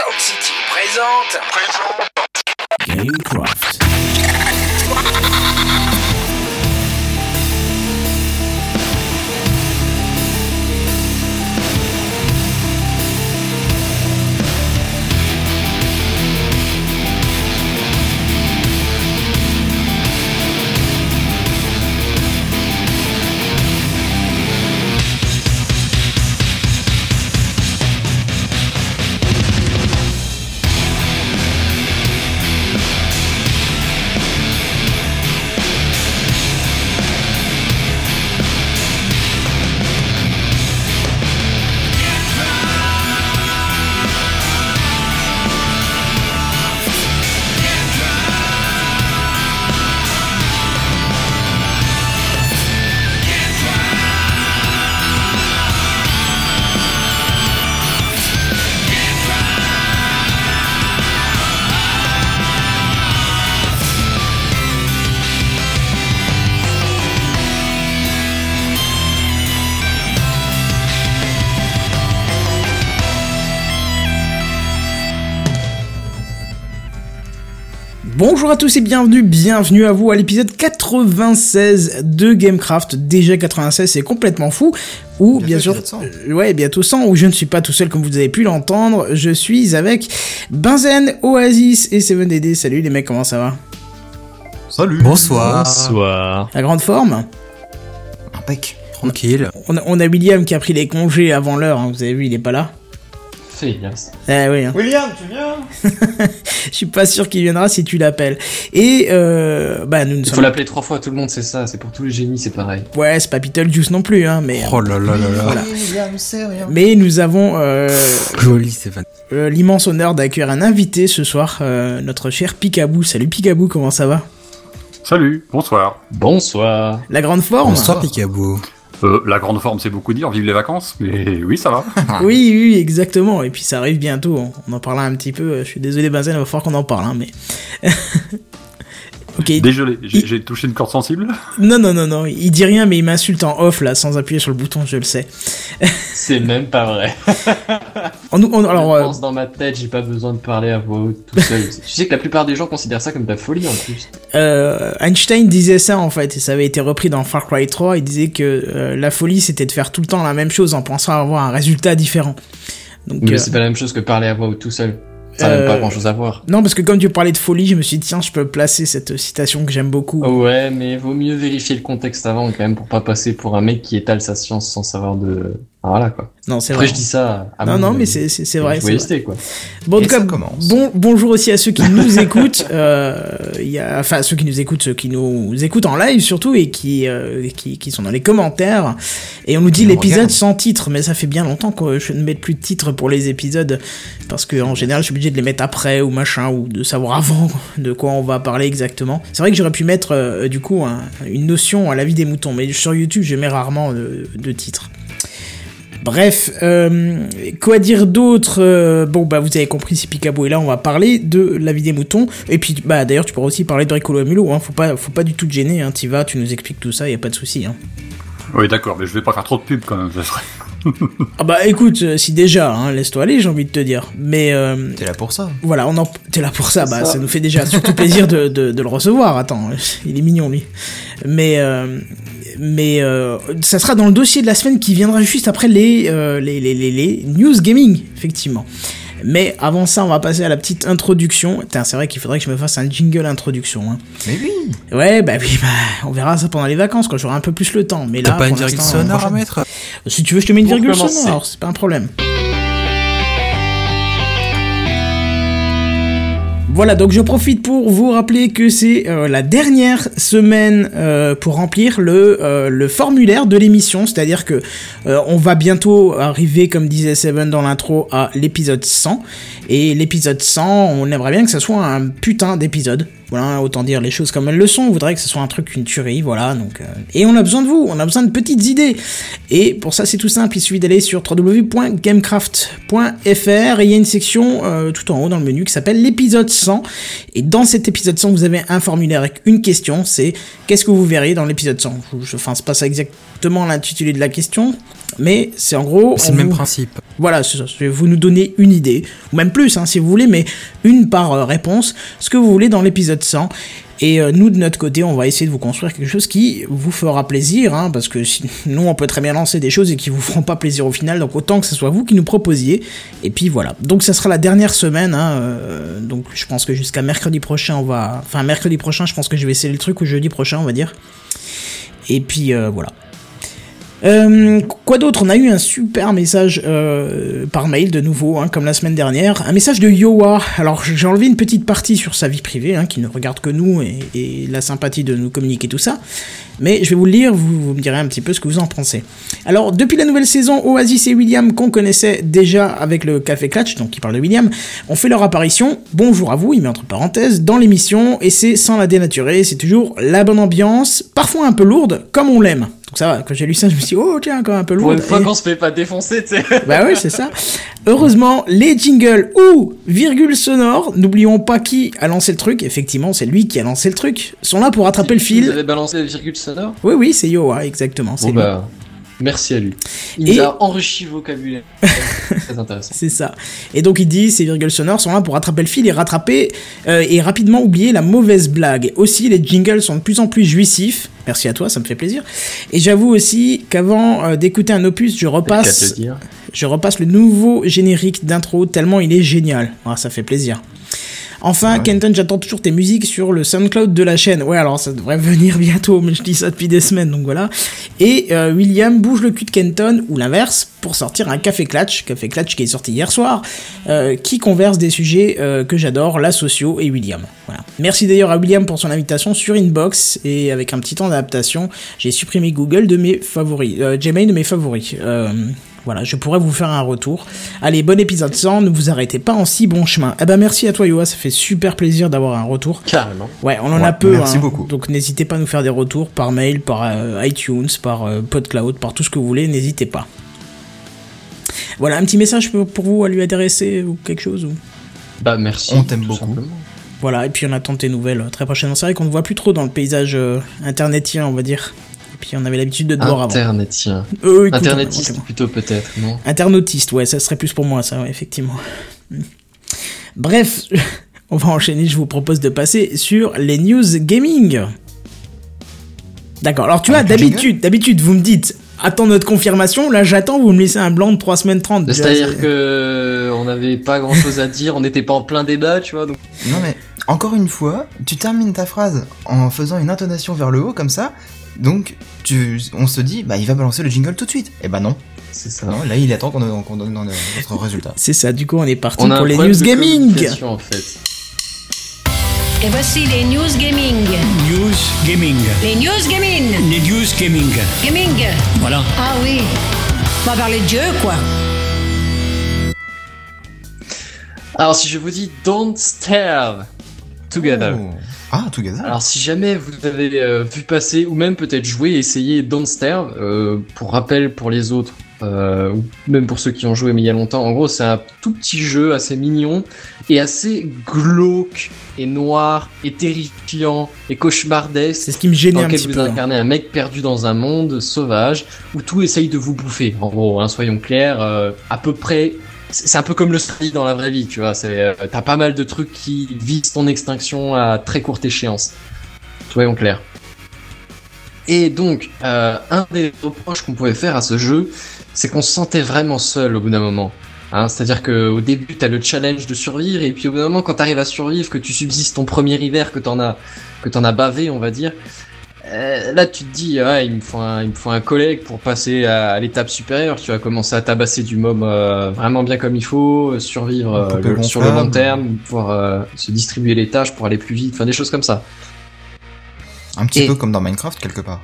Sound City présente. Gamecraft. Bonjour à tous et bienvenue, bienvenue à vous à l'épisode 96 de Gamecraft. Déjà 96, c'est complètement fou. Ou bien sûr, euh, ouais, bientôt 100, où je ne suis pas tout seul comme vous avez pu l'entendre. Je suis avec Benzen, Oasis et 7DD. Salut les mecs, comment ça va? Salut. Bonsoir. Bonsoir. La grande forme? Impec. Tranquille. on a, on a William qui a pris les congés avant l'heure, hein, vous avez vu, il est pas là. C'est. Eh oui, hein. William, tu viens? Je suis pas sûr qu'il viendra si tu l'appelles. Et euh, bah nous ne Il faut sommes l'appeler trois fois, tout le monde sait ça, c'est pour tous les génies, c'est pareil. Ouais, c'est pas Beetlejuice non plus, hein, mais, Oh là là là là. Voilà. William, c'est rien. mais nous avons euh, Joli Stéphane. euh, l'immense honneur d'accueillir un invité ce soir, euh, notre cher Picabou. Salut Picabou, comment ça va? Salut, bonsoir. Bonsoir. La grande forme Bonsoir Picabou. Euh, la grande forme, c'est beaucoup dire, vive les vacances, mais oui, ça va. Oui, oui, exactement. Et puis ça arrive bientôt. On- en parlera un petit peu. Je suis désolé, Benzen, il va falloir qu'on en parle, hein, mais. ok. Désolé, j'ai j'ai touché une corde sensible. Non, non, non, non. Il dit rien, mais il m'insulte en off là, sans appuyer sur le bouton. Je le sais. C'est même pas vrai. On, on- alors, je euh, pense dans ma tête, j'ai pas besoin de parler à voix haute tout seul. tu sais que la plupart des gens considèrent ça comme de la folie en plus. Euh, Einstein disait ça en fait, et ça avait été repris dans Far Cry 3. Il disait que euh, la folie c'était de faire tout le temps la même chose en pensant avoir un résultat différent. Donc, Mais euh, c'est pas la même chose que parler à voix haute tout seul. Ça n'a Euh, même pas grand chose à voir. non, parce que comme tu parlais de folie, je me suis dit, tiens, je peux placer cette citation que j'aime beaucoup. Oh ouais, mais vaut mieux vérifier le contexte avant quand même pour pas passer pour un mec qui étale sa science sans savoir de. Ah, voilà quoi. Non, c'est Après, vrai. je dis ça à Non, non, mais c'est c'est- c'est vrai. C'est vrai. quoi. Bon, en tout cas, bon, bonjour aussi à ceux qui nous écoutent. Euh, il y a, enfin, ceux qui nous écoutent, ceux qui nous écoutent en live surtout et qui, euh, qui, qui sont dans les commentaires. Et on nous dit l'épisode sans titre, mais ça fait bien longtemps que je ne mets plus de titre pour les épisodes parce que en général, je suis obligé de les mettre après ou machin ou de savoir avant de quoi on va parler exactement. C'est vrai que j'aurais pu mettre euh, du coup un- une notion à la vie des moutons, mais sur YouTube, je mets rarement de, de titre. Bref, euh, quoi dire d'autre Euh, Bon, bah vous avez compris, si Picabo est là, on va parler de la vie des moutons. Et puis, bah d'ailleurs, tu pourras aussi parler de Bricolo Amulo, hein. Faut pas, faut pas du tout te gêner, hein. T'y vas, tu nous expliques tout ça, y a pas de souci, hein. Oui, d'accord, mais je vais pas faire trop de pub quand même, ça serait. Ah bah écoute, euh, si déjà, hein, laisse-toi aller, j'ai envie de te dire. Mais euh, T'es là pour ça. voilà, on en... t'es là pour ça, bah ça. ça nous fait déjà surtout plaisir de, de, de le recevoir. Attends, il est mignon lui. Mais euh, mais euh, ça sera dans le dossier de la semaine qui viendra juste après les euh, les, les, les, les news gaming, effectivement. Mais avant ça, on va passer à la petite introduction. C'est vrai qu'il faudrait que je me fasse un jingle introduction. Hein. Mais oui. Ouais, bah oui, bah, on verra ça pendant les vacances quand j'aurai un peu plus le temps. Mais là, T'as pas une virgule sonore à mettre? Si tu veux, je te mets une Pour virgule commencer. sonore, c'est pas un problème. Voilà, donc je profite pour vous rappeler que c'est euh, la dernière semaine euh, pour remplir le, euh, le formulaire de l'émission, c'est-à-dire que on va bientôt arriver, comme disait Seven dans l'intro, à l'épisode 100. Et l'épisode 100, on aimerait bien que ça soit un putain d'épisode. Voilà, autant dire les choses comme elles le sont. On voudrait que ce soit un truc, une tuerie, voilà. Donc, euh, et on a besoin de vous, on a besoin de petites idées. Et pour ça, c'est tout simple. Il suffit d'aller sur www.gamecraft.fr et il y a une section euh, tout en haut dans le menu qui s'appelle l'épisode 100. Et dans cet épisode 100, vous avez un formulaire avec une question. C'est qu'est-ce que vous verriez dans l'épisode 100 je, je, Enfin, c'est pas ça exactement l'intitulé de la question. Mais c'est en gros. C'est le même principe. Voilà, vous nous donner une idée, ou même plus, hein, si vous voulez, mais une par euh, réponse, ce que vous voulez dans l'épisode 100. Et euh, nous, de notre côté, on va essayer de vous construire quelque chose qui vous fera plaisir, hein, parce que si- nous, on peut très bien lancer des choses et qui vous feront pas plaisir au final, donc autant que ce soit vous qui nous proposiez. Et puis voilà. Donc ça sera la dernière semaine, hein, euh, donc je pense que jusqu'à mercredi prochain, on va... Enfin, mercredi prochain, je pense que je vais essayer le truc, ou jeudi prochain, on va dire. Et puis euh, voilà. Euh, quoi d'autre? On a eu un super message euh, par mail de nouveau, hein, comme la semaine dernière. Un message de Yoa. Alors j'ai enlevé une petite partie sur sa vie privée, hein, qui ne regarde que nous et, la sympathie de nous communiquer tout ça. Mais je vais vous le lire, vous, vous me direz un petit peu ce que vous en pensez. Alors depuis la nouvelle saison, Oasis et William, qu'on connaissait déjà avec le Café Clutch, donc qui parle de William, ont fait leur apparition. Bonjour à vous, il met entre parenthèses, dans l'émission, et c'est sans la dénaturer, c'est toujours la bonne ambiance, parfois un peu lourde, comme on l'aime. Donc ça va, quand j'ai lu ça, je me suis dit, oh tiens, quand même un peu Pour lourde. une fois Et- qu'on se fait pas défoncer, tu sais. bah oui, c'est ça. Heureusement, les jingles ou virgules sonores, n'oublions pas qui a lancé le truc, effectivement, c'est lui qui a lancé le truc, sont là pour attraper le Vous fil. avez balancé la virgule sonore Oui, oui, c'est Yoa, exactement. c'est Bon bah, merci à lui. Il Et- nous a enrichi le vocabulaire. Très intéressant. C'est ça. Et donc il dit, ces virgules sonores sont là pour rattraper le fil et rattraper euh, et rapidement oublier la mauvaise blague. Aussi, les jingles sont de plus en plus jouissifs. Merci à toi, ça me fait plaisir. Et j'avoue aussi qu'avant euh, d'écouter un opus, je repasse, je repasse le nouveau générique d'intro tellement il est génial. Ah, ça fait plaisir. Enfin, Kenton, j'attends toujours tes musiques sur le SoundCloud de la chaîne. Ouais, alors ça devrait venir bientôt, mais je dis ça depuis des semaines, donc voilà. Et euh, William bouge le cul de Kenton, ou l'inverse, pour sortir un Café Clatch, Café Clatch qui est sorti hier soir, euh, qui converse des sujets euh, que j'adore, la socio et William. Voilà. Merci d'ailleurs à William pour son invitation sur Inbox, et avec un petit temps d'adaptation, j'ai supprimé Google de mes favoris, Gmail de mes favoris. Voilà, je pourrais vous faire un retour. Allez, bon épisode 100, ne vous arrêtez pas en si bon chemin. Eh ben merci à toi Yoa, ça fait super plaisir d'avoir un retour. Carrément. Ouais, on en a peu. merci hein. beaucoup. Donc n'hésitez pas à nous faire des retours par mail, par euh, iTunes, par euh, PodCloud, par tout ce que vous voulez, n'hésitez pas. Voilà, un petit message pour vous à lui adresser ou quelque chose ou... Bah merci. On t'aime beaucoup. simplement. Voilà, et puis on attend tes nouvelles très prochainement. C'est vrai qu'on ne voit plus trop dans le paysage euh, internetien, on va dire. Et puis on avait l'habitude de te voir avant. Internetien. Euh, écoute, Internetiste plutôt peut-être, non? Internautiste, ouais, ça serait plus pour moi, ça, ouais, effectivement. Bref, on va enchaîner, je vous propose de passer sur les news gaming. D'accord, alors tu vois, Avec un d'habitude, d'habitude, vous me dites, attends notre confirmation, là j'attends, vous me laissez un blanc de 3 semaines 30. déjà, C'est-à-dire c'est- que on n'avait pas grand chose à dire, on n'était pas en plein débat, tu vois, donc Non mais, encore une fois, tu termines ta phrase en faisant une intonation vers le haut comme ça, donc tu, on se dit, bah il va balancer le jingle tout de suite. Eh bah non, c'est ça. non là il attend qu'on donne notre résultat. C'est ça, du coup on est parti On pour les news gaming. communication, en fait. Et voici les news gaming. News Gaming. Les news gaming. Les News Gaming. Gaming. Voilà. Ah oui. On va parler de Dieu, quoi. Alors si je vous dis Don't Starve Together. Oh. Ah, Together Alors si jamais vous avez euh, vu passer ou même peut-être joué, essayé Don't Starve, euh, pour rappel pour les autres, euh, ou même pour ceux qui ont joué mais il y a longtemps, en gros c'est un tout petit jeu assez mignon et assez glauque et noir et terrifiant et cauchemardesque. C'est ce qui me gênait dans un petit vous peu. hein. incarnez un mec perdu dans un monde sauvage où tout essaye de vous bouffer. En gros, hein, soyons clairs, euh, à peu près. C'est un peu comme Starry dans la vraie vie, tu vois. Euh, t'as pas mal de trucs qui visent ton extinction à très courte échéance. Soyons clairs. Et donc, euh, un des reproches qu'on pouvait faire à ce jeu, c'est qu'on se sentait vraiment seul au bout d'un moment. Hein, C'est-à-dire que au début, t'as le challenge de survivre, et puis au bout d'un moment, quand t'arrives à survivre, que tu subsistes ton premier hiver, que t'en as, que t'en as bavé, on va dire, là, tu te dis, ouais, il me faut un, il me faut un collègue pour passer à, à l'étape supérieure. Tu vas commencer à tabasser du mob euh, vraiment bien comme il faut, euh, survivre euh, le- sur le long terme, pouvoir euh, se distribuer les tâches pour aller plus vite, enfin des choses comme ça. Un petit et- peu comme dans Minecraft quelque part.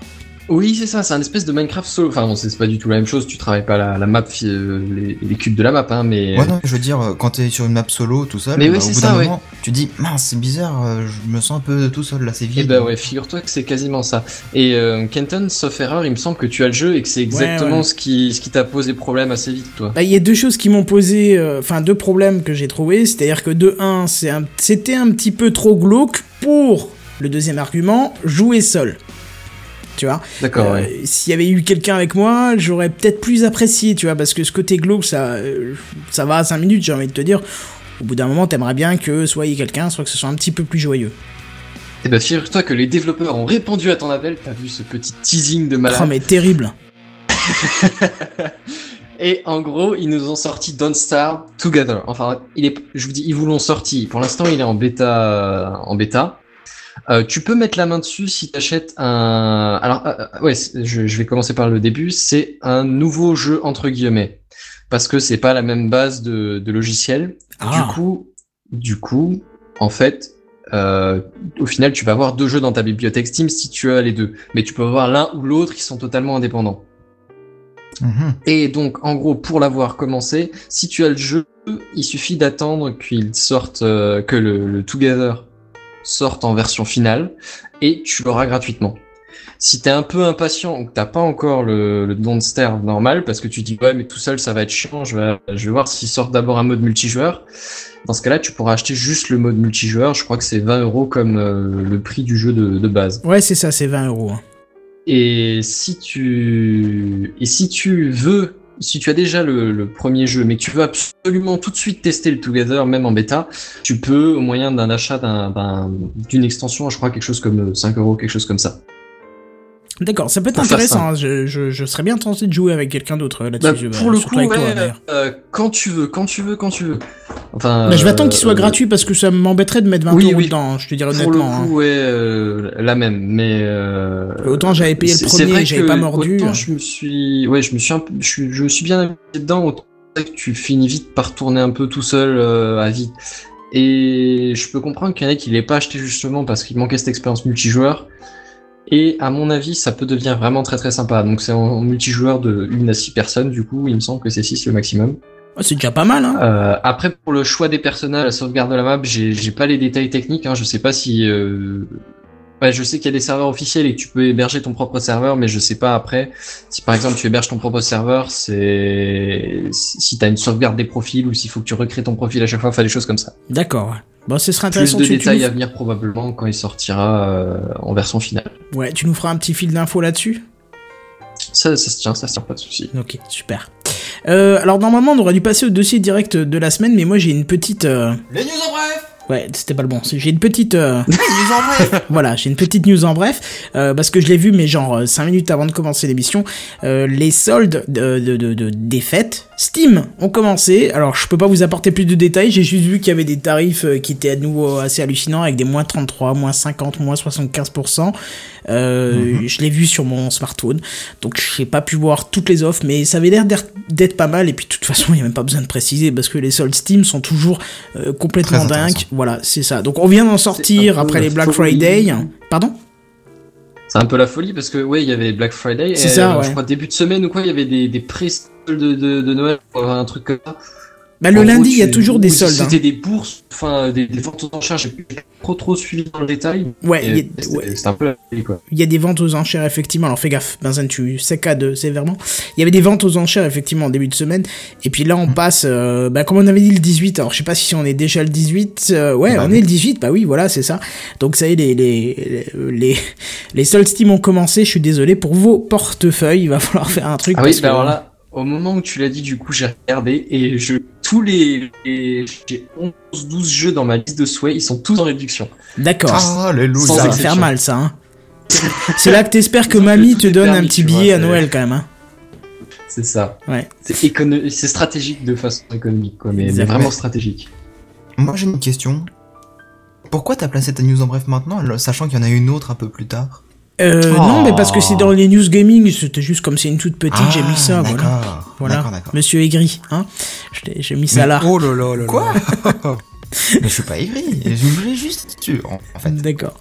Oui, c'est ça, c'est un espèce de Minecraft solo. Enfin, bon, c'est pas du tout la même chose. Tu travailles pas la, la map, euh, les, les cubes de la map, hein, mais. Ouais, non, je veux dire, euh, quand t'es sur une map solo tout seul, Mais bah, oui, au c'est bout ça, d'un ouais. moment, tu dis, mince, c'est bizarre, euh, je me sens un peu tout seul là, c'est vide. Eh ben ouais, figure-toi que c'est quasiment ça. Et euh, Kenton, sauf erreur, il me semble que tu as le jeu et que c'est exactement ouais. ce qui, ce qui t'a posé problème assez vite, toi. Bah, il y a deux choses qui m'ont posé, euh, enfin deux problèmes que j'ai trouvé, c'est-à-dire que de un, c'est un- c'était un petit peu trop glauque pour le deuxième argument, jouer seul. Tu vois. D'accord, Euh, ouais. S'il y avait eu quelqu'un avec moi, j'aurais peut-être plus apprécié, tu vois, parce que ce côté glauque, ça, euh, ça va à 5 minutes, j'ai envie de te dire. Au bout d'un moment, t'aimerais bien que soit il y ait quelqu'un, soit que ce soit un petit peu plus joyeux. Et bah, figure-toi que les développeurs ont répondu à ton appel. T'as vu ce petit teasing de malade? Oh, mais terrible. Et en gros, ils nous ont sorti Don't Starve Together. Enfin, il est, je vous dis, ils vous l'ont sorti. Pour l'instant, il est en bêta, en bêta. Euh, tu peux mettre la main dessus si tu achètes un. Alors, euh, euh, ouais, je, je vais commencer par le début. C'est un nouveau jeu entre guillemets, parce que c'est pas la même base de, de logiciel. Ah. Du coup, du coup, en fait, euh, au final, tu vas avoir deux jeux dans ta bibliothèque Steam si tu as les deux, mais tu peux avoir l'un ou l'autre qui sont totalement indépendants. Mhm. Et donc, en gros, pour l'avoir commencé, si tu as le jeu, il suffit d'attendre qu'il sorte, euh, que le, le Together sorte en version finale, et tu l'auras gratuitement. Si t'es un peu impatient ou que t'as pas encore le, le normal, parce que tu dis ouais mais tout seul ça va être chiant, je vais, je vais voir s'il sort d'abord un mode multijoueur. Dans ce cas-là, tu pourras acheter juste le mode multijoueur. Je crois que c'est 20 euros comme euh, le prix du jeu de, de base. Ouais, c'est ça, c'est 20 euros. hein. Et si tu et si tu veux, si tu as déjà le, premier jeu, mais que tu veux absolument tout de suite tester le Together, même en bêta, tu peux au moyen d'un achat d'un- d'un- d'une extension, je crois quelque chose comme 5 euros, quelque chose comme ça. D'accord, ça peut être Pour intéressant. hein. Je, je, je serais bien tenté de jouer avec quelqu'un d'autre euh, Bah, là-dessus. pour euh, le coup, avec ouais, euh, quand tu veux, quand tu veux, quand tu veux. Enfin. Bah, je vais attendre qu'il soit euh, gratuit parce que ça m'embêterait de mettre 20 oui, euros oui. dedans, je te dirais Pour le honnêtement. hein. coup, ouais, euh, la même, mais. Euh, Autant j'avais payé le premier j'avais pas mordu. Autant je me suis, ouais, je me suis, un peu, je, suis- je me suis bien amusé dedans. Autant que tu finis vite par tourner un peu tout seul à vide. Et je peux comprendre qu'il y en a qui l'aient pas acheté justement parce qu'il manquait cette expérience multijoueur. Et à mon avis, ça peut devenir vraiment très très sympa. Donc c'est en, en multijoueur de 1 à 6 personnes, du coup, il me semble que c'est 6 le maximum. C'est déjà pas mal, hein. Euh, après, pour le choix des personnages, la sauvegarde de la map, j'ai pas les détails techniques. Hein, je sais pas si. Euh... Ouais, je sais qu'il y a des serveurs officiels et que tu peux héberger ton propre serveur, mais je sais pas après si par exemple tu héberges ton propre serveur, c'est si t'as une sauvegarde des profils ou s'il faut que tu recrées ton profil à chaque fois, enfin des choses comme ça. D'accord. Bon, ce serait Plus intéressant. de tu, tu détails nous... à venir probablement quand il sortira euh, en version finale. Ouais, tu nous feras un petit fil d'infos là-dessus? Ça, ça se tient, ça se tient pas de souci. Ok, super. Euh, alors normalement on aurait dû passer au dossier direct de la semaine, mais moi j'ai une petite... euh, Les news en bref Ouais, c'était pas le bon. J'ai une petite... euh, news en bref Voilà, j'ai une petite news en bref, euh, parce que je l'ai vu, mais genre 5 minutes avant de commencer l'émission, euh, les soldes de, de, de, de- des fêtes Steam ont commencé. Alors, je peux pas vous apporter plus de détails, j'ai juste vu qu'il y avait des tarifs euh, qui étaient à nouveau assez hallucinants, avec des moins 33, moins 50, moins 75%. Euh, Je l'ai vu sur mon smartphone, donc j'ai pas pu voir toutes les offres, mais ça avait l'air d'être- pas mal, et puis de toute façon, il y a même pas besoin de préciser, parce que les soldes Steam sont toujours euh, complètement Très dingues. Voilà, c'est ça. Donc on vient d'en sortir après les la Black folie. Friday. Pardon? C'est un peu la folie parce que ouais, il y avait Black Friday. C'est et, ça, euh, ouais. Je crois début de semaine ou quoi, il y avait des, des pré-soldes de, de, de Noël, un truc comme ça. Bah, le En lundi, il y a toujours des soldes. hein. C'était des bourses, enfin des, des ventes aux enchères. J'ai pas trop trop suivi dans le détail. Ouais, c'était un peu quoi. il y a des ventes aux enchères, effectivement. Alors fais gaffe, Benzen, tu sécades sévèrement. Il y avait des ventes aux enchères, effectivement, en début de semaine. Et puis là, on passe, euh, bah, comme on avait dit le 18, alors je sais pas si on est déjà le 18. euh, ouais, Bah on oui. est le 18, bah oui, voilà, c'est ça. Donc ça y est, les, les, les, les soldes Steam ont commencé. Je suis désolé pour vos portefeuilles. Il va falloir faire un truc. Ah oui, bah que- alors là, au moment où tu l'as dit, du coup, j'ai regardé et je tous les, les- j'ai 11 12 jeux dans ma liste de souhaits, ils sont tous en réduction. D'accord. Ah, Sans ça va exception. faire mal, ça. Hein. c'est là que t'espères que mamie te donne un petit vois, billet à Noël, quand même. Hein. C'est ça. Ouais. C'est écono- c'est stratégique de façon économique quoi, mais, mais vraiment stratégique. Moi j'ai une question. Pourquoi t'as placé ta news en bref maintenant, sachant qu'il y en a une autre un peu plus tard? Euh, Oh. Non, mais parce que c'est dans les news gaming, c'était juste comme c'est une toute petite, j'ai mis ça, Ah, voilà. D'accord, Voilà, d'accord, d'accord. Monsieur Aigri, hein. J'ai mis ça là. Oh là là là. Quoi Mais je suis pas aigri, je voulais juste tu en, en fait. D'accord.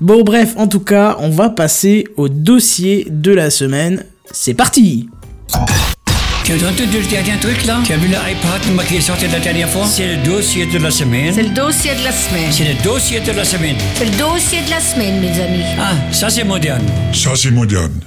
Bon, bref, en tout cas, on va passer au dossier de la semaine. C'est parti Tu as entendu le dernier truc là Tu as vu l'iPad qui est sorti la dernière fois C'est le dossier de la semaine. C'est le dossier de la semaine. C'est le dossier de la semaine. C'est le dossier de la semaine, mes amis. Ah, ça c'est moderne. Ça, c'est moderne.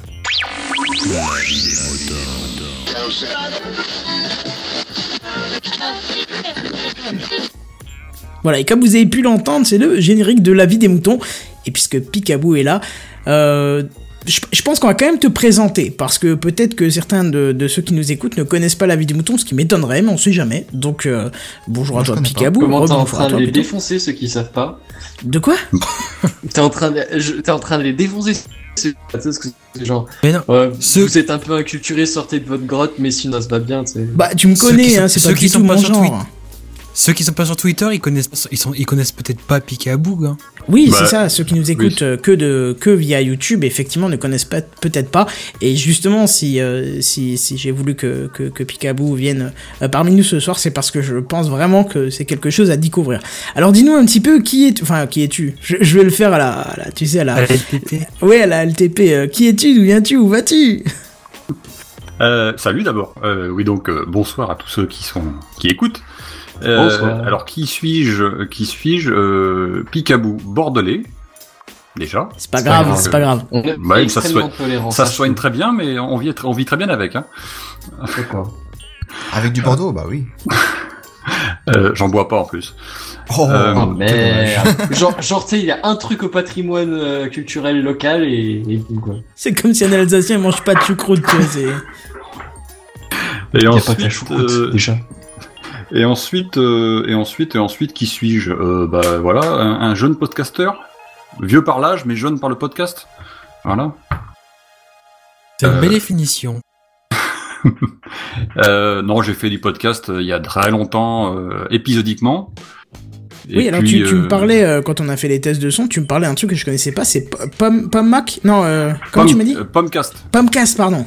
Voilà, et comme vous avez pu l'entendre, c'est le générique de La vie des moutons. Et puisque Picaboo est là, euh, je, je pense qu'on va quand même te présenter, parce que peut-être que certains de, de ceux qui nous écoutent ne connaissent pas la vie du mouton, ce qui m'étonnerait, mais on sait jamais. Donc, euh, bonjour Moi, à toi. Picabou. Comment t'es en train de les plutôt. défoncer ceux qui savent pas De quoi? T'es en train de, je- t'es en train de les défoncer. C'est tu sais ce que c'est genre. Mais non. Ouais, Ceux- Vous êtes un peu inculturés, sortez de votre grotte, mais sinon ça se va bien, tu sais. Bah, tu me Ceux connais, qui sont- hein, c'est ceux pas qui du sont tout pas mon genre. Ceux qui sont pas sur Twitter, ils connaissent, ils sont, ils connaissent peut-être pas Picaboo. Hein. Oui, Bah, c'est ça. Ceux qui nous écoutent euh, que de que via YouTube, effectivement, ne connaissent pas peut-être pas. Et justement, si euh, si, si j'ai voulu que que, que Picaboo vienne euh, parmi nous ce soir, c'est parce que je pense vraiment que c'est quelque chose à découvrir. Alors, dis-nous un petit peu qui es, enfin, qui es-tu? Je, je vais le faire à la, à la- tu sais, à la, À la LTT. ouais, à la LTP. euh, qui es-tu D'où viens-tu Où vas-tu? Euh, salut d'abord. Euh, oui donc euh, bonsoir à tous ceux qui sont qui écoutent. Euh, Bonsoir. Alors qui suis-je Qui suis-je euh, Picabou bordelais. Déjà. C'est pas C'est pas grave, c'est pas grave. On est Ouais, ça se soigne très bien, mais on vit, on vit très bien avec. Hein. D'accord. Avec du Bordeaux, bah oui. Euh, J'en bois pas en plus. Oh, Euh, Oh genre, genre, tu sais, il y a un truc au patrimoine euh, culturel local et, quoi. C'est comme si un Alsacien mange pas de choucroute, tu vois, c'est- Et Il y a ensuite, pas que la choucroute, euh, déjà. Et ensuite, euh, et ensuite, et ensuite, qui suis-je? Euh, Bah voilà, un, un jeune podcasteur, vieux par l'âge, mais jeune par le podcast. Voilà. C'est une Euh, belle définition. Euh, non, j'ai fait du podcast euh, il y a très longtemps, euh, épisodiquement. Et Oui, alors puis, tu, tu me parlais, euh, quand on a fait les tests de son, tu me parlais un truc que je connaissais pas, c'est Pom, Pommac Non, euh, comment Pom- tu m'as dit? euh, Pomcast. Pomcast, pardon.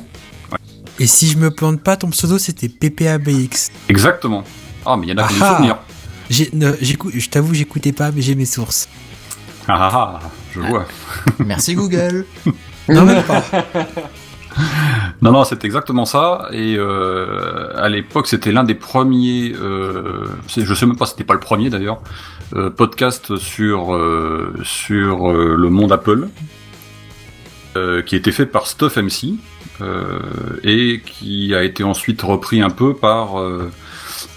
Et si je me plante pas, ton pseudo c'était PPABX. Exactement. Ah, mais il y en a qui ont des Ah. souvenirs. J'ai- ne, j'écoute- Je t'avoue, j'écoutais pas, mais j'ai mes sources. Ah, ah, ah, je vois. Merci Google. Non, même pas. Non, non, c'est exactement ça. Et euh, à l'époque, c'était l'un des premiers. Euh, je sais même pas, c'était pas le premier d'ailleurs. euh, podcast sur euh, sur le monde Apple, qui était fait par Stuff MC et qui a été ensuite repris un peu par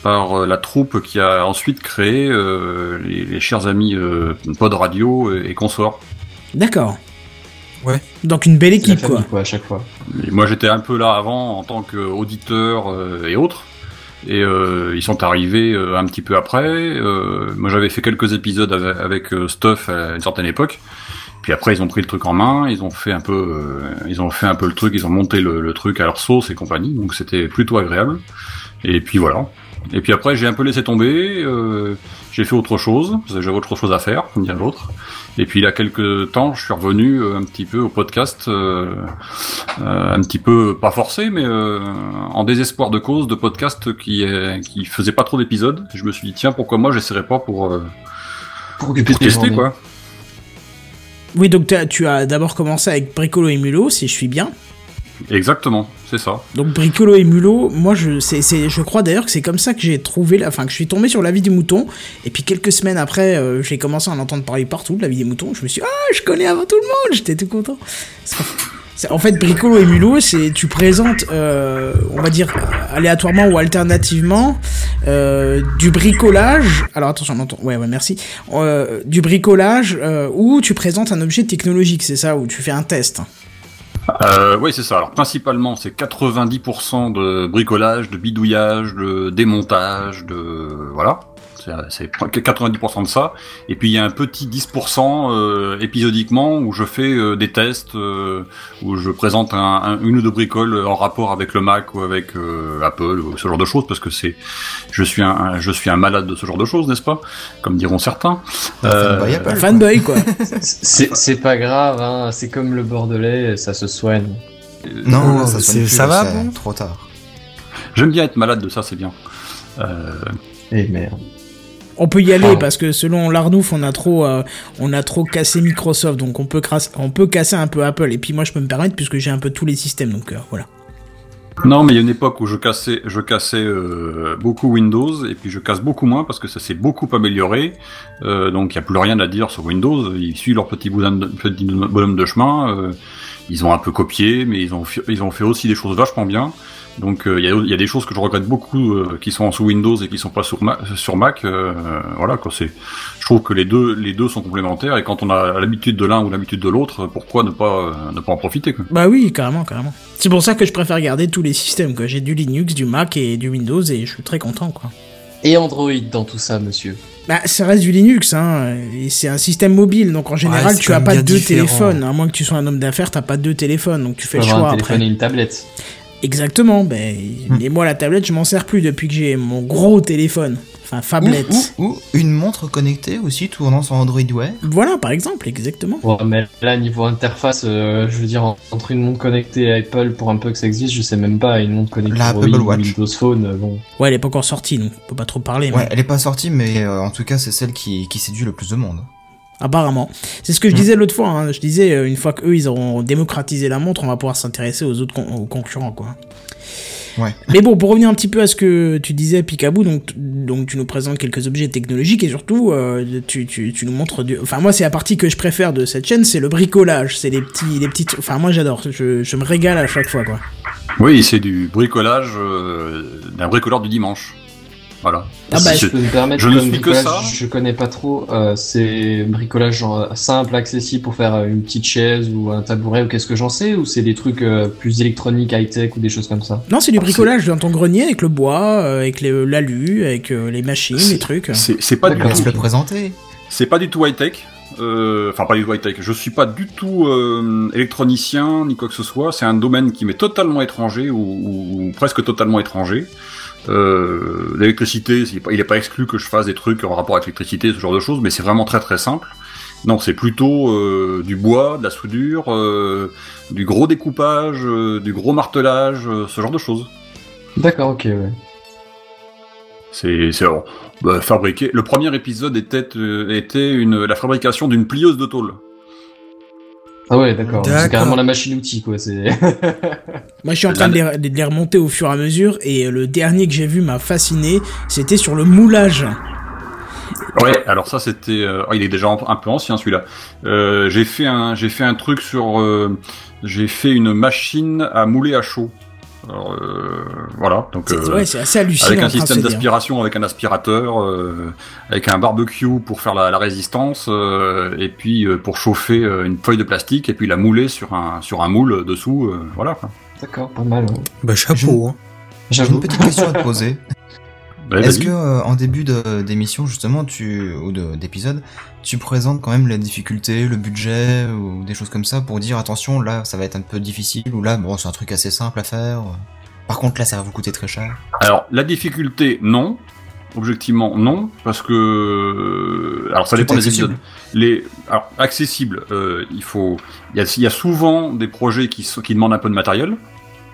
par euh, la troupe qui a ensuite créé euh, les, les chers amis euh, Pod Radio et, et consorts. D'accord. Ouais. Donc une belle équipe, quoi. famille, quoi, à chaque fois. Et moi j'étais un peu là avant en tant qu'auditeur euh, et autres. Et euh, ils sont arrivés euh, un petit peu après. Euh, moi j'avais fait quelques épisodes avec, avec, euh, Stuff à une certaine époque. Puis après ils ont pris le truc en main, ils ont fait un peu, euh, ils ont fait un peu le truc, ils ont monté le, le truc à leur sauce et compagnie. Donc c'était plutôt agréable. Et puis voilà. Et puis après j'ai un peu laissé tomber. euh, j'ai fait autre chose. J'avais autre chose à faire, comme dire l'autre. Et puis il y a quelques temps, je suis revenu euh, un petit peu au podcast. euh, euh, un petit peu pas forcé, mais euh, en désespoir de cause de podcast qui est, qui faisait pas trop d'épisodes. Je me suis dit tiens pourquoi moi j'essaierais pas pour euh, Pour pour tes tester quoi. Oui, donc tu as d'abord commencé avec Bricolo et Mulot, si je suis bien. Exactement, c'est ça. Donc Bricolo et Mulot, moi je, c'est, c'est, je crois d'ailleurs que c'est comme ça que j'ai trouvé, la, enfin que je suis tombé sur la vie du mouton. Et puis quelques semaines après, euh, j'ai commencé à en entendre parler partout de la vie des moutons. Je me suis dit, ah, je connais avant tout le monde, j'étais tout content. En fait, Bricolo et Mulot, c'est tu présentes, euh, on va dire aléatoirement ou alternativement, euh, du bricolage. Alors attention, on entend. Ouais, ouais, merci. Du bricolage où tu présentes un objet technologique, c'est ça, où tu fais un test. Euh, oui c'est ça. Alors principalement c'est 90% de bricolage, de bidouillage, de démontage, de voilà. C'est- C'est 90% de ça. Et puis il y a un petit 10% euh, épisodiquement où je fais euh, des tests, euh, où je présente un, un- une ou deux bricoles en rapport avec le Mac ou avec euh, Apple ou ce genre de choses, parce que c'est, je suis un, un- je suis un malade de ce genre de choses, n'est-ce pas? Comme diront certains. Fanboy Euh, fanboy, quoi. C'est c'est pas grave, hein. c'est comme le bordelais, ça se soigne. Non, Oh, ça, c'est- sonne plus, ça là, va, c'est bon? Trop tard. J'aime bien être malade de ça, c'est bien. Euh, Eh merde. On peut y aller parce que selon l'Arnouf, on a trop, euh, on a trop cassé Microsoft, donc on peut, on peut casser un peu Apple. Et puis moi, je peux me permettre puisque j'ai un peu tous les systèmes, donc euh, voilà. Non, mais il y a une époque où je cassais, je cassais euh, beaucoup Windows et puis je casse beaucoup moins parce que ça s'est beaucoup amélioré. Donc il n'y a plus rien à dire sur Windows. Ils suivent leur petit bonhomme de, petit bonhomme de chemin. ils ont un peu copié, mais ils ont, ils ont fait aussi des choses vachement bien. Donc euh, il y, a, il y a des choses que je regrette beaucoup euh, qui sont sous Windows et qui sont pas sur Mac. Sur Mac euh, voilà, quoi, c'est. Je trouve que les deux, les deux sont complémentaires et quand on a l'habitude de l'un ou l'habitude de l'autre, pourquoi ne pas, euh, ne pas en profiter quoi. Bah oui, carrément, carrément. C'est pour ça que je préfère garder tous les systèmes, quoi. J'ai du Linux, du Mac et du Windows et je suis très content, quoi. Et Android dans tout ça, monsieur? Bah, ça reste du Linux, hein. Et c'est un système mobile, donc en général, tu as pas deux différent. téléphones. À moins que tu sois un homme d'affaires, t'as pas deux téléphones, donc tu fais le choix un téléphone après. et une tablette. Exactement, ben, mais moi, la tablette, je m'en sers plus depuis que j'ai mon gros téléphone. Enfin, phablette. Ou, ou- ou une montre connectée aussi tournant sur Android Wear. Voilà, par exemple, exactement. Ouais, mais là, niveau interface, euh, je veux dire, en- entre une montre connectée à Apple, pour un peu que ça existe, je sais même pas, et une montre connectée La Apple Watch. Windows Phone, euh, bon. Ouais, elle est pas encore sortie, donc on peut pas trop parler. mais- Ouais, elle est pas sortie, mais euh, en tout cas, c'est celle qui, qui séduit le plus de monde. Apparemment. C'est ce que je disais l'autre fois. hein. Je disais, euh, une fois qu'eux, ils auront démocratisé la montre, on va pouvoir s'intéresser aux autres con- aux concurrents, quoi. Ouais. Mais bon, pour revenir un petit peu à ce que tu disais, Picaboo, donc, donc tu nous présentes quelques objets technologiques et surtout, euh, tu, tu, tu nous montres du... Enfin, moi, c'est la partie que je préfère de cette chaîne, c'est le bricolage. C'est les petits, les petits... Enfin, moi, j'adore. Je, je me régale à chaque fois, quoi. Oui, c'est du bricolage euh, d'un bricoleur du dimanche. Voilà. Ah bah, si je peux me permettre, je ne suis que bricolage, ça. Je connais pas trop. Euh, c'est bricolage genre simple, accessible pour faire euh, une petite chaise ou un tabouret ou qu'est-ce que j'en sais ou c'est des trucs euh, plus électroniques, high tech ou des choses comme ça? Non, c'est du bricolage dans ton grenier avec le bois, euh, avec l'alu, avec euh, les machines, les trucs. C'est pas du tout. le présenter. C'est pas du tout high tech. Euh, Enfin, pas du tout high tech. Je suis pas du tout euh, électronicien ni quoi que ce soit. C'est un domaine qui m'est totalement étranger ou, ou- ou presque totalement étranger. Euh, L'électricité, il est pas exclu que je fasse des trucs en rapport avec l'électricité, ce genre de choses, mais c'est vraiment très très simple. Non, c'est plutôt euh, du bois, de la soudure, euh, du gros découpage, du gros martelage, ce genre de choses. D'accord, ok, ouais. C'est oh, bah, fabriqué. Le premier épisode était était une la fabrication d'une plieuse de tôle. Ah ouais, d'accord. C'est carrément la machine outil, quoi. C'est. Moi, je suis en train de les, de les remonter au fur et à mesure, et euh, le dernier que j'ai vu m'a fasciné, c'était sur le moulage. Ouais, alors ça c'était, euh, oh, il est déjà un un peu ancien celui-là. Euh, j'ai fait un, j'ai fait un truc sur, euh, j'ai fait une machine à mouler à chaud. Alors, euh, voilà, donc C'est euh, ouais, c'est assez hallucinant. avec un système d'aspiration, avec un aspirateur, euh, avec un barbecue pour faire la, la résistance, euh, et puis euh, pour chauffer euh, une feuille de plastique, et puis la mouler sur un sur un moule dessous, euh, voilà. Quoi. D'accord, pas mal. ouais. Bah, chapeau, hein. J'ai une petite question à te poser. Ouais, Est-ce que euh, en début d'émission justement, tu ou de- d'épisode, tu présentes quand même les difficultés, le budget ou des choses comme ça pour dire attention là ça va être un peu difficile ou là bon c'est un truc assez simple à faire. Par contre là ça va vous coûter très cher. Alors, la difficulté, non. Objectivement, non, parce que euh, alors ça Tout dépend des épisodes. Les alors accessible, euh, il faut il y a, il y a souvent des projets qui demandent un peu de matériel.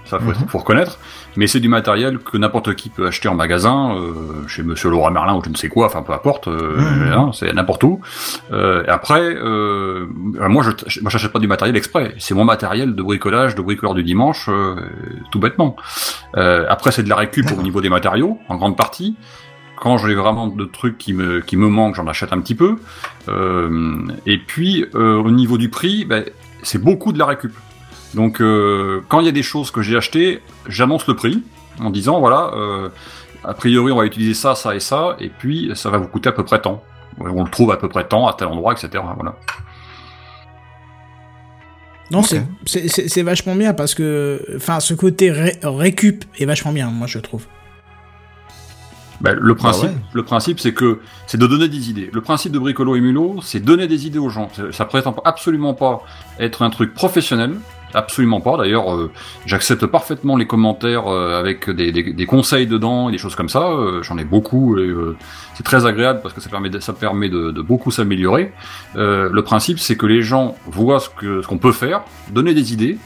Ça faut, Mhm. faut reconnaître, mais c'est du matériel que n'importe qui peut acheter en magasin, euh, chez Monsieur Laurent Merlin ou je ne sais quoi, enfin peu importe, euh, Mhm. hein, c'est n'importe où. Euh, et après, moi je moi j'achète pas du matériel exprès, c'est mon matériel de bricolage, de bricoleur du dimanche, tout bêtement. Après, c'est de la récup au niveau des matériaux, en grande partie. Quand j'ai vraiment de trucs qui me, qui me manquent, j'en achète un petit peu. Euh, et puis, euh, au niveau du prix, ben, c'est beaucoup de la récup. Donc, euh, quand il y a des choses que j'ai achetées, j'annonce le prix en disant, voilà, euh, a priori, on va utiliser ça, ça et ça, et puis ça va vous coûter à peu près tant. On le trouve à peu près tant, à tel endroit, etc. Voilà. Non, c'est- vachement bien parce que, enfin, ce côté ré- récup est vachement bien, moi je trouve. Ben, le principe, ouais. le principe, c'est que c'est de donner des idées. Le principe de Bricolo et Mulot, c'est donner des idées aux gens. Ça- Ça prétend absolument pas être un truc professionnel, absolument pas. D'ailleurs, euh, j'accepte parfaitement les commentaires euh, avec des, des- des conseils dedans et des choses comme ça. Euh, J'en ai beaucoup et c'est très agréable parce que ça permet de, ça permet de, de beaucoup s'améliorer. Le principe, c'est que les gens voient ce qu'on peut faire, donner des idées.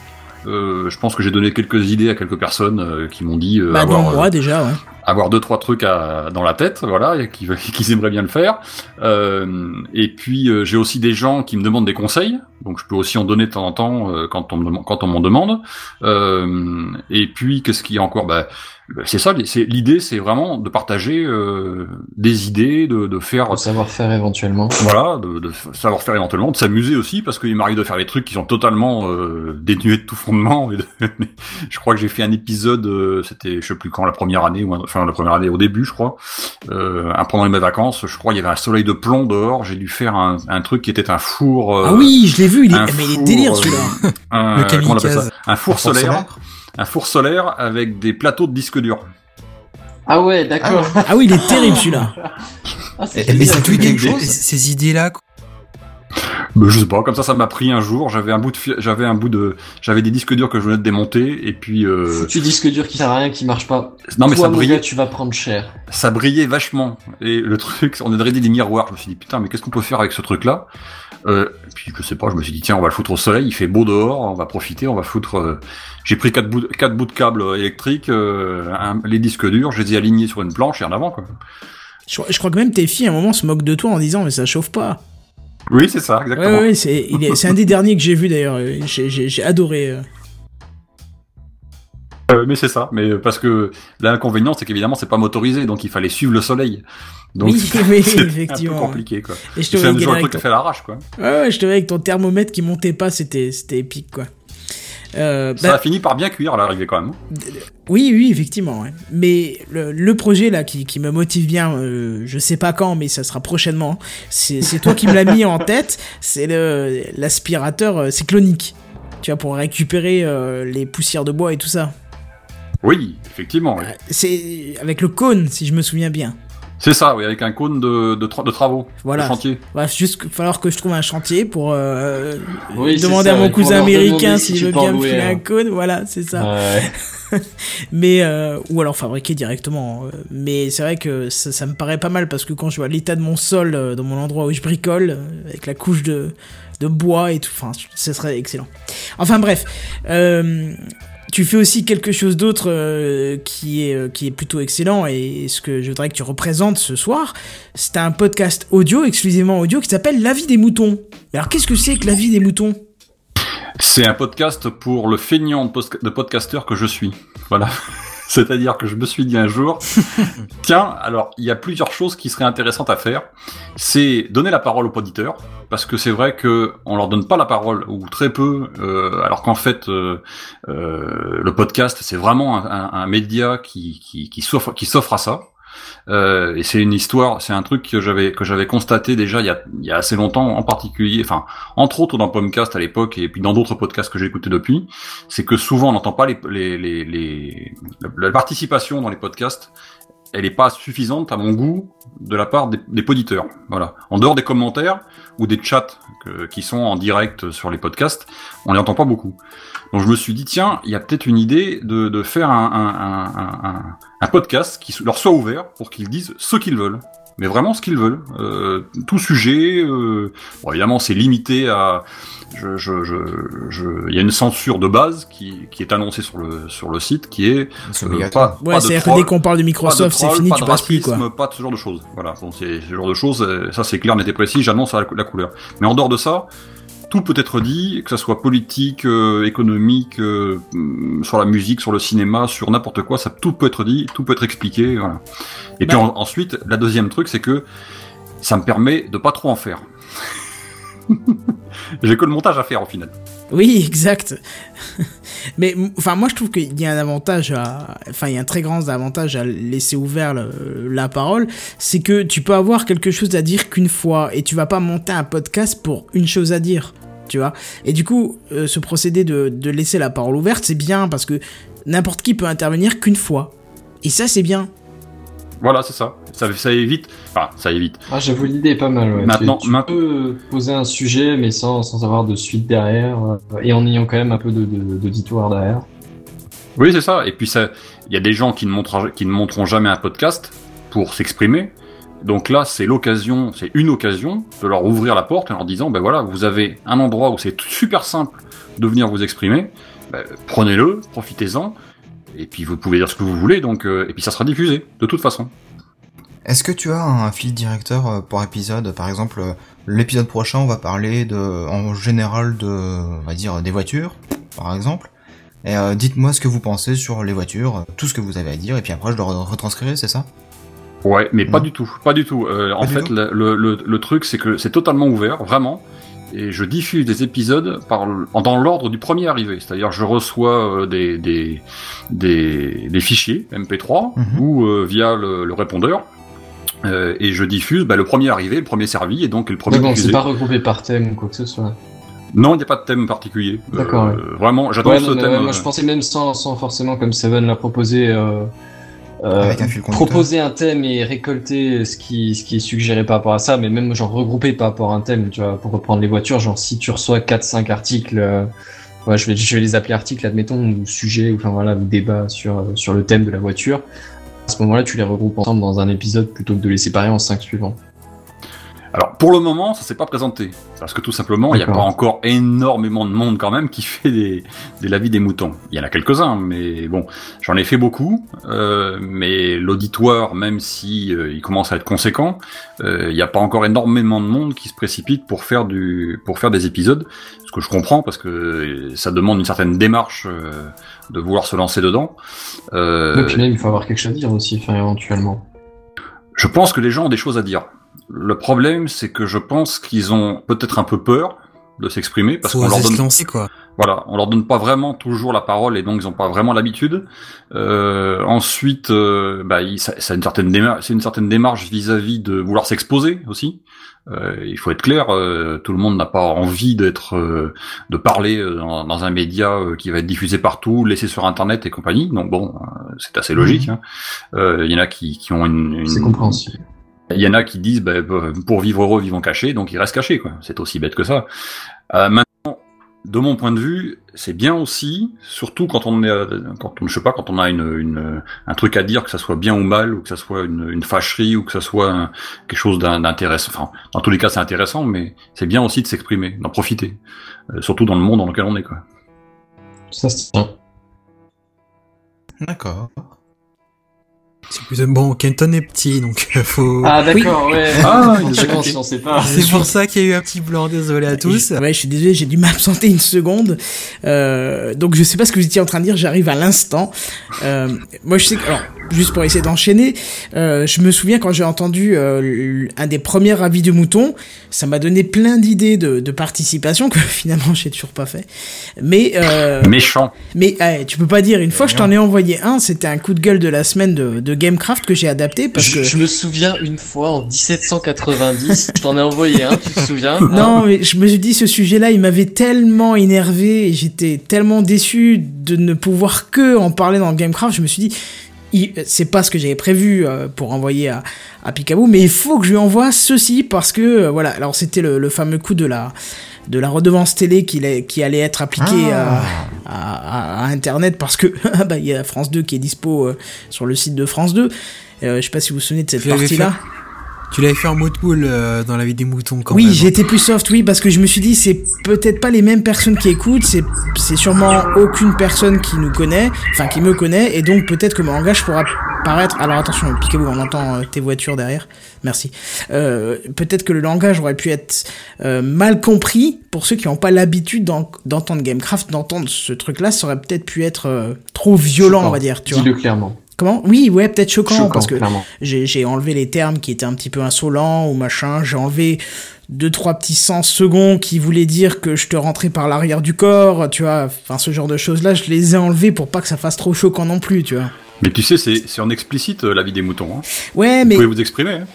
Je pense que j'ai donné quelques idées à quelques personnes qui m'ont dit euh, bah, avoir, moi déjà, ouais. Avoir deux trois trucs à, dans la tête, voilà, et qui, qui aimeraient bien le faire. Euh, et puis euh, j'ai aussi des gens qui me demandent des conseils, donc je peux aussi en donner de temps en temps euh, quand on quand on m'en demande. Euh, et puis qu'est-ce qu'il y a encore bah, bah, c'est ça, c'est l'idée, c'est vraiment de partager euh, des idées, de, de faire savoir-faire éventuellement. voilà, de, de savoir faire éventuellement, de s'amuser aussi, parce qu'il m'arrive de faire des trucs qui sont totalement euh, dénués de tout fondement. et de- je crois que j'ai fait un épisode, euh, c'était je sais plus quand, la première année ou un- enfin la première année au début, je crois, euh, pendant mes vacances, je crois il y avait un soleil de plomb dehors, j'ai dû faire un, un truc qui était un four. euh, ah oui, je l'ai vu, il est, un mais il est four, délire euh, celui-là. un, Le comment on appelle kamikaze. ça un four Un four solaire, solaire un four solaire avec des plateaux de disques durs. Ah ouais, d'accord. Ah oui, il est terrible celui-là. Ah, mais c'est Ces- chose. Ces idées-là, quoi. Je sais pas, comme ça, ça m'a pris un jour. J'avais un bout de, j'avais un bout de, j'avais des disques durs que je venais de démonter, et puis euh, Tu disque dur qui sert à rien, qui marche pas. non mais Toi, ça brillait, tu vas prendre cher. ça brillait vachement. Et le truc, on a dressé des miroirs. Je me suis dit putain, mais qu'est-ce qu'on peut faire avec ce truc-là? Euh, Puis je sais pas, je me suis dit tiens, on va le foutre au soleil. Il fait beau dehors, on va profiter, on va foutre. euh, J'ai pris quatre bouts, quatre bouts de câbles électriques, euh, un- les disques durs, je les ai alignés sur une planche et en avant quoi. Je, je crois que même tes filles à un moment se moquent de toi en disant mais ça chauffe pas. Oui, c'est ça, exactement. ouais, ouais, c'est il est- c'est un des derniers que j'ai vu d'ailleurs. J'ai j'ai- j'ai adoré. euh. Euh, mais c'est ça. Mais parce que l'inconvénient, c'est qu'évidemment, c'est pas motorisé, donc il fallait suivre le soleil. Donc Oui, c'est oui, c'est un peu compliqué quoi. Et je te voyais avec ton... fait à l'arrache quoi. Ouais, ouais, je te voyais avec ton thermomètre qui montait pas, c'était c'était épique quoi. Euh, Ça bah, a fini par bien cuire à l'arrivée quand même. oui, oui, effectivement. ouais. Mais le, le projet là qui, qui me motive bien, euh, je sais pas quand, mais ça sera prochainement. C'est toi qui me l'as mis en tête. C'est le l'aspirateur euh, cyclonique. Tu vois, pour récupérer euh, les poussières de bois et tout ça. Oui, effectivement. oui. C'est avec le cône, si je me souviens bien. C'est ça, oui, avec un cône de, de, tra- de travaux, Voilà. de chantier. Bref, juste qu'il va falloir que je trouve un chantier pour euh, Oui, demander ça, à mon cousin américain si s'il tu veut bien me filer un. un cône. Voilà, c'est ça. Ouais. Mais euh, ou alors fabriquer directement. euh, Mais c'est vrai que ça, ça me paraît pas mal parce que quand je vois l'état de mon sol euh, dans mon endroit où je bricole, avec la couche de, de bois et tout, enfin, ce serait excellent. Enfin bref, euh, tu fais aussi quelque chose d'autre euh, qui est euh, qui est plutôt excellent et ce que je voudrais que tu représentes ce soir, c'est un podcast audio exclusivement audio qui s'appelle La vie des moutons. Alors qu'est-ce que c'est que La vie des moutons? C'est un podcast pour le feignant de, de podcasteur que je suis. Voilà. C'est-à-dire que je me suis dit un jour, tiens, alors il y a plusieurs choses qui seraient intéressantes à faire. C'est donner la parole aux auditeurs, parce que c'est vrai que on leur donne pas la parole ou très peu, euh, alors qu'en fait euh, euh, le podcast c'est vraiment un, un- un média qui, qui, qui s'offre qui s'offre à ça. Euh, et c'est une histoire, c'est un truc que j'avais que j'avais constaté déjà il y a, assez longtemps, en particulier, enfin entre autres dans Pomcast à l'époque et puis dans d'autres podcasts que j'ai écoutés depuis, c'est que souvent on n'entend pas les, les, la participation dans les podcasts, elle n'est pas suffisante à mon goût de la part des, des poditeurs. Voilà. En dehors des commentaires ou des chats que- qui sont en direct sur les podcasts, on les entend pas beaucoup. Donc je me suis dit tiens, il y a peut-être une idée de, de faire un, un, un, un- podcast qui leur soit ouvert pour qu'ils disent ce qu'ils veulent. Mais vraiment ce qu'ils veulent. Euh, tout sujet. Euh, bon, évidemment, c'est limité à. Je, je, je, je, il y a une censure de base qui, qui est annoncée sur le sur le site, qui est C'est euh, pas, Ouais, pas de c'est-à-dire dès qu'on parle de Microsoft, c'est fini, pas tu de passes plus quoi. Pas de ce genre de choses. Voilà, donc c'est ce genre de choses. euh, Ça c'est clair, n'était précis. J'annonce la, la couleur. Mais en dehors de ça, tout peut être dit, que ça soit politique, euh, économique, euh, sur la musique, sur le cinéma, sur n'importe quoi, ça tout peut être dit, tout peut être expliqué, voilà. Et puis Bah. en- ensuite, la deuxième truc, c'est que ça me permet de pas trop en faire. J'ai que le montage à faire au final. Oui, exact. Mais enfin, moi je trouve qu'il y a un avantage à, enfin, il y a un très grand avantage à laisser ouvert la parole, c'est que tu peux avoir quelque chose à dire qu'une fois et tu vas pas monter un podcast pour une chose à dire, tu vois. Et du coup, euh, ce procédé de laisser la parole ouverte, c'est bien parce que n'importe qui peut intervenir qu'une fois. Et ça, c'est bien. Voilà, c'est ça. ça. Ça évite, enfin, ça évite. Ah, j'avoue, l'idée est pas mal. Ouais. Maintenant- tu, tu peux poser un sujet, mais sans, sans avoir de suite derrière, euh, et en ayant quand même un peu de- de- d'auditoire derrière. Oui, c'est ça. Et puis ça, il y a des gens qui ne montreront, qui ne montreront jamais un podcast pour s'exprimer. Donc là, c'est l'occasion, c'est une occasion de leur ouvrir la porte en leur disant, ben voilà, vous avez un endroit où c'est super simple de venir vous exprimer. Ben, Prenez-le, profitez-en. Et puis vous pouvez dire ce que vous voulez, donc euh, et puis ça sera diffusé de toute façon. Est-ce que tu as un fil directeur euh, par épisode? Par exemple, euh, l'épisode prochain, on va parler de, en général de, on va dire, des voitures, par exemple. Et euh, dites-moi ce que vous pensez sur les voitures, tout ce que vous avez à dire, et puis après je le re- retranscrirai, c'est ça? Ouais, mais pas du tout, pas du tout. Euh, en du fait, tout? le, le, le- le truc, c'est que c'est totalement ouvert, vraiment. Et je diffuse des épisodes par, dans l'ordre du premier arrivé. C'est-à-dire, je reçois euh, des, des, des, des fichiers MP3 Mhm. ou euh, via le, le répondeur. Euh, et je diffuse bah, le premier arrivé, le premier servi, et donc le premier Mais bon, c'est pas regroupé par thème ou quoi que ce soit. Non, il n'y a pas de thème particulier. D'accord, Euh, Vraiment, j'adore Ouais, ce non, thème. ouais, moi je pensais même sans, sans forcément comme Seven l'a proposé. Euh, Avec un fil conducteur. proposer un thème et récolter ce qui, ce qui est suggéré par rapport à ça, mais même genre regrouper par rapport à un thème, tu vois, pour reprendre les voitures, genre si tu reçois 4-5 articles, euh, ouais, je, vais, je vais les appeler articles, admettons, ou sujets, ou enfin voilà, ou débat sur, euh, sur le thème de la voiture. À ce moment-là, tu les regroupes ensemble dans un épisode plutôt que de les séparer en 5 suivants. Alors pour le moment, ça s'est pas présenté parce que tout simplement, il n'y a pas encore énormément de monde quand même qui fait des, des lavis des moutons. Il y en a quelques-uns, mais bon, j'en ai fait beaucoup. euh, mais l'auditoire, même si euh, il commence à être conséquent, euh, il n'y a pas encore énormément de monde qui se précipite pour faire du pour faire des épisodes. Ce que je comprends parce que ça demande une certaine démarche euh, de vouloir se lancer dedans. Euh, Et puis même, il faut avoir quelque chose à dire aussi, enfin, éventuellement. je pense que les gens ont des choses à dire. Le problème, c'est que je pense qu'ils ont peut-être un peu peur de s'exprimer parce qu'on leur donne, lancer, quoi. voilà, on leur donne pas vraiment toujours la parole et donc ils ont pas vraiment l'habitude. Euh, ensuite, euh, bah, il- ça, ça a une certaine démarche, c'est une certaine démarche vis-à-vis de vouloir s'exposer aussi. Euh, il faut être clair, euh, tout le monde n'a pas envie d'être, euh, de parler euh, dans, dans un média euh, qui va être diffusé partout, laissé sur Internet et compagnie. Donc bon, euh, c'est assez logique. hein. Euh, Il y en a qui, qui ont une, une- C'est compréhensible. Il y en a qui disent bah, pour vivre heureux, vivons cachés, donc ils restent cachés. quoi. C'est aussi bête que ça. Euh, maintenant, de mon point de vue, c'est bien aussi, surtout quand on est, euh, quand on, je sais pas, quand on a une, une, un truc à dire, que ça soit bien ou mal, ou que ça soit une, une fâcherie, ou que ça soit un- quelque chose d'in- d'intéressant. Enfin, dans tous les cas, c'est intéressant, mais c'est bien aussi de s'exprimer, d'en profiter, Euh, surtout dans le monde dans lequel on est. Quoi. Ça se tient. D'accord. C'est bon. Kenton est petit, donc euh, faut. Ah, d'accord, ouais. Ah, on sait pas. C'est pour ça qu'il y a eu un petit blanc. Désolé à tous. Ouais, je suis désolé, j'ai dû m'absenter une seconde. Euh, donc je sais pas ce que vous étiez en train de dire, j'arrive à l'instant. Euh, moi je sais que, alors, juste pour essayer d'enchaîner, euh, je me souviens quand j'ai entendu euh, un des premiers avis de mouton, ça m'a donné plein d'idées de, de participation que finalement j'ai toujours pas fait. Mais euh, Méchant. mais eh, tu peux pas dire, une fois que je t'en ai envoyé un, c'était un coup de gueule de la semaine de, de Gamecraft que j'ai adapté parce je, que... je me souviens une fois en 1790, je t'en ai envoyé un, tu te souviens Non, mais je me suis dit, ce sujet-là, il m'avait tellement énervé et j'étais tellement déçu de ne pouvoir que en parler dans Gamecraft. Je me suis dit, c'est pas ce que j'avais prévu euh, pour envoyer à, à Picaboo, mais il faut que je lui envoie ceci parce que, euh, voilà, alors c'était le, le fameux coup de la de la redevance télé qui, allait- qui allait être appliquée Ah. à, à, à Internet parce que ah bah, il y a France 2 qui est dispo euh, sur le site de France 2. Euh, je sais pas si vous vous souvenez de cette partie-là. Tu l'avais fait en mode cool euh, dans la vie des moutons quand oui, même. j'étais plus soft, oui, parce que je me suis dit, c'est peut-être pas les mêmes personnes qui écoutent, c'est, c'est sûrement aucune personne qui nous connaît, enfin qui me connaît, et donc peut-être que mon langage pourra paraître. Alors attention, piquez-vous, on entend euh, tes voitures derrière. Merci. Euh, peut-être que le langage aurait pu être euh, mal compris pour ceux qui n'ont pas l'habitude d'en- d'entendre Gamecraft, d'entendre ce truc-là, ça aurait peut-être pu être euh, trop violent, on va dire, tu vois. Dis-le clairement. Comment? Oui, ouais, peut-être choquant, Choquant, parce que j'ai enlevé les termes qui étaient un petit peu insolents ou machin. J'ai enlevé deux trois petits sens seconds qui voulaient dire que je te rentrais par l'arrière du corps, tu vois. Enfin, ce genre de choses là, je les ai enlevés pour pas que ça fasse trop choquant non plus, tu vois. Mais tu sais, c'est c'est en explicite euh, la vie des moutons. Hein. Ouais, Vous mais pouvez vous exprimer. Hein.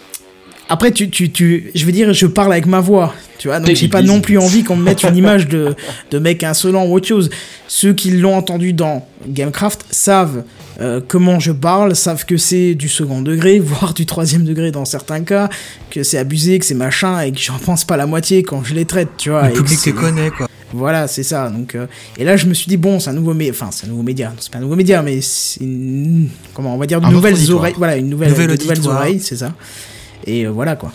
après tu tu tu, je veux dire, je parle avec ma voix, tu vois. Donc j'ai pas non plus envie qu'on me mette une image de de mec insolent ou autre chose. Ceux qui l'ont entendu dans Gamecraft savent euh, comment je parle, savent que c'est du second degré, voire du troisième degré dans certains cas, que c'est abusé, que c'est machin, et que j'en pense pas la moitié quand je les traite, tu vois. Le public te connaît quoi. Voilà, c'est ça. Donc, euh, et là, je me suis dit bon, c'est un nouveau média, enfin, c'est un nouveau média. Non, C'est pas un nouveau média, mais c'est une... comment on va dire de nouvelles oreilles. Voilà, une nouvelle, Nouvel de nouvelles auditoire. oreilles, c'est ça. Et euh, voilà quoi.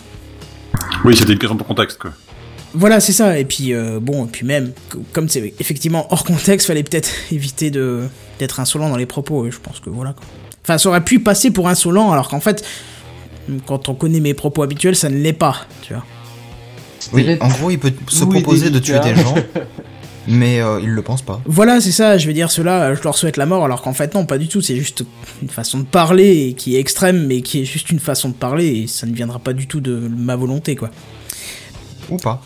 Oui, c'était une question de contexte. Quoi. Voilà, c'est ça. Et puis euh, bon, et puis même, co- comme c'est effectivement hors contexte, fallait peut-être éviter de d'être insolent dans les propos. Et je pense que voilà. Quoi. Enfin, ça aurait pu passer pour insolent, alors qu'en fait, quand on connaît mes propos habituels, ça ne l'est pas, tu vois. Oui, en gros, il peut se Oui, proposer de tuer des gens, mais euh, il le pense pas. Voilà, c'est ça, je vais dire cela, je leur souhaite la mort, alors qu'en fait, non, pas du tout, c'est juste une façon de parler qui est extrême, mais qui est juste une façon de parler, et ça ne viendra pas du tout de ma volonté, quoi. Ou pas.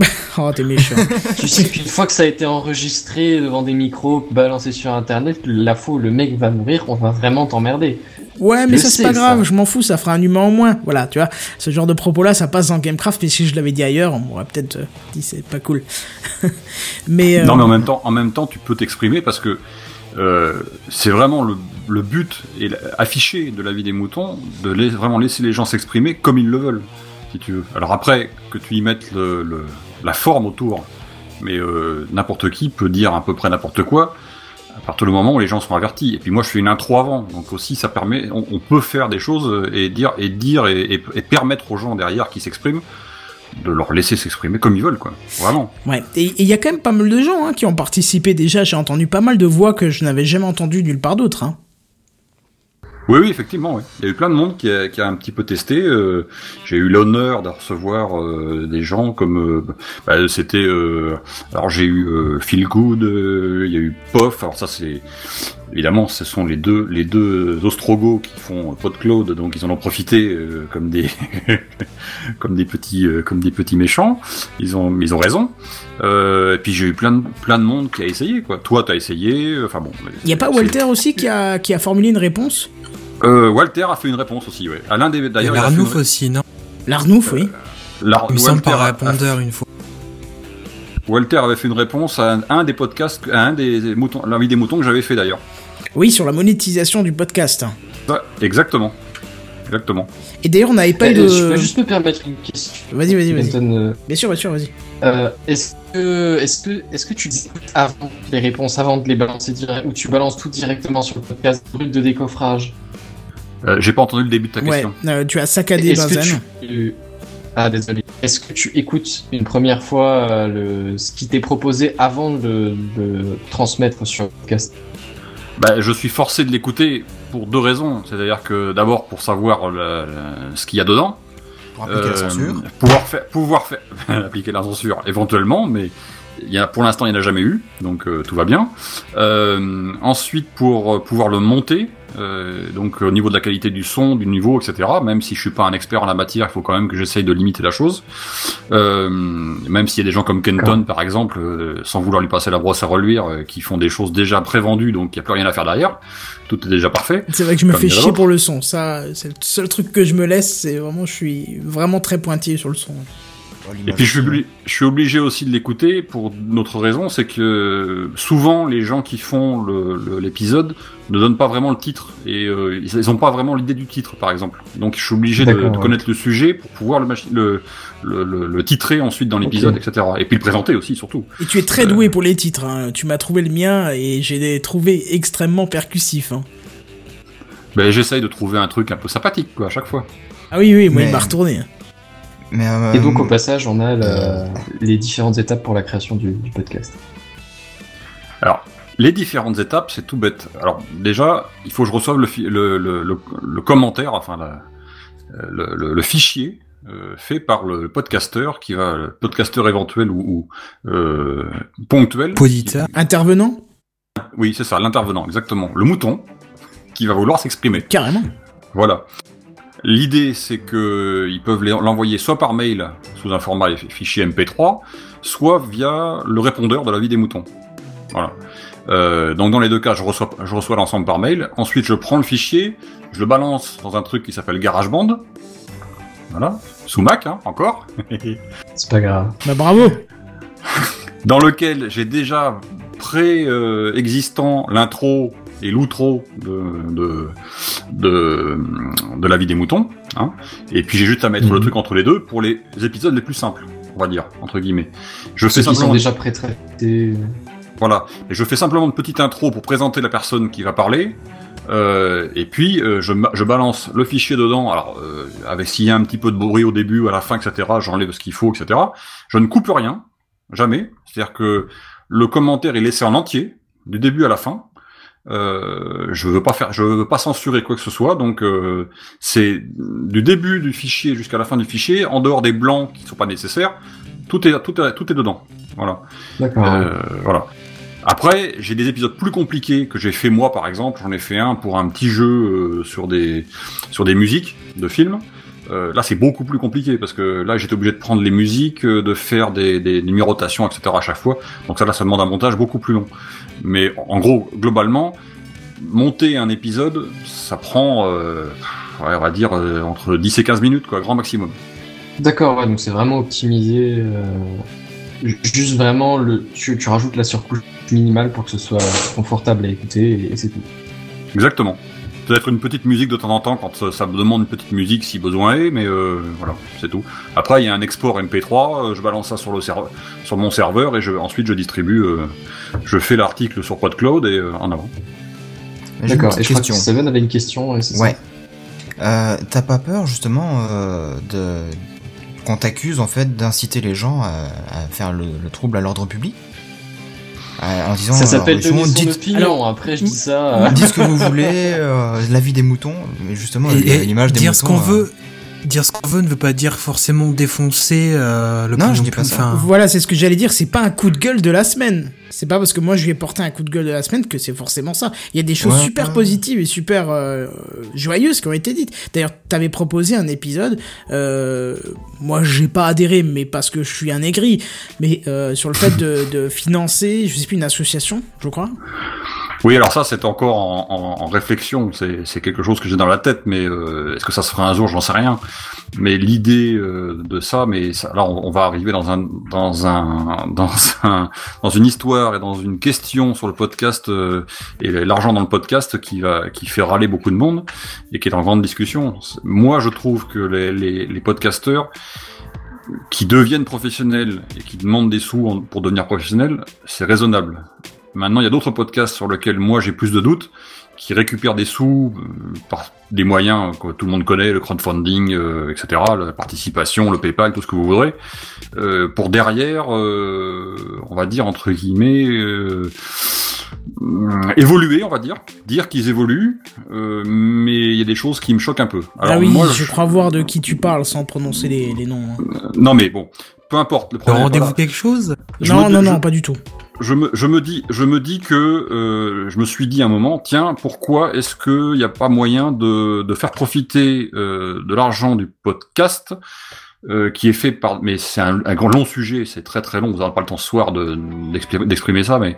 Oh, t'es méchant. Tu sais qu'une fois que ça a été enregistré devant des micros, balancé sur internet, la fois où le mec va mourir, on va vraiment t'emmerder. Ouais, mais Je ça c'est pas grave, ça. je m'en fous, ça fera un humain en moins. Voilà, tu vois, ce genre de propos-là, ça passe dans Gamecraft, mais si je l'avais dit ailleurs, on m'aurait peut-être euh, dit c'est pas cool. mais euh, Non, mais en même temps, en même temps, tu peux t'exprimer parce que euh, c'est vraiment le, le but et affiché de la vie des moutons de vraiment laisser les gens s'exprimer comme ils le veulent, si tu veux. Alors après, que tu y mettes le, le- la forme autour, mais euh, n'importe qui peut dire à peu près n'importe quoi à partir du moment où les gens sont avertis. Et puis moi, je fais une intro avant, donc aussi ça permet, on, peut faire des choses et dire et dire et permettre aux gens derrière qui s'expriment de leur laisser s'exprimer comme ils veulent, quoi. Vraiment. ouais, et il y a quand même pas mal de gens hein, qui ont participé déjà, j'ai entendu pas mal de voix que je n'avais jamais entendues nulle part d'autre. Hein. Oui, oui, effectivement, oui. Il y a eu plein de monde qui a, qui a un petit peu testé. euh, J'ai eu l'honneur de recevoir euh, des gens comme euh, bah, c'était. euh, alors j'ai eu euh, Feel Good, euh, il y a eu Pof. Alors ça c'est évidemment, ce sont les deux les deux Ostrogoths qui font PodCloud, donc ils en ont profité euh, comme des comme des petits euh, comme des petits méchants. Ils ont ils ont raison. Euh, et puis j'ai eu plein de plein de monde qui a essayé quoi. Toi t'as essayé. Enfin bon. Il y a pas Walter aussi qui a, qui a formulé une réponse? Euh, Walter a fait une réponse aussi, ouais. À l'un des d'ailleurs. Larnouf une- aussi, non? L'Arnouf, oui. Il me semble Walter, par a- répondeur une fois. Walter avait fait une réponse à un, un des podcasts, à un des moutons, l'envie des moutons que j'avais fait d'ailleurs. Oui, sur la monétisation du podcast. Ouais, exactement. Exactement. Et d'ailleurs, on n'avait pas eu Euh, Je peux de. juste me permettre une question. Vas-y, vas-y, vas-y. Euh, Bien sûr, bien sûr, vas-y. Euh, est-ce que, est-ce que, est-ce que tu écoutes avant les réponses, avant de les balancer direct, ou tu balances tout directement sur le podcast brut de décoffrage? Euh, J'ai pas entendu le début de ta Ouais, question. euh, tu as saccadé Est-ce que Benzen. tu, ah désolé. Est-ce que tu écoutes une première fois euh, le, ce qui t'est proposé avant de le transmettre sur le podcast? Bah, je suis forcé de l'écouter pour deux raisons. C'est-à-dire que d'abord pour savoir ce qu'il y a dedans. Pour appliquer la Euh, censure. Pouvoir faire, pouvoir faire, appliquer la censure éventuellement, mais il y a, pour l'instant il n'y en a jamais eu, donc euh, tout va bien. Euh, ensuite pour pouvoir le monter, euh, donc au niveau de la qualité du son, du niveau, etc. Même si je suis pas un expert en la matière, il faut quand même que j'essaye de limiter la chose. Euh, même s'il y a des gens comme Kenton par exemple, euh, sans vouloir lui passer la brosse à reluire, euh, qui font des choses déjà prévendues, donc il n'y a plus rien à faire derrière. Tout est déjà parfait. C'est vrai que je me fais chier pour le son. Ça, c'est le seul truc que je me laisse. C'est vraiment, je suis vraiment très pointillé sur le son. Et puis je suis, obli- je suis obligé aussi de l'écouter pour notre raison, c'est que souvent les gens qui font le- le- l'épisode ne donnent pas vraiment le titre et euh, ils n'ont pas vraiment l'idée du titre par exemple. Donc je suis obligé de, D'accord, de ouais. connaître le sujet pour pouvoir le, machi- le, le, le- le titrer ensuite dans l'épisode, etc. Et puis le présenter aussi surtout. Et tu es très doué pour les titres. hein. Tu m'as trouvé le mien et j'ai trouvé extrêmement percussif. hein. Ben, J'essaye de trouver un truc un peu sympathique quoi à chaque fois. Ah oui, oui, moi Mais- il m'a retourné. Mais, euh, Et donc au passage, on a la- les différentes étapes pour la création du, du podcast. Alors, les différentes étapes, c'est tout bête. Alors, déjà, il faut que je reçoive le, fi- le, le, le, le commentaire, enfin, la- euh, le, le, le fichier euh, fait par le podcasteur qui va, le podcasteur éventuel ou, ou euh, ponctuel. Poditeur. Intervenant? Oui, c'est ça, l'intervenant, exactement. Le mouton qui va vouloir s'exprimer. Carrément. Voilà. L'idée, c'est que ils peuvent l'envoyer soit par mail sous un format fichier MP3, soit via le répondeur de la vie des moutons. Voilà. Euh, donc dans les deux cas, je reçois, je reçois l'ensemble par mail. Ensuite, je prends le fichier, je le balance dans un truc qui s'appelle GarageBand. Voilà. Sous Mac, hein, encore. C'est pas grave. Bah bravo. dans lequel j'ai déjà pré-existant l'intro et l'outro de, de, de, de la vie des moutons. Hein. Et puis j'ai juste à mettre Mhm. le truc entre les deux pour les épisodes les plus simples, on va dire, entre guillemets. Je Ceux fais sont simplement, déjà pré-traités. voilà, et je fais simplement une petite intro pour présenter la personne qui va parler. Euh, et puis euh, je, je balance le fichier dedans. Alors euh, avec s'il y a un petit peu de bruit au début, à la fin, etc. J'enlève ce qu'il faut, etc. Je ne coupe rien, jamais. C'est-à-dire que le commentaire est laissé en entier, du début à la fin. Euh, je veux pas faire, je veux pas censurer quoi que ce soit, donc euh, c'est du début du fichier jusqu'à la fin du fichier, en dehors des blancs qui sont pas nécessaires, tout est tout est, tout est dedans. Voilà. D'accord. Euh, voilà. Après, j'ai des épisodes plus compliqués que j'ai fait moi, par exemple. J'en ai fait un pour un petit jeu euh, sur des sur des musiques de films. Euh, là, c'est beaucoup plus compliqué parce que là, j'étais obligé de prendre les musiques, euh, de faire des, des numérotations, etc. à chaque fois. Donc ça, là, ça demande un montage beaucoup plus long. Mais en gros, globalement, monter un épisode, ça prend, euh, ouais, on va dire, euh, entre 10 et 15 minutes, quoi, grand maximum. D'accord, ouais, donc c'est vraiment optimisé. ju- Juste vraiment, le, tu, tu rajoutes la surcouche minimale pour que ce soit confortable à écouter et, et c'est tout. Exactement. Peut-être une petite musique de temps en temps quand ça, me demande une petite musique si besoin est, mais euh, voilà, c'est tout. Après, il y a un export MP3, euh, je balance ça sur, le serveur, sur mon serveur et je, ensuite je distribue, euh, je fais l'article sur PodCloud et euh, en avant. D'accord, et je crois que question. Seven avait une question, ouais, Ouais. Euh, T'as pas peur justement euh, de qu'on t'accuse en fait d'inciter les gens à, à faire le, le trouble à l'ordre public? En disant Ça s'appelle euh, justement, donner son dites, opinion, après je dis ça... euh, dites ce que vous voulez, euh, l'avis des moutons, mais justement l'image des dire moutons. ce qu'on euh, veut, dire ce qu'on veut ne veut pas dire forcément défoncer euh, le Non, je dis pas ça. Voilà, c'est ce que j'allais dire, c'est pas un coup de gueule de la semaine. C'est pas parce que moi je lui ai porté un coup de gueule de la semaine que c'est forcément ça. Il y a des choses Ouais. super positives et super euh, joyeuses qui ont été dites. D'ailleurs, t'avais proposé un épisode, euh, moi j'ai pas adhéré, mais parce que je suis un aigri, mais euh, sur le fait de, de financer, je sais plus, une association, je crois. Oui, alors ça c'est encore en, réflexion, c'est quelque chose que j'ai dans la tête, mais euh, est-ce que ça se fera un jour, j'en sais rien. Mais l'idée euh, de ça, mais ça, là on, on va arriver dans un dans un dans un dans une histoire et dans une question sur le podcast euh, et l'argent dans le podcast qui va qui fait râler beaucoup de monde et qui est en grande discussion. Moi, je trouve que les les, les podcasteurs qui deviennent professionnels et qui demandent des sous pour devenir professionnels, c'est raisonnable. Maintenant, il y a d'autres podcasts sur lesquels moi j'ai plus de doutes, qui récupèrent des sous euh, par des moyens que tout le monde connaît, le crowdfunding, euh, etc., la participation, le PayPal, tout ce que vous voudrez, euh, pour derrière, euh, on va dire entre guillemets, euh, euh, évoluer, on va dire, dire qu'ils évoluent, euh, mais il y a des choses qui me choquent un peu. ah oui, moi, je crois voir de qui tu parles sans prononcer les, les noms. hein. non mais bon, peu importe. Le problème, Rendez-vous voilà. quelque chose? Je Non, me- non, je- non, pas du tout. Je me, je me dis, je me dis que euh, je me suis dit un moment, tiens, pourquoi est-ce qu'il n'y a pas moyen de, de faire profiter euh, de l'argent du podcast euh, qui est fait par, mais c'est un, un grand long sujet, c'est très très long, vous n'aurez pas le temps ce soir de d'exprimer ça, mais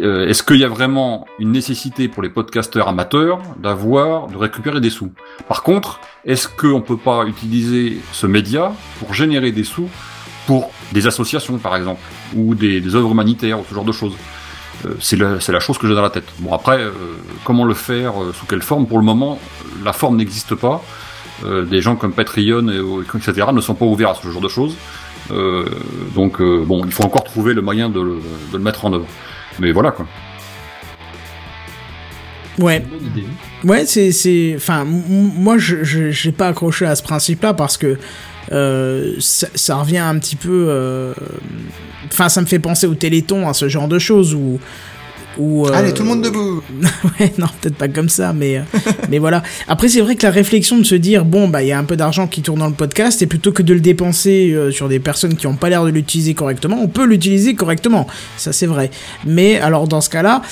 euh, est-ce qu'il y a vraiment une nécessité pour les podcasteurs amateurs d'avoir, de récupérer des sous? Par contre, est-ce qu'on peut pas utiliser ce média pour générer des sous pour des associations, par exemple, ou des, des œuvres humanitaires, ou ce genre de choses Euh, c'est la, c'est la chose que j'ai dans la tête. Bon, après, euh, comment le faire, euh, sous quelle forme? Pour le moment, la forme n'existe pas. Euh, des gens comme Patreon, et, etc., ne sont pas ouverts à ce genre de choses. Euh, donc, euh, bon, il faut encore trouver le moyen de le, de le mettre en œuvre. Mais voilà, quoi. Ouais. Ouais, c'est, c'est, enfin, moi, je, j'ai pas accroché à ce principe-là parce que euh, ça, ça revient un petit peu, euh, enfin, ça me fait penser au Téléthon, à ce genre de choses où, où. euh, Allez, tout le monde debout ouais, non, peut-être pas comme ça, mais, mais voilà. Après, c'est vrai que la réflexion de se dire, bon, bah, il y a un peu d'argent qui tourne dans le podcast, et plutôt que de le dépenser sur des personnes qui ont pas l'air de l'utiliser correctement, on peut l'utiliser correctement. Ça, c'est vrai. Mais, alors, dans ce cas-là,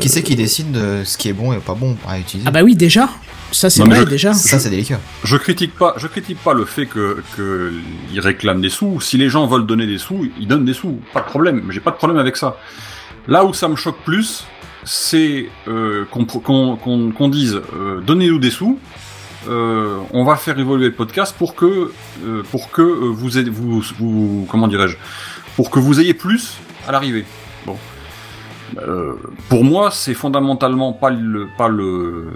Qui c'est qui décide de ce qui est bon et pas bon à utiliser? Ah bah oui, déjà. Ça, c'est vrai, je- déjà. Ça, c'est délicat. Je critique pas, je critique pas le fait que, que ils réclament des sous. Si les gens veulent donner des sous, ils donnent des sous. Pas de problème. J'ai pas de problème avec ça. Là où ça me choque plus, c'est euh, qu'on qu'on qu'on qu'on dise euh, donnez-nous des sous. euh, on va faire évoluer le podcast pour que euh, pour que euh, vous, ayez- vous vous comment dirais-je pour que vous ayez plus à l'arrivée. Bon. Euh, pour moi, c'est fondamentalement pas le pas le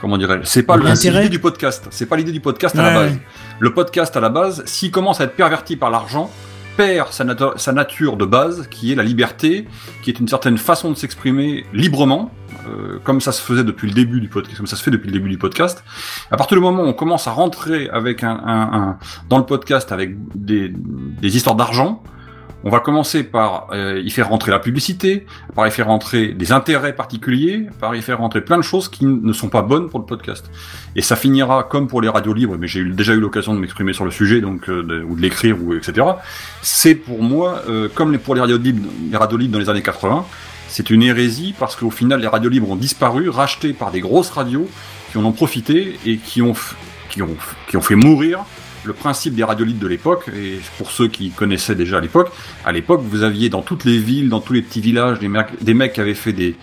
comment dirais-je C'est pas l'idée du podcast. C'est pas l'idée du podcast à la base. Le podcast à la base, s'il commence à être perverti par l'argent, perd sa nature de base, qui est la liberté, qui est une certaine façon de s'exprimer librement, euh, comme ça se faisait depuis le début du podcast, comme ça se fait depuis le début du podcast. À partir du moment où on commence à rentrer avec un, un- un- dans le podcast avec des, des histoires d'argent, On va commencer par euh, y faire rentrer la publicité, par y faire rentrer des intérêts particuliers, par y faire rentrer plein de choses qui ne sont pas bonnes pour le podcast. Et ça finira comme pour les radios libres, mais j'ai déjà eu l'occasion de m'exprimer sur le sujet, donc euh, de- ou de l'écrire, ou etc. C'est pour moi, euh, comme pour les radios libres, les radios libres dans les années 80, c'est une hérésie parce qu'au final, les radios libres ont disparu, rachetés par des grosses radios qui en ont profité et qui ont, qui ont, qui ont fait mourir le principe des radios libres de l'époque. Et pour ceux qui connaissaient déjà à l'époque, à l'époque, vous aviez dans toutes les villes, dans tous les petits villages, des mecs, qui avaient fait des,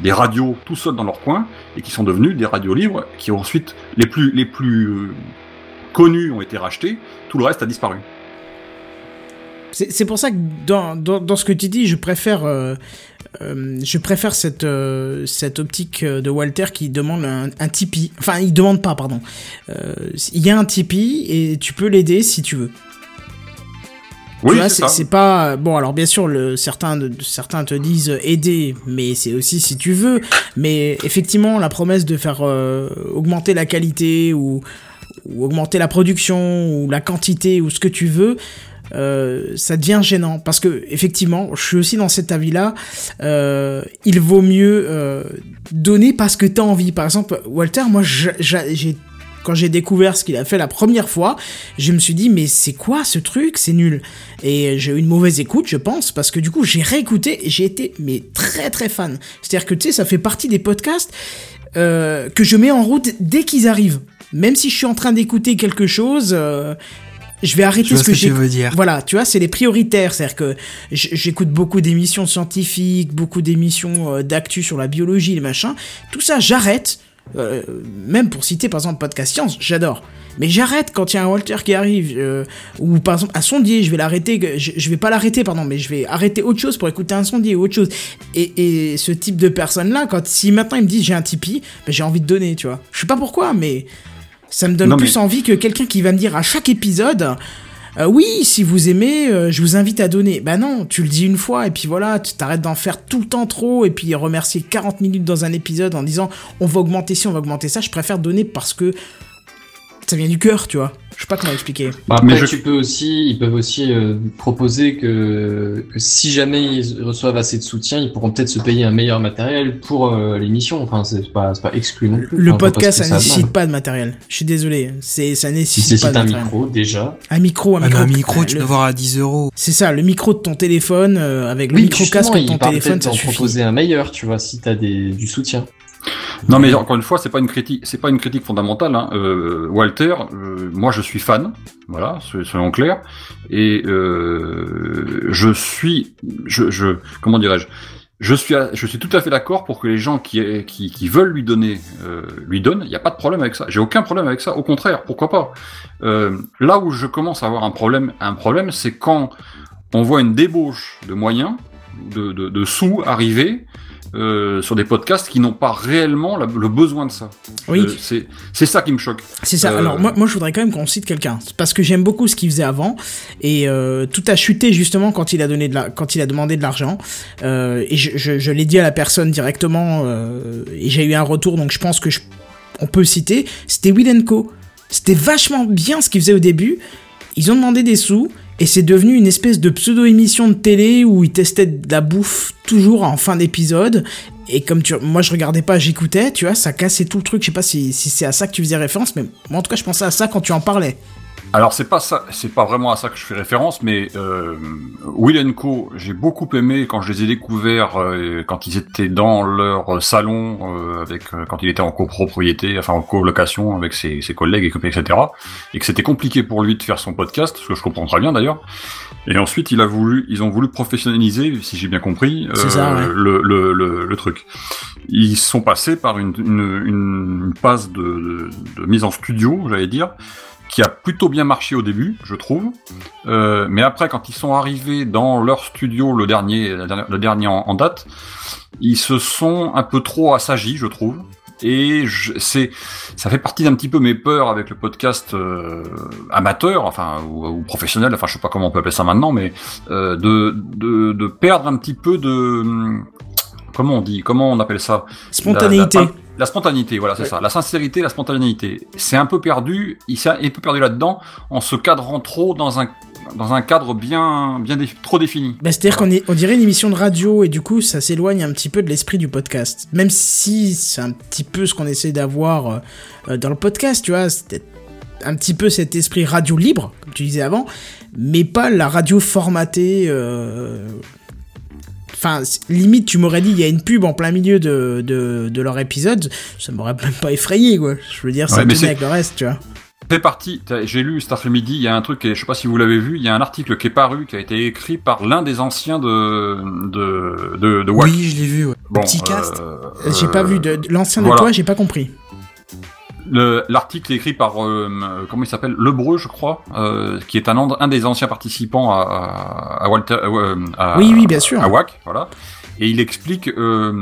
des radios tout seuls dans leur coin et qui sont devenus des radios libres qui ont ensuite, les plus, les plus euh, connus ont été rachetés, tout le reste a disparu. C'est pour ça que dans, dans, dans ce que tu dis, je préfère, euh, euh, je préfère cette, euh, cette optique de Walter qui demande un, un Tipeee. Enfin, il demande pas, pardon. Il y a un Tipeee et tu peux l'aider si tu veux. Oui, c'est c'est ça. c'est pas bon. Alors bien sûr, le, certains certains te disent aider, mais c'est aussi si tu veux. Mais effectivement, la promesse de faire augmenter la qualité ou, ou augmenter la production ou la quantité ou ce que tu veux. Euh, ça devient gênant parce que effectivement, je suis aussi dans cet avis-là. euh, il vaut mieux euh, donner parce que t'as envie. Par exemple, Walter, moi, quand j'ai découvert ce qu'il a fait la première fois, je me suis dit mais c'est quoi ce truc? C'est nul. Et j'ai eu une mauvaise écoute, je pense, parce que du coup j'ai réécouté et j'ai été mais très très fan. C'est-à-dire que tu sais, ça fait partie des podcasts que je mets en route dès qu'ils arrivent. Même si je suis en train d'écouter quelque chose, je vais arrêter Je ce que, que j'ai. veux dire. Voilà, tu vois, c'est les prioritaires. C'est-à-dire que j'écoute beaucoup d'émissions scientifiques, beaucoup d'émissions euh, d'actu sur la biologie, les machins. Tout ça, j'arrête. Euh, même pour citer par exemple podcast science, j'adore. Mais j'arrête quand il y a un Walter qui arrive, euh, ou par exemple un sondier, je vais l'arrêter, je, je vais pas l'arrêter, pardon, mais je vais arrêter autre chose pour écouter un sondier ou autre chose. Et, et ce type de personne-là, quand si maintenant il me dit j'ai un Tipeee, ben, j'ai envie de donner, tu vois. Je sais pas pourquoi, mais ça me donne Non, plus mais- envie que quelqu'un qui va me dire à chaque épisode. euh, oui, si vous aimez, euh, je vous invite à donner. Bah non, tu le dis une fois et puis voilà, tu t'arrêtes d'en faire tout le temps trop et puis remercier 40 minutes dans un épisode en disant on va augmenter ci, on va augmenter ça. Je préfère donner parce que ça vient du cœur, tu vois. Je sais pas comment expliquer. Bah, après, Mais je- tu peux aussi, ils peuvent aussi euh, proposer que, que si jamais ils reçoivent assez de soutien, ils pourront peut-être se payer un meilleur matériel pour euh, l'émission. Enfin, c'est pas, c'est pas exclu non plus. Le Enfin, podcast, ça faire nécessite pas de matériel. Je suis désolé, c'est ça Si nécessite c'est pas de un matériel. micro, déjà. Un micro, un Ah, micro. un micro, tu le- peux voir à 10 euros. C'est ça, le micro de ton téléphone euh, avec le micro casque de ton téléphone, peut-être ça suffit. proposer un meilleur, tu vois, si t'as des, du soutien. Non mais encore une fois, c'est pas une critique, c'est pas une critique fondamentale. Hein. Euh, Walter, euh, moi je suis fan, voilà, so- soyons clairs, et euh, je suis, je, je comment dirais-je, je suis, je suis tout à fait d'accord pour que les gens qui, qui, qui veulent lui donner, euh, lui donnent. Il n'y a pas de problème avec ça. J'ai aucun problème avec ça. Au contraire, pourquoi pas? Euh, là où je commence à avoir un problème, un problème, c'est quand on voit une débauche de moyens, de, de, de sous arriver euh, sur des podcasts qui n'ont pas réellement la- le besoin de ça. Oui. Euh, c'est c'est ça qui me choque. C'est ça. Euh, Alors moi, moi, je voudrais quand même qu'on cite quelqu'un parce que j'aime beaucoup ce qu'il faisait avant et tout a chuté justement quand il a donné de la, quand il a demandé de l'argent. Et je, je, je l'ai dit à la personne directement et j'ai eu un retour donc je pense que je, on peut citer. C'était Will Co. C'était vachement bien ce qu'il faisait au début. Ils ont demandé des sous et c'est devenu une espèce de pseudo-émission de télé où ils testaient de la bouffe toujours en fin d'épisode. Et comme moi je regardais pas, j'écoutais, tu vois, ça cassait tout le truc. Je sais pas si, si c'est à ça que tu faisais référence, mais moi en tout cas je pensais à ça quand tu en parlais. Alors c'est pas ça, c'est pas vraiment à ça que je fais référence, mais euh, Will Co, j'ai beaucoup aimé quand je les ai découverts euh, quand ils étaient dans leur salon euh, avec euh, quand il était en copropriété, enfin en colocation avec ses, ses collègues et etc. Et que c'était compliqué pour lui de faire son podcast, ce que je comprends très bien d'ailleurs. Et ensuite il a voulu, ils ont voulu professionnaliser, si j'ai bien compris, ça, ouais. le, le, le, le truc. Ils sont passés par une, une, une phase de, de, de mise en studio, j'allais dire qui a plutôt bien marché au début, je trouve. Euh, mais après, quand ils sont arrivés dans leur studio, le dernier, le dernier en, date, ils se sont un peu trop assagis, je trouve. Et c'est, ça fait partie d'un petit peu mes peurs avec le podcast euh, amateur, enfin ou, ou professionnel, enfin je sais pas comment on peut appeler ça maintenant, mais euh, de, de de perdre un petit peu de comment on dit, comment on appelle ça? Spontanéité. la, la- la spontanéité, voilà, c'est Ouais. ça. La sincérité, la spontanéité. C'est un peu perdu, il s'est un peu perdu là-dedans en se cadrant trop dans un, dans un cadre bien, bien dé- trop défini. Bah, C'est-à-dire qu'on on dirait une émission de radio et du coup ça s'éloigne un petit peu de l'esprit du podcast. Même si c'est un petit peu ce qu'on essaie d'avoir euh, euh, dans le podcast, tu vois, c'était un petit peu cet esprit radio libre, comme tu disais avant, mais pas la radio formatée. euh, Enfin, limite, tu m'aurais dit, il y a une pub en plein milieu de, de, de leur épisode, ça m'aurait même pas effrayé, quoi. Je veux dire, ça Ouais, tenait c'est- avec le reste, tu vois. fait partie. t'as- J'ai lu cet après-midi. Il y a un truc. est- Je sais pas si vous l'avez vu. Il y a un article qui est paru, qui a été écrit par l'un des anciens de de de, de WAC. Oui, je l'ai vu. Ouais. Bon, Petit cast. euh, J'ai pas euh, vu de, de l'ancien de toi, j'ai pas compris. Le- L'article est écrit par euh, euh, comment il s'appelle? Lebreu, je crois, euh, qui est un, un des anciens participants à, à, Walter, euh, à, Oui, oui, bien sûr. à WAC, voilà. Et il explique euh,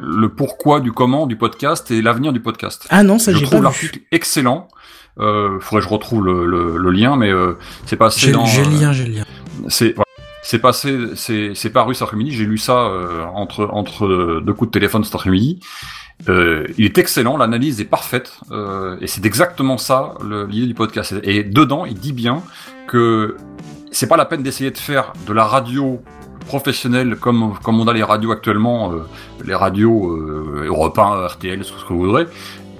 le pourquoi du comment du podcast et l'avenir du podcast. Ah non, ça je j'ai pas trouve vu. l'article excellent. Euh, faudrait que je retrouve le, le, le lien, mais euh, c'est passé dans. j'ai le lien, j'ai le lien. c'est voilà. c'est passé, c'est c'est paru cet après-midi. J'ai lu ça euh, entre entre deux coups de téléphone cet après-midi. Euh, il est excellent, l'analyse est parfaite euh, et c'est exactement ça l'idée du podcast. Et dedans, il dit bien que c'est pas la peine d'essayer de faire de la radio professionnelle comme comme on a les radios actuellement, euh, les radios euh, Europe 1, RTL, ce que vous voudrez.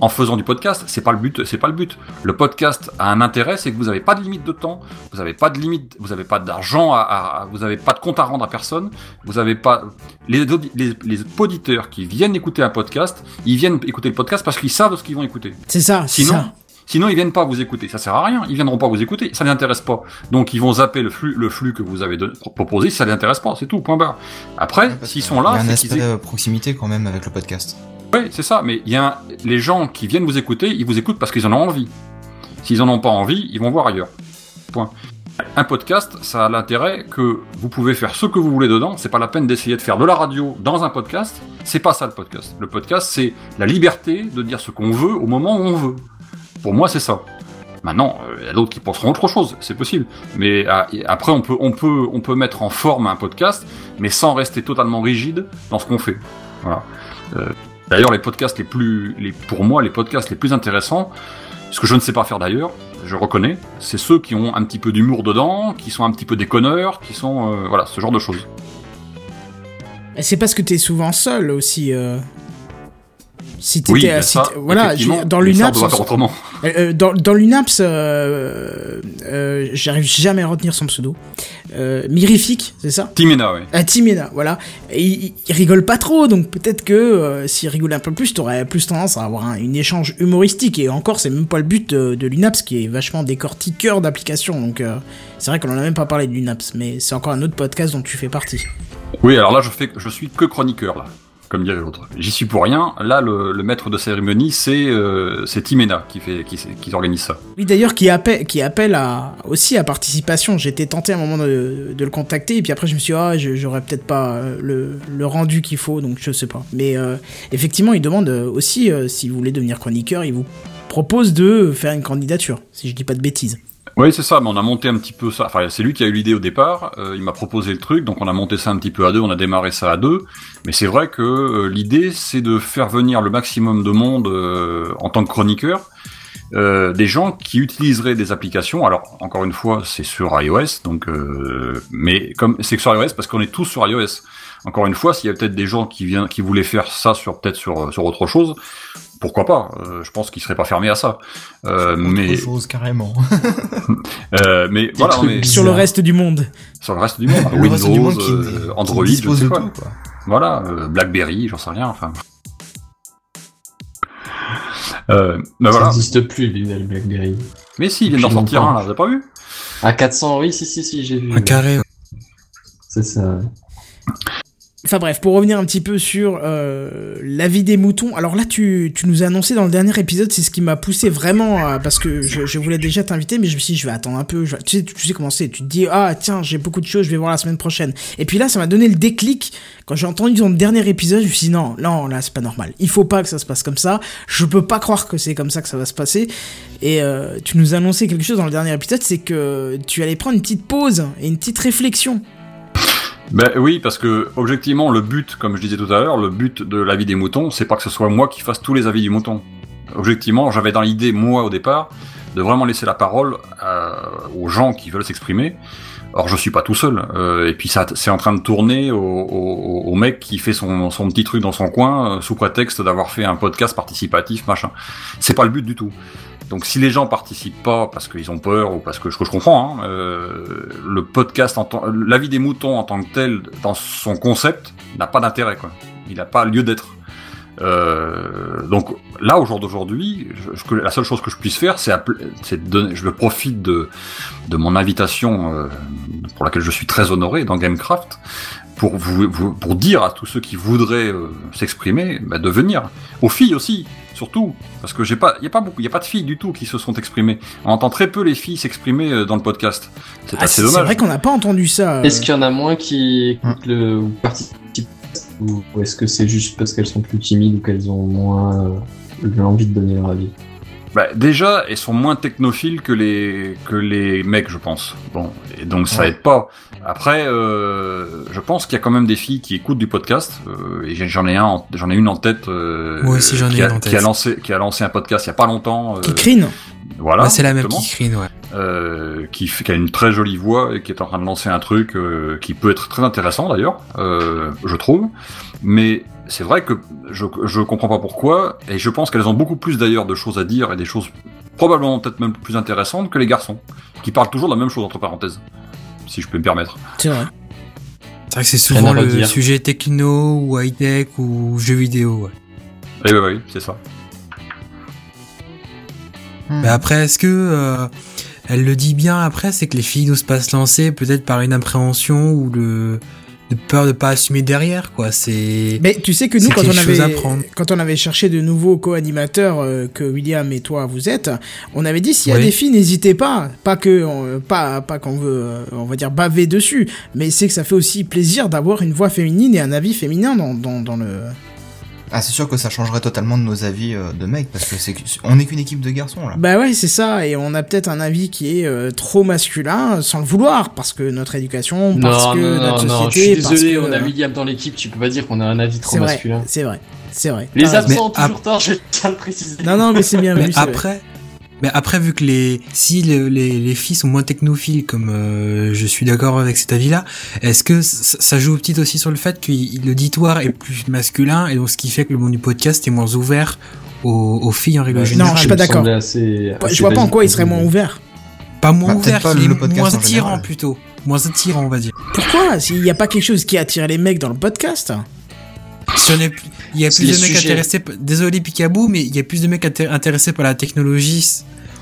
En faisant du podcast, c'est pas le but, c'est pas le but. Le podcast a un intérêt, c'est que vous n'avez pas de limite de temps, vous n'avez pas de limite, vous n'avez pas d'argent, à, vous n'avez pas de compte à rendre à personne, vous n'avez pas les, audi- les, les auditeurs qui viennent écouter un podcast, ils viennent écouter le podcast parce qu'ils savent ce qu'ils vont écouter. C'est ça, c'est Sinon, ça. sinon ils viennent pas vous écouter, ça sert à rien, ils viendront pas vous écouter, ça les intéresse pas. Donc ils vont zapper le flux, le flux que vous avez de- proposé, ça les intéresse pas, c'est tout, point barre. Après, s'ils sont Il y là, a un c'est aspect proximité quand même avec le podcast. Oui, c'est ça, mais y a les gens qui viennent vous écouter, ils vous écoutent parce qu'ils en ont envie. S'ils en ont pas envie, ils vont voir ailleurs. Point. Un podcast, ça a l'intérêt que vous pouvez faire ce que vous voulez dedans. C'est pas la peine d'essayer de faire de la radio dans un podcast. C'est pas ça le podcast. Le podcast, c'est la liberté de dire ce qu'on veut au moment où on veut. Pour moi, c'est ça. Maintenant, euh, il y a d'autres qui penseront autre chose, c'est possible. Mais et après, on peut, on peut, on peut mettre en forme un podcast, mais sans rester totalement rigide dans ce qu'on fait. Voilà. Euh, D'ailleurs, les podcasts les plus, pour moi, les podcasts les plus intéressants, ce que je ne sais pas faire d'ailleurs, je reconnais, c'est ceux qui ont un petit peu d'humour dedans, qui sont un petit peu déconneurs, qui sont, euh, voilà, ce genre de choses. C'est parce que t'es souvent seul aussi. euh. Si t'étais, Oui, si ça, t'- voilà, dans l'UNAPS, euh, euh, dans, dans l'UNAPS, euh, euh, j'arrive jamais à retenir son pseudo. Mirifique, c'est ça? Timena, oui. Ah, Timena, voilà. Et il, il rigole pas trop, donc peut-être que s'il rigolait un peu plus, t'aurais plus tendance à avoir un, une échange humoristique. Et encore, c'est même pas le but de, de l'UNAPS, qui est vachement décortiqueur d'applications. Donc c'est vrai qu'on en a même pas parlé de l'UNAPS, mais c'est encore un autre podcast dont tu fais partie. Oui, alors là, je fais, je suis que chroniqueur, là. Comme dirait l'autre. J'y suis pour rien. Là, le, maître de cérémonie, c'est, euh, Timena qui fait, qui, qui organise ça. Oui, d'ailleurs, qui appelle, qui appelle à, aussi à participation. J'étais tenté à un moment de, de le contacter, et puis après, je me suis dit, ah, j'aurais peut-être pas euh, le, le rendu qu'il faut, donc je sais pas. Mais euh, effectivement, il demande euh, aussi, si vous voulez devenir chroniqueur, il vous propose de faire une candidature, si je dis pas de bêtises. Oui, c'est ça, mais on a monté un petit peu ça. Enfin, c'est lui qui a eu l'idée au départ. euh, il m'a proposé le truc, donc on a monté ça un petit peu à deux, on a démarré ça à deux. Mais c'est vrai que euh, l'idée, c'est de faire venir le maximum de monde euh, en tant que chroniqueur. des gens qui utiliseraient des applications. Alors, encore une fois, c'est sur iOS, donc, mais comme c'est que sur iOS parce qu'on est tous sur iOS. Encore une fois, s'il y a peut-être des gens qui viennent, qui voulaient faire ça sur peut-être sur sur autre chose, pourquoi pas Euh, Je pense qu'ils seraient pas fermés à ça. Euh, mais Autre chose carrément. euh, mais voilà, trucs Sur le reste du monde. sur le reste du monde, Le Windows, du monde qui- euh, qui Android, je sais de pas. tout, quoi. Voilà, euh, BlackBerry, j'en sais rien. Enfin. Euh, ben Ça voilà. n'existe plus, le BlackBerry. Mais si, il vient d'en sortir un, là, vous avez pas vu? À 400, oui, si, si, si, j'ai vu. Un carré. C'est ça. Enfin bref, pour revenir un petit peu sur euh, la vie des moutons. Alors là, tu, tu nous as annoncé dans le dernier épisode, c'est ce qui m'a poussé vraiment, à- parce que je, voulais déjà t'inviter, mais je me suis dit, je vais attendre un peu. tu, sais, tu sais comment c'est, tu te dis, ah tiens, j'ai beaucoup de choses, je vais voir la semaine prochaine. Et puis là, ça m'a donné le déclic. Quand j'ai entendu ton dernier épisode, je me suis dit, non, non, là, c'est pas normal. Il faut pas que ça se passe comme ça. Je peux pas croire que c'est comme ça que ça va se passer. Et euh, tu nous as annoncé quelque chose dans le dernier épisode, c'est que tu allais prendre une petite pause et une petite réflexion. Ben oui, parce que objectivement, le but, comme je disais tout à l'heure, le but de l'avis des moutons, c'est pas que ce soit moi qui fasse tous les avis du mouton. Objectivement, j'avais dans l'idée, moi, au départ, de vraiment laisser la parole à- aux gens qui veulent s'exprimer. Or, je suis pas tout seul. Euh, et puis, ça, c'est en train de tourner au, au, au mec qui fait son, son petit truc dans son coin euh, sous prétexte d'avoir fait un podcast participatif, machin. C'est pas le but du tout. Donc, si les gens participent pas parce qu'ils ont peur ou parce que que je comprends, hein, euh, le podcast, l'avis des moutons en tant que tel, dans son concept, n'a pas d'intérêt. Quoi. Il n'a pas lieu d'être. Euh, donc là, au jour d'aujourd'hui, je- je- la seule chose que je puisse faire, c'est donner, je profite de, de mon invitation euh, pour laquelle je suis très honoré dans Gamecraft pour vous, vous- pour dire à tous ceux qui voudraient euh, s'exprimer bah, de venir. Aux filles aussi, surtout, parce que j'ai pas, il y a pas beaucoup, il y a pas de filles du tout qui se sont exprimées. On entend très peu les filles s'exprimer euh, dans le podcast. C'est Ah, assez c'est c'est dommage. vrai qu'on n'a pas entendu ça. euh. Est-ce qu'il y en a moins qui écoutent le ou participent ou est-ce que c'est juste parce qu'elles sont plus timides ou qu'elles ont moins euh, envie de donner leur avis? Bah, déjà, elles sont moins technophiles que les que les mecs, je pense. Bon, et donc ça Ouais. aide pas. Après, euh, je pense qu'il y a quand même des filles qui écoutent du podcast. euh, et j'en ai un, en- j'en ai une en tête. euh, Moi aussi, j'en ai qui a, une en tête. Qui a lancé, qui a lancé un podcast il y a pas longtemps. Qui crine. Voilà. Bah, c'est la même qui crine, ouais. qui, fait- qui a une très jolie voix et qui est en train de lancer un truc qui peut être très intéressant d'ailleurs, je trouve. Mais c'est vrai que je, je comprends pas pourquoi, et je pense qu'elles ont beaucoup plus d'ailleurs de choses à dire et des choses probablement peut-être même plus intéressantes que les garçons, qui parlent toujours de la même chose entre parenthèses, si je peux me permettre. C'est vrai. C'est vrai que c'est souvent le sujet techno ou high-tech ou jeux vidéo, ouais. Et bah oui, c'est ça. Hmm. Mais après, est-ce que euh, elle le dit bien après, c'est que les filles n'osent pas se lancer, peut-être par une appréhension ou le de peur de pas assumer derrière, quoi. C'est Mais tu sais que nous, quand on, avait, quand on avait cherché de nouveaux co-animateurs euh, que William et toi vous êtes, on avait dit s'il y a Oui. des filles, n'hésitez pas. Pas que, euh, pas, pas qu'on veut, euh, on va dire baver dessus, mais c'est que ça fait aussi plaisir d'avoir une voix féminine et un avis féminin dans, dans, dans le. Ah, c'est sûr que ça changerait totalement de nos avis euh, de mecs, parce que c'est on n'est qu'une équipe de garçons là. Bah ouais, c'est ça, et on a peut-être un avis qui est euh, trop masculin, sans le vouloir, parce que notre éducation, parce Non, que non, notre non, non, société, je suis parce désolé, que- on a William dans l'équipe, tu peux pas dire qu'on a un avis trop C'est vrai, masculin. c'est vrai, c'est vrai. Les absents ont Mais toujours tort, je tiens à le préciser. Non, non, mais c'est bien vu. Mais c'est vrai. Mais après, vu que les, si le- les, les filles sont moins technophiles, comme euh, je suis d'accord avec cet avis-là, est-ce que ça joue petit aussi sur le fait que l'auditoire est plus masculin et donc ce qui fait que le monde du podcast est moins ouvert aux, aux filles en règle générale je suis pas d'accord. semblait assez- assez Je vois pas en quoi il serait moins ouvert. Pas moins Bah, ouvert, pas il est moins attirant plutôt, moins attirant on va dire. Pourquoi? S'il n'y a pas quelque chose qui attire les mecs dans le podcast il y a plus de mecs sujets. intéressés, désolé Picaboo, mais il y a plus de mecs inté- intéressés par la technologie.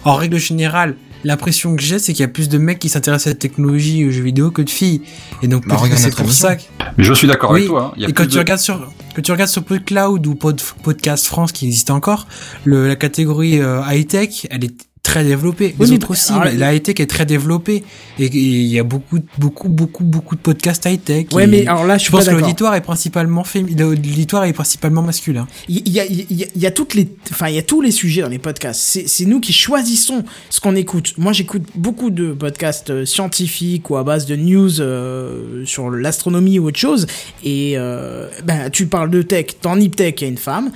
En règle générale, l'impression que j'ai, c'est qu'il y a plus de mecs qui s'intéressent à la technologie et aux jeux vidéo que de filles. Et donc, Bah, c'est pour ça que... Mais je suis d'accord Oui, avec toi. hein. Il y a Et quand tu de- regardes sur, quand tu regardes sur PodCloud ou Pod, Podcast France qui existe encore, le, la catégorie euh, high-tech, elle est très développée. Oui, Les autres aussi, mais la high-tech est très développée. Et il y a beaucoup, beaucoup, beaucoup, beaucoup de podcasts high-tech. Ouais, Et mais alors là, je pense que l'auditoire est principalement féminin, l'auditoire est principalement masculin. Il y a, il y, a, il y a toutes les, enfin, il y a tous les sujets dans les podcasts. C'est, c'est nous qui choisissons ce qu'on écoute. Moi, j'écoute beaucoup de podcasts euh, scientifiques ou à base de news euh, sur l'astronomie ou autre chose. Et euh, ben, tu parles de tech. Dans Nip Tech, il y a une femme.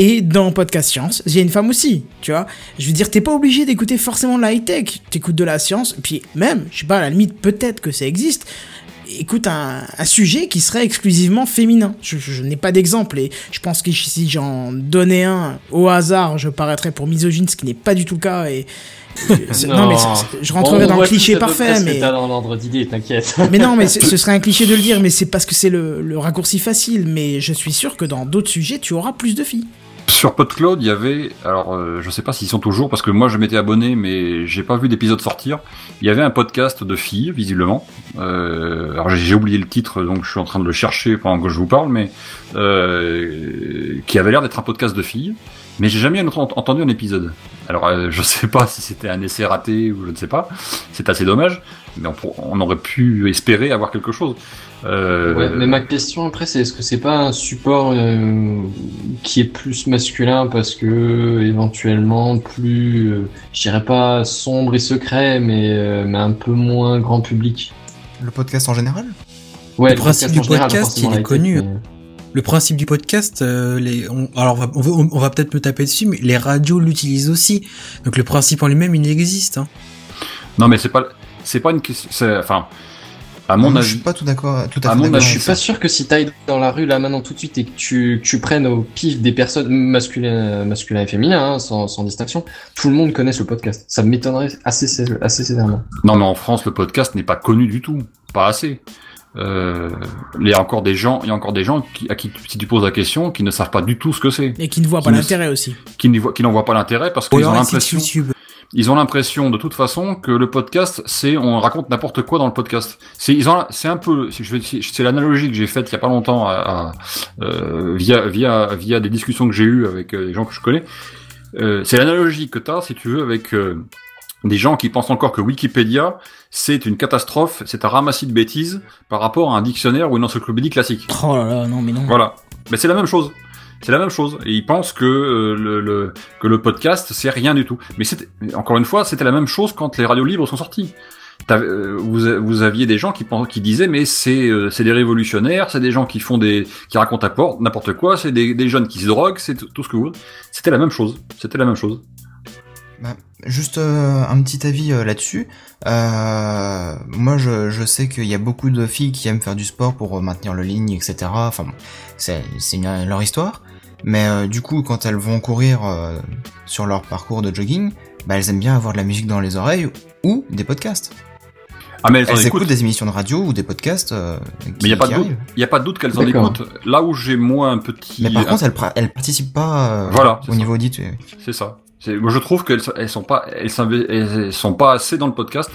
Et dans Podcast Science, il y a une femme aussi, tu vois. Je veux dire, t'es pas obligé d'écouter forcément de la high-tech. T'écoutes de la science, puis même, je sais pas, à la limite, peut-être que ça existe. Écoute, un, un sujet qui serait exclusivement féminin. Je, je- je n'ai pas d'exemple, et je pense que si j'en donnais un au hasard, je paraîtrais pour misogyne, ce qui n'est pas du tout le cas, et... non. mais je rentrerai On dans le cliché parfait, mais... dans l'ordre d'idée, t'inquiète. Mais non, mais ce ce serait un cliché de le dire, mais c'est parce que c'est le, le raccourci facile. Mais je suis sûr que dans d'autres sujets, tu auras plus de filles. Sur PodCloud, il y avait, alors euh, je sais pas s'ils sont toujours, parce que moi je m'étais abonné, mais j'ai pas vu d'épisode sortir. Il y avait un podcast de filles, visiblement. Euh, alors j'ai oublié le titre, donc je suis en train de le chercher pendant que je vous parle, mais euh, qui avait l'air d'être un podcast de filles. Mais j'ai jamais ent- entendu un épisode. Alors euh, je sais pas si c'était un essai raté ou je ne sais pas. C'est assez dommage, mais on, on aurait pu espérer avoir quelque chose. Euh, Ouais, mais ma question après, c'est est-ce que c'est pas un support euh, qui est plus masculin parce que éventuellement plus, euh, je dirais pas sombre et secret, mais, euh, mais un peu moins grand public? Le podcast en général? Ouais, Le principe podcast du général, podcast, il est connu. mais- Le principe du podcast, euh, les, on, alors on va, on va, on va peut-être me taper dessus, mais les radios l'utilisent aussi. Donc le principe en lui-même, il existe. Hein. Non, mais c'est pas, c'est pas une question. Enfin, à mon avis, je suis pas tout d'accord, tout à à fait mon avis, Je suis ça. pas sûr que si t'ailles dans la rue là maintenant tout de suite et que tu, que tu prennes au pif des personnes masculines, masculins et féminins, hein, sans, sans distinction, tout le monde connaisse le podcast. Ça m'étonnerait assez, assez sévèrement. non, mais en France, le podcast n'est pas connu du tout, pas assez. Euh, il y a encore des gens, il y a encore des gens qui, à qui, si tu poses la question, qui ne savent pas du tout ce que c'est, Et qui ne voient pas Qui l'intérêt aussi. qui n'y voient, qui n'en voient pas l'intérêt parce qu'ils ont l'impression, YouTube. Ils ont l'impression de toute façon que le podcast, c'est on raconte n'importe quoi dans le podcast. C'est ils ont, c'est un peu, c'est l'analogie que j'ai faite il y a pas longtemps à, à, euh, via via via des discussions que j'ai eues avec euh, des gens que je connais. Euh, c'est l'analogie que tu as, si tu veux, avec euh, des gens qui pensent encore que Wikipédia c'est une catastrophe, c'est un ramassis de bêtises par rapport à un dictionnaire ou une encyclopédie classique. Oh là là, non mais non. Voilà. Mais c'est la même chose. C'est la même chose. Et ils pensent que euh, le, que le podcast, c'est rien du tout. Mais encore une fois, c'était la même chose quand les radios libres sont sorties. Euh, Vous, vous aviez des gens qui, qui disaient mais c'est euh, des révolutionnaires, c'est des gens qui font des qui racontent n'importe quoi, c'est des, des jeunes qui se droguent, c'est tout ce que vous. C'était la même chose. C'était la même chose. Bah, juste euh, un petit avis là-dessus. Moi, je, je sais qu'il y a beaucoup de filles qui aiment faire du sport pour maintenir le ligne, etc. Enfin, c'est leur histoire. Mais euh, du coup, quand elles vont courir euh, sur leur parcours de jogging, bah, elles aiment bien avoir de la musique dans les oreilles ou des podcasts. Ah mais elles en Elles écoutent. écoutent des émissions de radio ou des podcasts. euh, qui, Mais il y a pas de doute. y a pas de doute qu'elles en écoutent. Là où j'ai moins un petit. Mais par contre, elles, elles participent pas euh, Voilà, au ça. niveau audit. oui. C'est ça. Moi, je trouve qu'elles elles sont pas, elles sont pas assez dans le podcast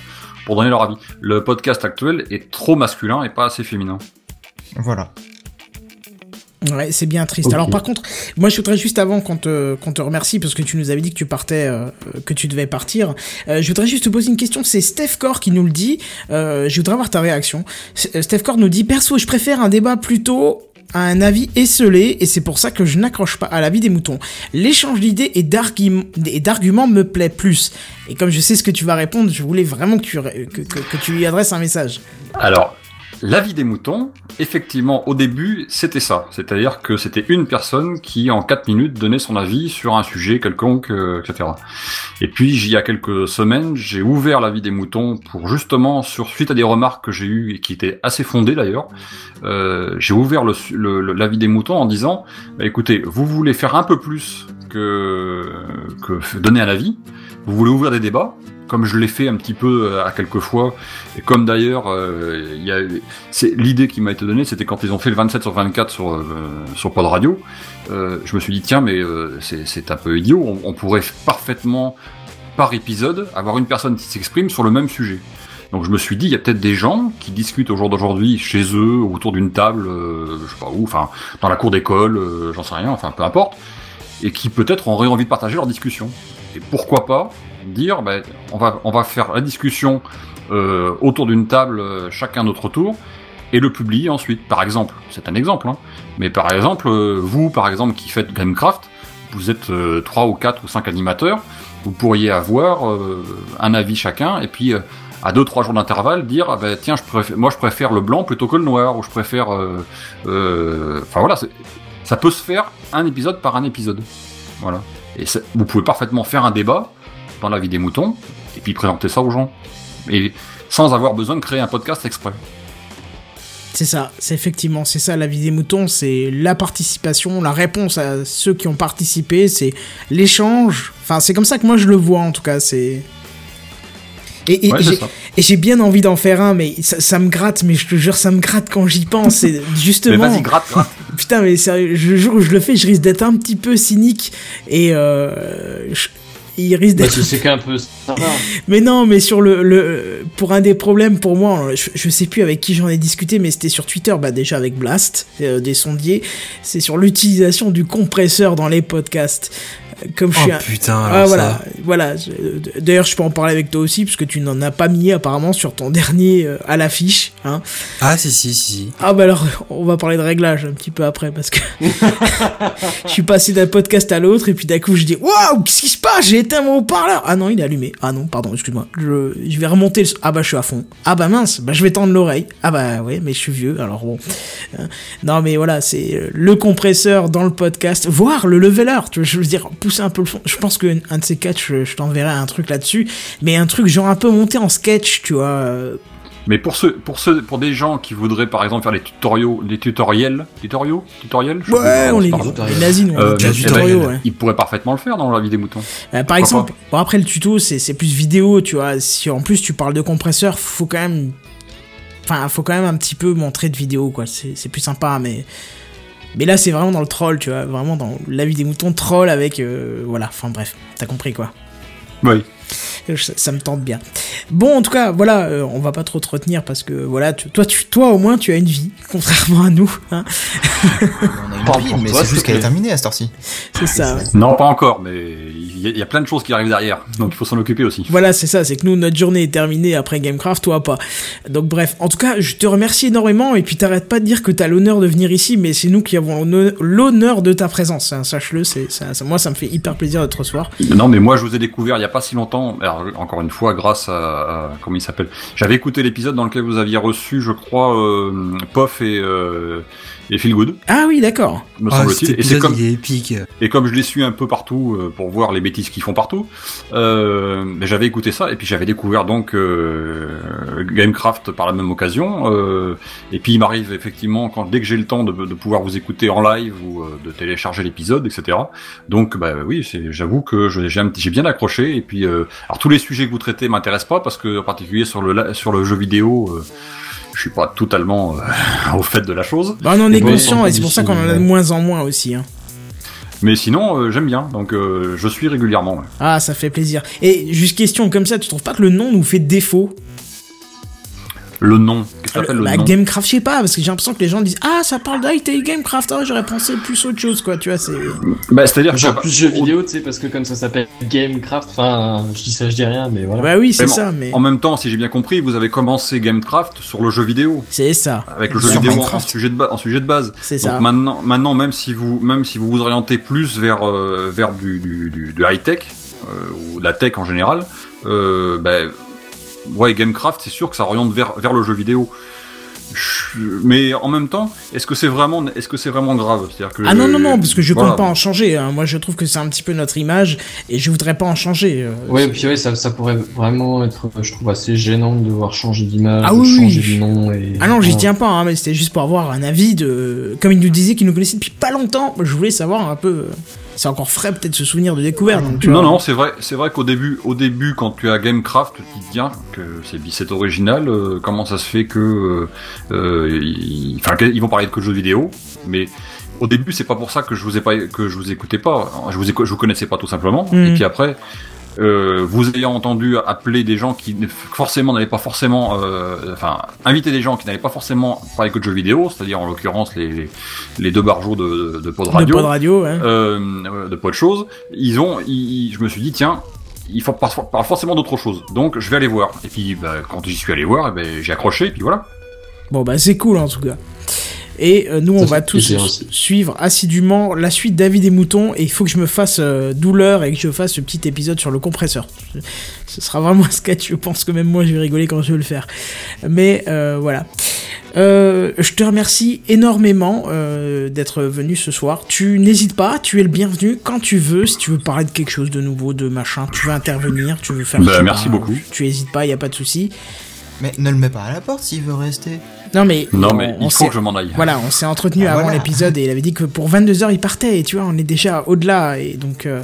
pour donner leur avis. Le podcast actuel est trop masculin et pas assez féminin. Voilà. Ouais, c'est bien triste. Alors par contre, moi je voudrais juste avant qu'on te, qu'on te remercie parce que tu nous avais dit que tu partais, euh, que tu devais partir. euh, je voudrais juste te poser une question. C'est Steph Core qui nous le dit. Euh, je voudrais avoir ta réaction. Steph Core nous dit perso, je préfère un débat plutôt à un avis esselé et c'est pour ça que je n'accroche pas à l'avis des moutons. L'échange d'idées et d'argum- et d'arguments me plaît plus. Et comme je sais ce que tu vas répondre, je voulais vraiment que tu, que, que tu lui adresses un message. Alors, l'avis des moutons, effectivement, au début, c'était ça. C'est-à-dire que c'était une personne qui, en 4 minutes, donnait son avis sur un sujet quelconque, euh, etc. Et puis, il y a quelques semaines, j'ai ouvert l'avis des moutons pour justement, sur suite à des remarques que j'ai eues et qui étaient assez fondées d'ailleurs, euh, j'ai ouvert le, le- le- l'avis des moutons en disant, bah, écoutez, vous voulez faire un peu plus que, que donner un avis, vous voulez ouvrir des débats, comme je l'ai fait un petit peu euh, à quelques fois, et comme d'ailleurs, euh, c'est l'idée qui m'a été donnée, c'était quand ils ont fait le 27 sur 24 sur euh, sur Pod Radio, euh, je me suis dit tiens mais euh, c'est un peu idiot, on, on pourrait parfaitement par épisode avoir une personne qui s'exprime sur le même sujet. Donc je me suis dit, il y a peut-être des gens qui discutent au jour d'aujourd'hui chez eux, autour d'une table, je sais pas où, enfin dans la cour d'école, j'en sais rien, enfin peu importe, et qui peut-être auraient envie de partager leur discussion. Et pourquoi pas dire, ben, on va on va faire la discussion euh, autour d'une table, euh, chacun notre tour, et le publier ensuite. Par exemple, c'est un exemple, hein, mais par exemple, euh, vous, par exemple, qui faites Gamecraft, vous êtes euh, trois ou quatre ou cinq animateurs, vous pourriez avoir un avis chacun, et puis euh, à deux trois jours d'intervalle dire, ah ben, tiens, je préfère, moi je préfère le blanc plutôt que le noir, ou je préfère, enfin voilà, ça peut se faire un épisode par un épisode, voilà. Et vous pouvez parfaitement faire un débat dans la vie des moutons, et puis présenter ça aux gens, et sans avoir besoin de créer un podcast exprès. C'est ça, c'est effectivement, c'est ça la vie des moutons, c'est la participation, la réponse à ceux qui ont participé, c'est l'échange. Enfin, c'est comme ça que moi je le vois en tout cas, c'est. Et, et Ouais, j'ai- et bien envie d'en faire un, mais ça, ça me gratte, mais je te jure, ça me gratte quand j'y pense. Mais justement. vas-y, gratte, gratte. Putain, mais sérieux, le jour où je le fais, je risque d'être un petit peu cynique et euh, je- il risque Bah, d'être. sais qu'un peu. Mais non, mais sur le, le pour un des problèmes pour moi, je, je sais plus avec qui j'en ai discuté, mais c'était sur Twitter, bah déjà avec Blast, euh, des sondiers, c'est sur l'utilisation du compresseur dans les podcasts. Comme je Oh suis un... putain, Ah, alors voilà, ça. voilà. Je- D'ailleurs, je peux en parler avec toi aussi, parce que tu n'en as pas mis apparemment sur ton dernier euh, à l'affiche. Hein. Ah si si si. Ah bah alors, on va parler de réglage un petit peu après, parce que je suis passé d'un podcast à l'autre, et puis d'un coup je dis Waouh, qu'est-ce qui se passe? J'ai éteint mon haut-parleur Ah non, il est allumé. Ah non, pardon, excuse-moi. Je, je vais remonter le... Ah bah je suis à fond. Ah bah mince, bah je vais tendre l'oreille. Ah bah ouais, mais je suis vieux, alors bon. Hein. Non mais voilà, c'est euh, le compresseur dans le podcast, voire le leveler, tu vois, je veux dire, pousser un peu le fond. Je pense qu'un un de ces quatre, je, je t'enverrai un truc là-dessus, mais un truc genre un peu monté en sketch, tu vois. euh, Mais pour ceux, pour ceux, pour des gens qui voudraient par exemple faire des tutoriaux, des tutoriels, tutoriaux, tutoriels, je Ouais, on les, nazis, nous, Euh, eh ben, ouais. Ils pourraient parfaitement le faire dans la vie des moutons. Euh, par exemple, bon après le tuto c'est plus vidéo, tu vois. Si en plus tu parles de compresseur, faut quand même, enfin faut quand même un petit peu montrer de vidéo quoi. C'est c'est plus sympa, mais mais là c'est vraiment dans le troll, tu vois, vraiment dans la vie des moutons troll avec euh, voilà. Enfin bref, t'as compris quoi. Oui. Ça, ça me tente bien. Bon, en tout cas, voilà, euh, on va pas trop te retenir parce que voilà, tu- toi, tu, toi au moins, tu as une vie, contrairement à nous. Hein, On a une vie, mais c'est juste te qu'elle est terminée à cette heure-ci. c'est ça. Non, pas encore, mais il y, y a plein de choses qui arrivent derrière, donc il faut s'en occuper aussi. Voilà, c'est ça, c'est que nous, notre journée est terminée après Gamecraft, toi pas. Donc bref, en tout cas, je te remercie énormément, et puis t'arrêtes pas de dire que t'as l'honneur de venir ici, mais c'est nous qui avons l'honneur- de ta présence, hein, sache-le, c'est, moi ça me fait hyper plaisir de te recevoir. Non, mais moi je vous ai découvert il y a pas si longtemps. Alors encore une fois, grâce à, à- comment il s'appelle? J'avais écouté l'épisode dans lequel vous aviez reçu, je crois, euh, Poff et euh, et Feel Good, Ah oui, d'accord. me Ah, semble-t-il. Et c'est comme épique. et comme je les suis un peu partout euh, pour voir les bêtises qu'ils font partout, euh, ben, j'avais écouté ça et puis j'avais découvert donc euh, Gamecraft par la même occasion. euh, et puis il m'arrive effectivement quand dès que j'ai le temps de, de pouvoir vous écouter en live ou euh, de télécharger l'épisode, etc. Donc bah oui, c'est- j'avoue que je- j'ai un petit- j'ai bien accroché. Et puis euh, alors tous les sujets que vous traitez m'intéressent pas parce que en particulier sur le sur le jeu vidéo. Je suis pas totalement euh, au fait de la chose, Bah, on en est conscient, on et c'est pour ça qu'on en a de moins en moins aussi. Hein. mais sinon euh, j'aime bien, donc euh, je suis régulièrement. ouais. Ah, ça fait plaisir. Et juste question comme ça, tu trouves pas que le nom nous fait défaut? Le nom, qu'est-ce que t'appelles le bah, nom Gamecraft, je sais pas, parce que j'ai l'impression que les gens disent Ah, ça parle d'IT Gamecraft, ah, j'aurais pensé plus autre chose, quoi, tu vois, c'est. Bah, c'est-à-dire Genre que plus jeux vidéo, tu sais, parce que comme ça s'appelle Gamecraft, enfin, je dis ça, je dis rien, mais voilà. Bah oui, c'est ça, mais. en même temps, si j'ai bien compris, vous avez commencé Gamecraft sur le jeu vidéo, C'est ça. avec le jeu Sur vidéo en sujet de, ba- en sujet de base. C'est Donc ça. maintenant, maintenant, même si vous, même si vous vous orientez plus vers euh, vers du, du, du, du high tech euh, ou de la tech en général, euh, ben ouais, Gamecraft, c'est sûr que ça oriente vers vers le jeu vidéo. Mais en même temps, est-ce que c'est vraiment, est-ce que c'est vraiment grave? C'est-à-dire que Ah non, non, non, parce que je voilà. compte pas en changer. hein. Moi, je trouve que c'est un petit peu notre image et je voudrais pas en changer. euh, Ouais, puis ouais, ça, ça pourrait vraiment être, euh, je trouve, assez gênant de devoir changer d'image, Ah de oui, changer oui. du nom. Et... Ah non, j'y tiens pas, hein, mais c'était juste pour avoir un avis de. Comme il nous disait qu'il nous connaissait depuis pas longtemps, je voulais savoir un peu. C'est encore frais, peut-être ce souvenir de découverte. Donc, tu Non, vois. non, c'est vrai, c'est vrai qu'au début, au début, quand tu as Gamecraft, tu te dis que c'est c'est original. euh, comment ça se fait que, euh, euh, ils, enfin, qu'ils vont parler de que de jeux vidéo, mais au début, c'est pas pour ça que je vous ai pas, que je vous écoutais pas. Je vous, je vous connaissais pas tout simplement. Et puis après. Euh, vous ayant entendu appeler des gens qui forcément n'avaient pas forcément, euh, enfin, inviter des gens qui n'avaient pas forcément parlé que de jeux vidéo, c'est-à-dire en l'occurrence les, les, les deux barjots de, de Pod De Radio, pas de radio, hein. euh, de de choses. Ils ont, ils- je me suis dit tiens, il faut par, par- forcément d'autres choses. Donc je vais aller voir. Et puis bah, quand j'y suis allé voir, eh ben, j'ai accroché. Et puis voilà. Bon, bah, c'est cool en tout cas. Et euh, nous, on va tous suivre assidûment la suite David et Mouton. Et il faut que je me fasse euh, douleur et que je fasse ce petit épisode sur le compresseur. Ce sera vraiment un sketch, je pense que même moi je vais rigoler quand je vais le faire. Mais euh, voilà. Je te remercie énormément d'être venu ce soir. Tu n'hésites pas, tu es le bienvenu quand tu veux. Si tu veux parler de quelque chose de nouveau, de machin, tu veux intervenir, tu veux faire. Bah, merci beaucoup. Tu hésites pas, il y a pas de souci. Mais ne le mets pas à la porte s'il veut rester. Non mais Non on- mais on il faut que je m'en aille. Voilà, on s'est entretenu Ah, avant voilà. l'épisode et il avait dit que pour 22h il partait et tu vois, on est déjà au-delà et donc euh...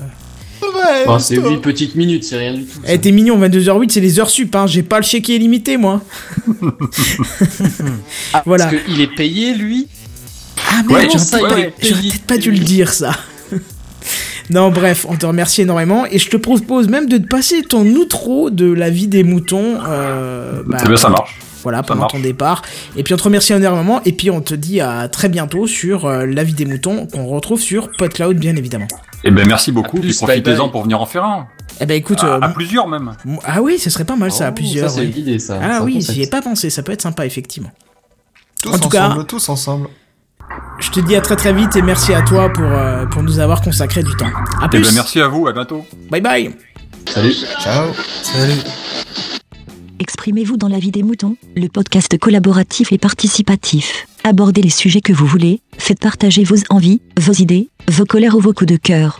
Ouais, Enfin, c'est 8 petites minutes, c'est rien du tout. Eh, t'es mignon, 22h08 c'est les heures sup, hein, j'ai pas le chéquier illimité moi. Ah, voilà. Parce qu'il est payé, lui? Ah Ouais, comment j'aurais ça, peut-être pas dû le dire ça. Non bref, on te remercie énormément et je te propose même de te passer ton outro de la vie des moutons. Euh, bah, bien, ça marche. Voilà, pendant marche. ton départ. Et puis on te remercie énormément. Et puis on te dit à très bientôt sur euh, La vie des moutons, qu'on retrouve sur PodCloud, bien évidemment. Eh ben merci beaucoup, À plus, puis profitez-en pour venir en faire un. Eh ben écoute, À, euh, à plusieurs même. ah oui, ce serait pas mal ça, à Oh, plusieurs. Ça, c'est oui. une idée, ça. Ah oui, j'y ai pas pensé, ça peut être sympa, effectivement. Tous En tout ensemble, cas- tous ensemble. Je te dis à très très vite et merci à toi pour, euh, pour nous avoir consacré du temps. À Eh plus. ben merci à vous, à bientôt. Bye bye. Salut. Ciao. Salut. Exprimez-vous dans la vie des moutons, le podcast collaboratif et participatif. Abordez les sujets que vous voulez, faites partager vos envies, vos idées, vos colères ou vos coups de cœur.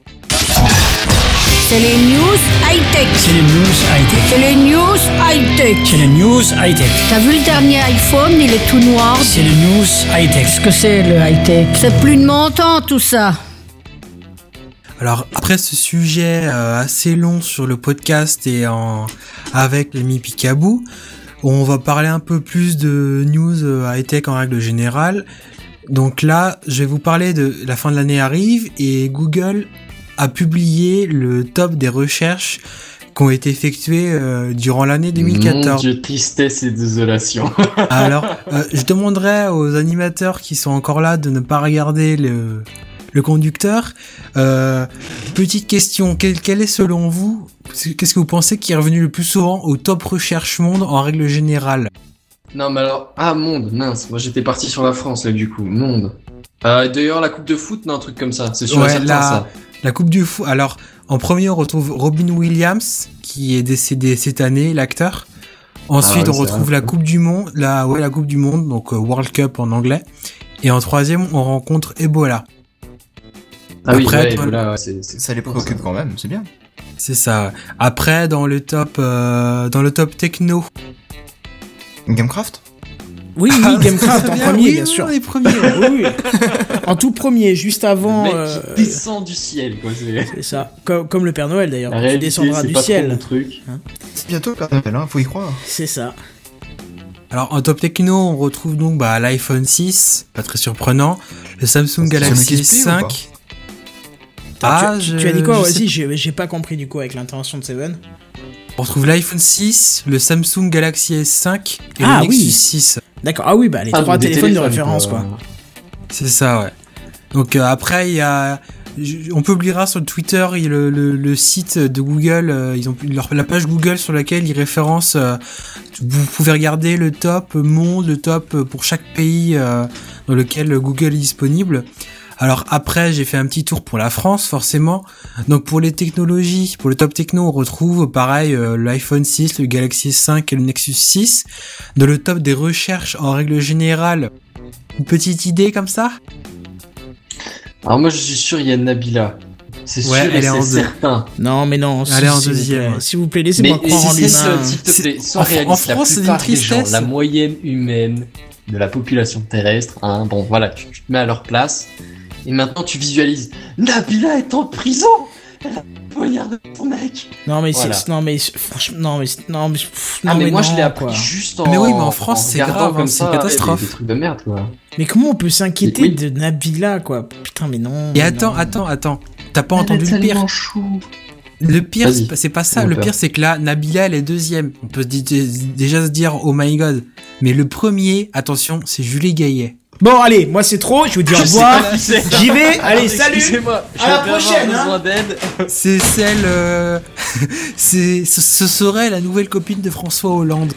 C'est les news high-tech. C'est les news high-tech. C'est les news high-tech. C'est les news high-tech. T'as vu le dernier iPhone, il est tout noir. C'est les news high-tech. Qu'est-ce que c'est le high-tech? C'est plus de mon temps tout ça. Alors après ce sujet euh, assez long sur le podcast et en avec l'ami Picaboo, on va parler un peu plus de news euh, high-tech en règle générale. Donc là, je vais vous parler de la fin de l'année arrive et Google a publié le top des recherches qui ont été effectuées euh, durant l'année Mon 2014. Dieu, tristesse et désolation. Alors, euh, je demanderai aux animateurs qui sont encore là de ne pas regarder le, le conducteur. Euh, petite question, quel, quel est selon vous, qu'est-ce que vous pensez qui est revenu le plus souvent au top recherche monde en règle générale? Non, mais alors, ah, monde, mince. Moi, j'étais parti sur la France, là, du coup. Monde. Euh, D'ailleurs, la Coupe de foot, non, un truc comme ça. C'est sûr Ouais, certain, la- ça. La Coupe du Fou. Alors, en premier, on retrouve Robin Williams, qui est décédé cette année, l'acteur. Ensuite, Ah ouais, on retrouve vrai. la Coupe du Monde, la, ouais, la Coupe du Monde, donc euh, World Cup en anglais. Et en troisième, on rencontre Ebola. Ah oui, Après, ouais, c'est- Ça les préoccupe quand même, c'est bien. C'est ça. Après, dans le top, euh, dans le top techno. Gamecraft? Oui, oui, Gamecraft en premier, oui, bien sûr. Les premiers. Oui, oui. En tout premier, juste Le avant. mec euh, qui descend du ciel, quoi. C'est C'est ça. Comme, comme le Père Noël d'ailleurs, réalité, descendra du pas trop mon ciel. truc. C'est bientôt le Père Noël, hein, faut y croire. C'est ça. Alors, en top techno, on retrouve donc bah, l'iPhone 6, pas très surprenant. Le Samsung Galaxy Samsung XP ou pas S5. Attends, tu, je- tu as dit quoi je Vas-y, sais- j'ai j'ai pas compris du coup avec l'intervention de Seven. On retrouve l'iPhone 6, le Samsung Galaxy S5 et Ah, le Nexus oui. 6. D'accord. Ah oui, bah les Ah, trois téléphones de référence quoi. C'est ça, ouais. Donc euh, après, il y a... On publiera sur Twitter le, le, le site de Google, euh, ils ont leur, la page Google sur laquelle ils référencent. euh, vous pouvez regarder le top monde, le top euh, pour chaque pays euh, dans lequel Google est disponible. Alors après, j'ai fait un petit tour pour la France, forcément. Donc pour les technologies, pour le top techno, on retrouve pareil euh, l'iPhone 6, le Galaxy S5 et le Nexus 6. Dans le top des recherches, en règle générale, une petite idée comme ça? Alors moi, je suis sûr, il y a Nabila. C'est Ouais, sûr elle et est en c'est deux. certain. Non, mais non. Elle est en s'il vous deuxième. plaît. S'il vous plaît, laissez-moi croire en l'humain. En- en France, c'est d'une des gens, tristesse. la moyenne humaine de la population terrestre, hein, bon voilà, tu, tu te mets à leur place, et maintenant tu visualises. Nabila est en prison Elle a poignardé son mec Non, mais Voilà. Non, mais franchement. Non, mais. c'est- Non, mais. pff, Ah non, mais, moi non, je l'ai appris quoi. juste en... Mais oui, mais en France, c'est grave, hein, comme c'est une catastrophe. Des, des trucs de merde quoi. Mais comment on peut s'inquiéter Oui. de Nabila quoi? Putain, mais non. Et mais attends, non. attends, attends. T'as pas entendu le pire? chou. Le pire, c'est pas- c'est pas ça. Le peur. pire, c'est que là, Nabila, elle est deuxième. On peut déjà se dire, oh my god. Mais le premier, attention, c'est Julie Gaillet. Bon, allez, moi c'est trop. Je vous dis au revoir. J'y vais. Allez, salut. À la prochaine, hein. besoin d'aide. C'est celle, euh, c'est, ce, ce serait la nouvelle copine de François Hollande,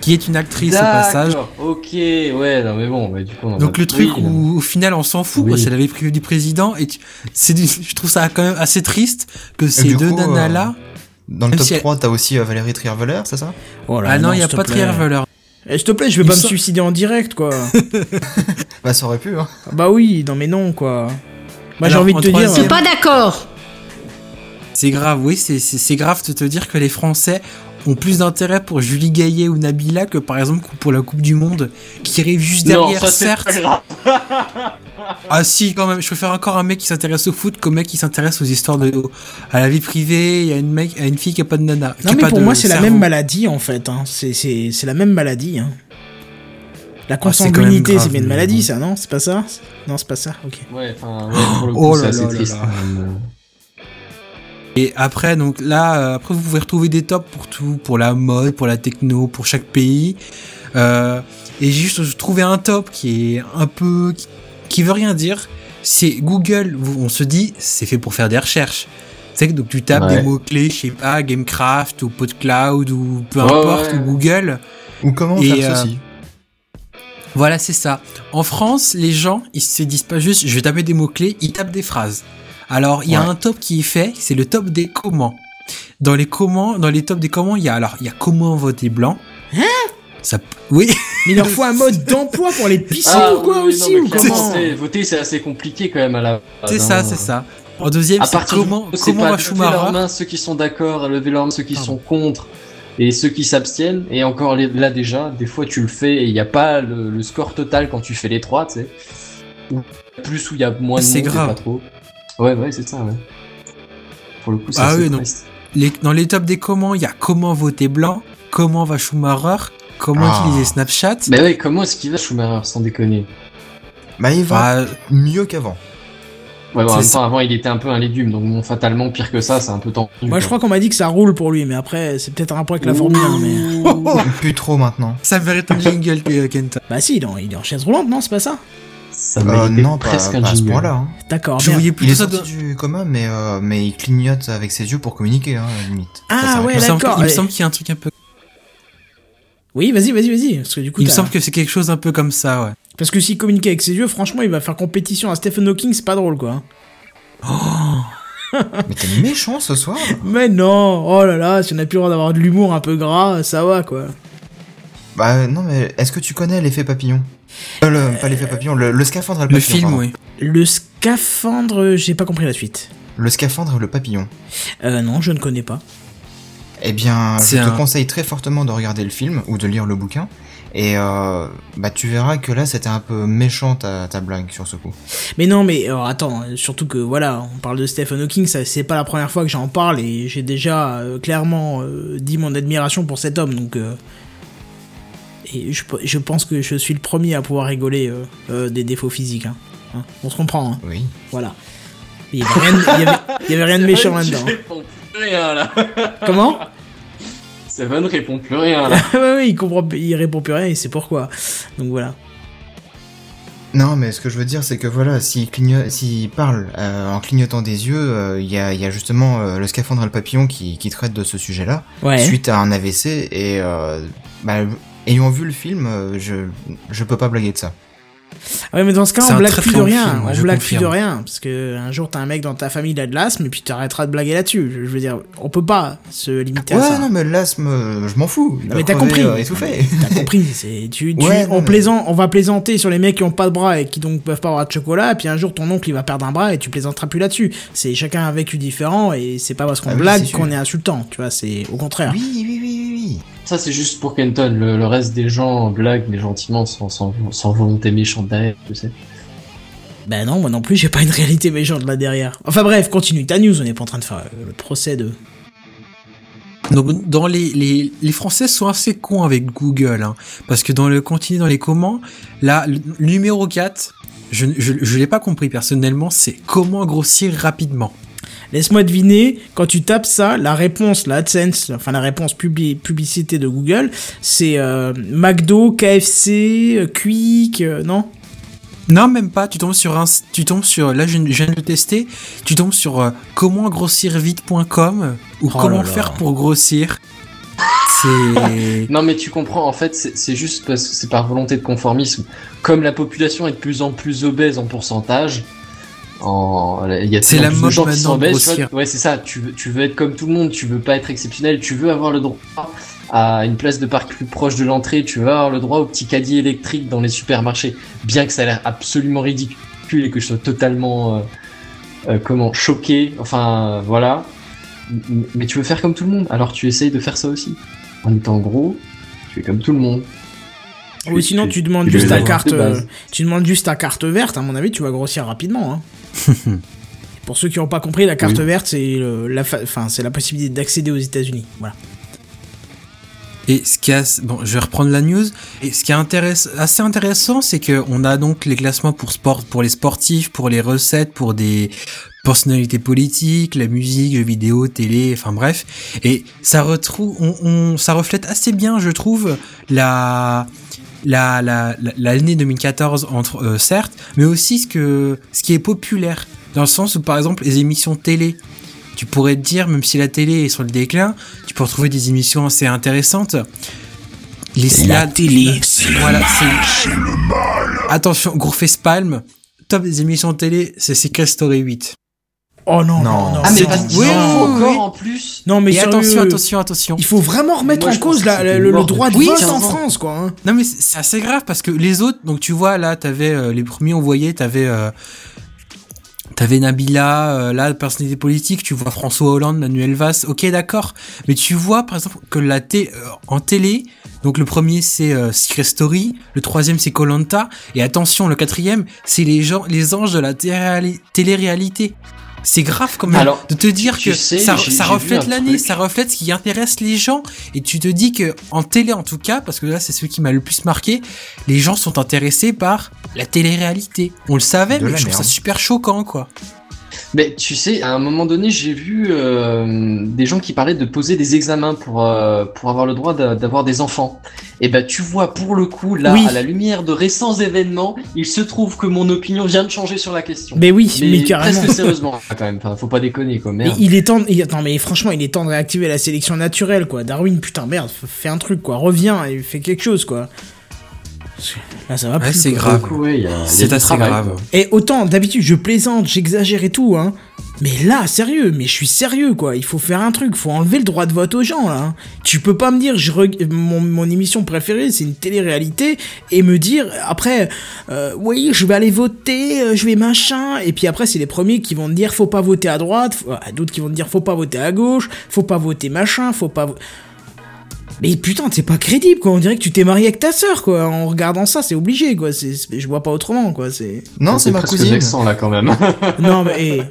qui est une actrice au passage. Ok, ouais, non mais bon, bah, du coup... on Donc le truc oui, où au final on s'en fout, Oui. quoi, c'est la vie privée du président et tu- du- je trouve ça quand même assez triste que ces deux coup, nanas euh, là. Dans le top si elle- 3, t'as aussi euh, Valérie Trierweiler, c'est ça? Oh là, Ah non, il y a pas. Trierweiler. Eh, S'il te plaît, je vais Il pas me sort- suicider en direct quoi. Bah ça aurait pu, hein. Ah bah oui, non mais non quoi. Moi j'ai Alors, envie de en te dire. troisième- pas d'accord. C'est grave, oui, c'est c'est c'est grave de te dire que les Français ont plus d'intérêt pour Julie Gaillet ou Nabila que par exemple pour la Coupe du Monde, qui arrive juste Non, derrière, certes. pas grave. Ah si, quand même, je préfère encore un mec qui s'intéresse au foot qu'un mec qui s'intéresse aux histoires de à la vie privée et à une mec, à une fille qui a pas de nana. Non a mais pour moi c'est la même maladie en fait. Hein. C'est c'est c'est la même maladie. Hein. La Ah, c'est consanguinité c'est bien une maladie ça non? C'est pas ça? Non c'est pas ça. Ok. Ouais, enfin, ouais, pour le coup, Oh c'est là là triste. là. même. Et après, donc là, euh, après vous pouvez retrouver des tops pour tout, pour la mode, pour la techno, pour chaque pays. Euh, et j'ai juste trouvé un top qui est un peu, qui, qui veut rien dire. C'est Google. On se dit, c'est fait pour faire des recherches. Tu sais que donc tu tapes Ouais. des mots clés, je sais pas, Gamecraft ou PodCloud ou peu Ouais, importe ouais. ou Google. Ou comment Et, faire euh, ceci Voilà, c'est ça. En France, les gens, ils se disent pas juste, je vais taper des mots-clés, ils tapent des phrases. Alors, il y a Ouais. un top qui est fait, c'est le top des comment. Dans les comment, dans les tops des comment, il y a alors, il y a comment voter blanc. Ça, oui. Mais il leur faut un mode d'emploi pour les pisser Ah, ou quoi oui, aussi non, ou comment voter, c'est assez compliqué quand même à la. C'est ça, hein. c'est ça. En deuxième, À c'est partir comment, comment pas va lever leurs Schumacher. mains ceux qui sont d'accord, lever leurs mains ceux qui Pardon. sont contre et ceux qui s'abstiennent. Et encore là déjà, des fois tu le fais et il n'y a pas le, le score total quand tu fais les trois, tu sais. Ou plus ou il y a moins de C'est monde, grave. pas trop. Ouais, ouais, c'est ça, ouais. Pour le coup, c'est Ah oui, triste. Les- dans les tops des comment, il y a comment voter blanc, comment va Schumacher, comment Ah. utiliser Snapchat. Mais ouais, comment est-ce qu'il va Schumacher sans déconner Bah il va Bah, mieux qu'avant. Ouais, bon, en C'est même ça. temps, avant il était un peu un légume, donc bon, fatalement pire que ça, c'est un peu tendu. Moi je crois qu'on m'a dit que ça roule pour lui, mais après c'est peut-être un rapport avec la Formule 1. Mais... Plus trop maintenant. ça mérite un jingle, Kenta. Bah si, il est en, il est en chaise roulante, non C'est pas ça ça Euh, non, pas, presque un pas à ce jingle. point-là. hein. D'accord. Je voyais Il plutôt est ça sorti du coma, mais, euh, mais il clignote avec ses yeux pour communiquer, hein, à la limite. Ah ça ouais, Il me semble, d'accord. il me semble qu'il y a un truc un peu. Oui, vas-y, vas-y, vas-y. Parce que du coup, Il me semble que c'est quelque chose un peu comme ça, ouais. parce que s'il communique avec ses yeux, franchement, il va faire compétition à Stephen Hawking, c'est pas drôle quoi. Mais t'es méchant ce soir Mais non, oh là là, si on a plus le droit d'avoir de l'humour un peu gras, ça va quoi. Bah non, mais est-ce que tu connais l'effet papillon? Euh, le, Pas l'effet papillon, le, le scaphandre et le Le papillon. film, pardon. oui. Le scaphandre, j'ai pas compris la suite. Le scaphandre et le papillon. Euh, non, je ne connais pas. Eh bien, je C'est te conseille très fortement de regarder le film ou de lire le bouquin. Et euh, bah tu verras que là c'était un peu méchant ta, ta blague sur ce coup. Mais non, mais alors, attends, surtout que voilà, on parle de Stephen Hawking, ça c'est pas la première fois que j'en parle et j'ai déjà euh, clairement euh, dit mon admiration pour cet homme, donc euh, et je, je pense que je suis le premier à pouvoir rigoler euh, euh, des défauts physiques. Hein. Hein, on se comprend, hein, Oui. voilà. Il y avait rien, de- il y avait, il y avait rien de méchant là-dedans. Plus rien là. Comment? Steven répond plus rien là. ouais, ouais, il comprend, il répond plus rien et c'est pourquoi. Donc voilà. Non, mais ce que je veux dire, c'est que voilà, s'il parle euh, en clignotant des yeux, euh, il y, a, il y a justement euh, le scaphandre et le papillon qui, qui traite de ce sujet-là, Ouais. suite à un AVC, et euh, bah, ayant vu le film, euh, je, je peux pas blaguer de ça. Ouais, mais dans ce cas, on blague plus de rien. film, ouais, on blague plus de rien. Parce que un jour, t'as un mec dans ta famille, il a de l'asthme, et puis t'arrêteras de blaguer là-dessus. Je veux dire, on peut pas se limiter à Ouais, ça. non, mais l'asthme, euh, je m'en fous. Non, mais t'as compris. euh. T'as compris. C'est, tu, tu- Ouais, non, on, mais- plaisante, on va plaisanter sur les mecs qui ont pas de bras et qui donc peuvent pas avoir de chocolat. Et puis un jour, ton oncle, il va perdre un bras et tu plaisanteras plus là-dessus. C'est chacun a un vécu différent et c'est pas parce qu'on Ah blague qu'on est insultant. Tu vois, c'est au contraire. Oui, oui, oui, oui, oui. Ça c'est juste pour Kenton. Le, le reste des gens blaguent mais gentiment sans, sans, sans volonté méchante derrière, tu sais. Ben non, moi non plus, j'ai pas une réalité méchante là derrière. Enfin bref, continue ta news. On est pas en train de faire euh, le procès de. Donc dans les, les, les Français sont assez cons avec Google, hein, parce que dans le continue dans les comment, là, le numéro 4, je, je, je l'ai pas compris personnellement, c'est comment grossir rapidement. Laisse-moi deviner, quand tu tapes ça, la réponse, la AdSense, enfin la réponse publi- publicité de Google, c'est euh, McDo, KFC, euh, Quick, euh, non? Non, même pas, tu tombes sur un, tu tombes sur, là je, je viens de le tester, tu tombes sur euh, commentgrossirvite.com ou Oh comment là là. faire pour grossir. Non mais tu comprends, en fait c'est juste parce que c'est par volonté de conformisme. Comme la population est de plus en plus obèse en pourcentage, en... il y a de C'est la de mode gens qui tu vois. Ouais c'est ça, tu veux, tu veux être comme tout le monde, tu veux pas être exceptionnel, tu veux avoir le droit à une place de parc plus proche de l'entrée, tu veux avoir le droit au petit caddie électrique dans les supermarchés, bien que ça a l'air absolument ridicule et que je sois totalement euh, euh, comment choqué, enfin voilà. Mais tu veux faire comme tout le monde, alors tu essayes de faire ça aussi. En étant gros, tu es comme tout le monde. Ou sinon, tu demandes tu juste ta carte, euh, tu demandes juste ta carte verte. À mon avis, tu vas grossir rapidement. Hein. Pour ceux qui n'ont pas compris, la carte Oui. verte, c'est la, enfin, c'est la possibilité d'accéder aux États-Unis. Voilà. Et ce qui est bon, je vais reprendre la news. Et ce qui est intéress- assez intéressant, c'est que on a donc les classements pour sport, pour les sportifs, pour les recettes, pour des personnalités politiques, la musique, jeux vidéo, télé, enfin bref. Et ça retrouve, on, on- ça reflète assez bien, je trouve, la la la la- l'année 2014 entre euh, certes, mais aussi ce que ce qui est populaire dans le sens où par exemple les émissions télé tu pourrais te dire, même si la télé est sur le déclin, tu peux retrouver des émissions assez intéressantes. Les La télé, voilà, c'est Attention, gros palm. Top des émissions télé, c'est Secret Story 8. Oh non, non, Non. non. Ah, mais parce qu'il oui, faut encore oui. en plus. Non, mais Et sérieux, attention, attention, attention. Il faut vraiment remettre Moi, en cause la- la- le, droit de depuis vote 15 en. France, quoi. hein. Non mais c'est assez grave parce que les autres, donc tu vois là, t'avais euh, les premiers on voyait, t'avais euh, t'avais Nabila, euh, là personnalité politique, tu vois François Hollande, Manuel Valls, ok d'accord, mais tu vois par exemple que la té euh, en télé, donc le premier c'est euh, Secret Story, le troisième c'est Colanta et attention le quatrième c'est les gens, les anges de la télé- télé-réalité. C'est grave quand même Alors, de te dire que sais, ça, reflète l'année, ça reflète ce qui intéresse les gens. Et tu te dis que en télé en tout cas parce que là c'est ce qui m'a le plus marqué les gens sont intéressés par la télé-réalité. On le savait De mais je trouve ça super choquant quoi Mais tu sais, à un moment donné, j'ai vu euh, des gens qui parlaient de poser des examens pour, euh, pour avoir le droit d'a- d'avoir des enfants. Et ben tu vois, pour le coup, là, Oui. à la lumière de récents événements, il se trouve que mon opinion vient de changer sur la question. Mais oui, mais, carrément. presque sérieusement, quand même. Enfin, faut pas déconner, quoi. Mais Merde. il est temps, il- attends, mais franchement, il est temps de réactiver la sélection naturelle, quoi. Darwin, putain, merde, fais un truc, quoi. Reviens et fais quelque chose, quoi. Là, ça va Ouais, plus. c'est grave. C'est assez travail, grave. Et autant, d'habitude, je plaisante, j'exagère et tout, hein. Mais là, sérieux, mais je suis sérieux, quoi. Il faut faire un truc, faut enlever le droit de vote aux gens, là. hein. Tu peux pas me dire, je reg- mon, mon émission préférée, c'est une télé-réalité, et me dire, après, euh, oui, je vais aller voter, euh, je vais machin, et puis après, c'est les premiers qui vont te dire, faut pas voter à droite, faut- ah, d'autres qui vont te dire, faut pas voter à gauche, faut pas voter machin, faut pas... Mais putain, c'est pas crédible, quoi. On dirait que tu t'es marié avec ta sœur, quoi. En regardant ça, c'est obligé, quoi. C'est, je vois pas autrement, quoi. C'est. Non, c'est ma cousine. vexant, là, quand même. Non, mais eh,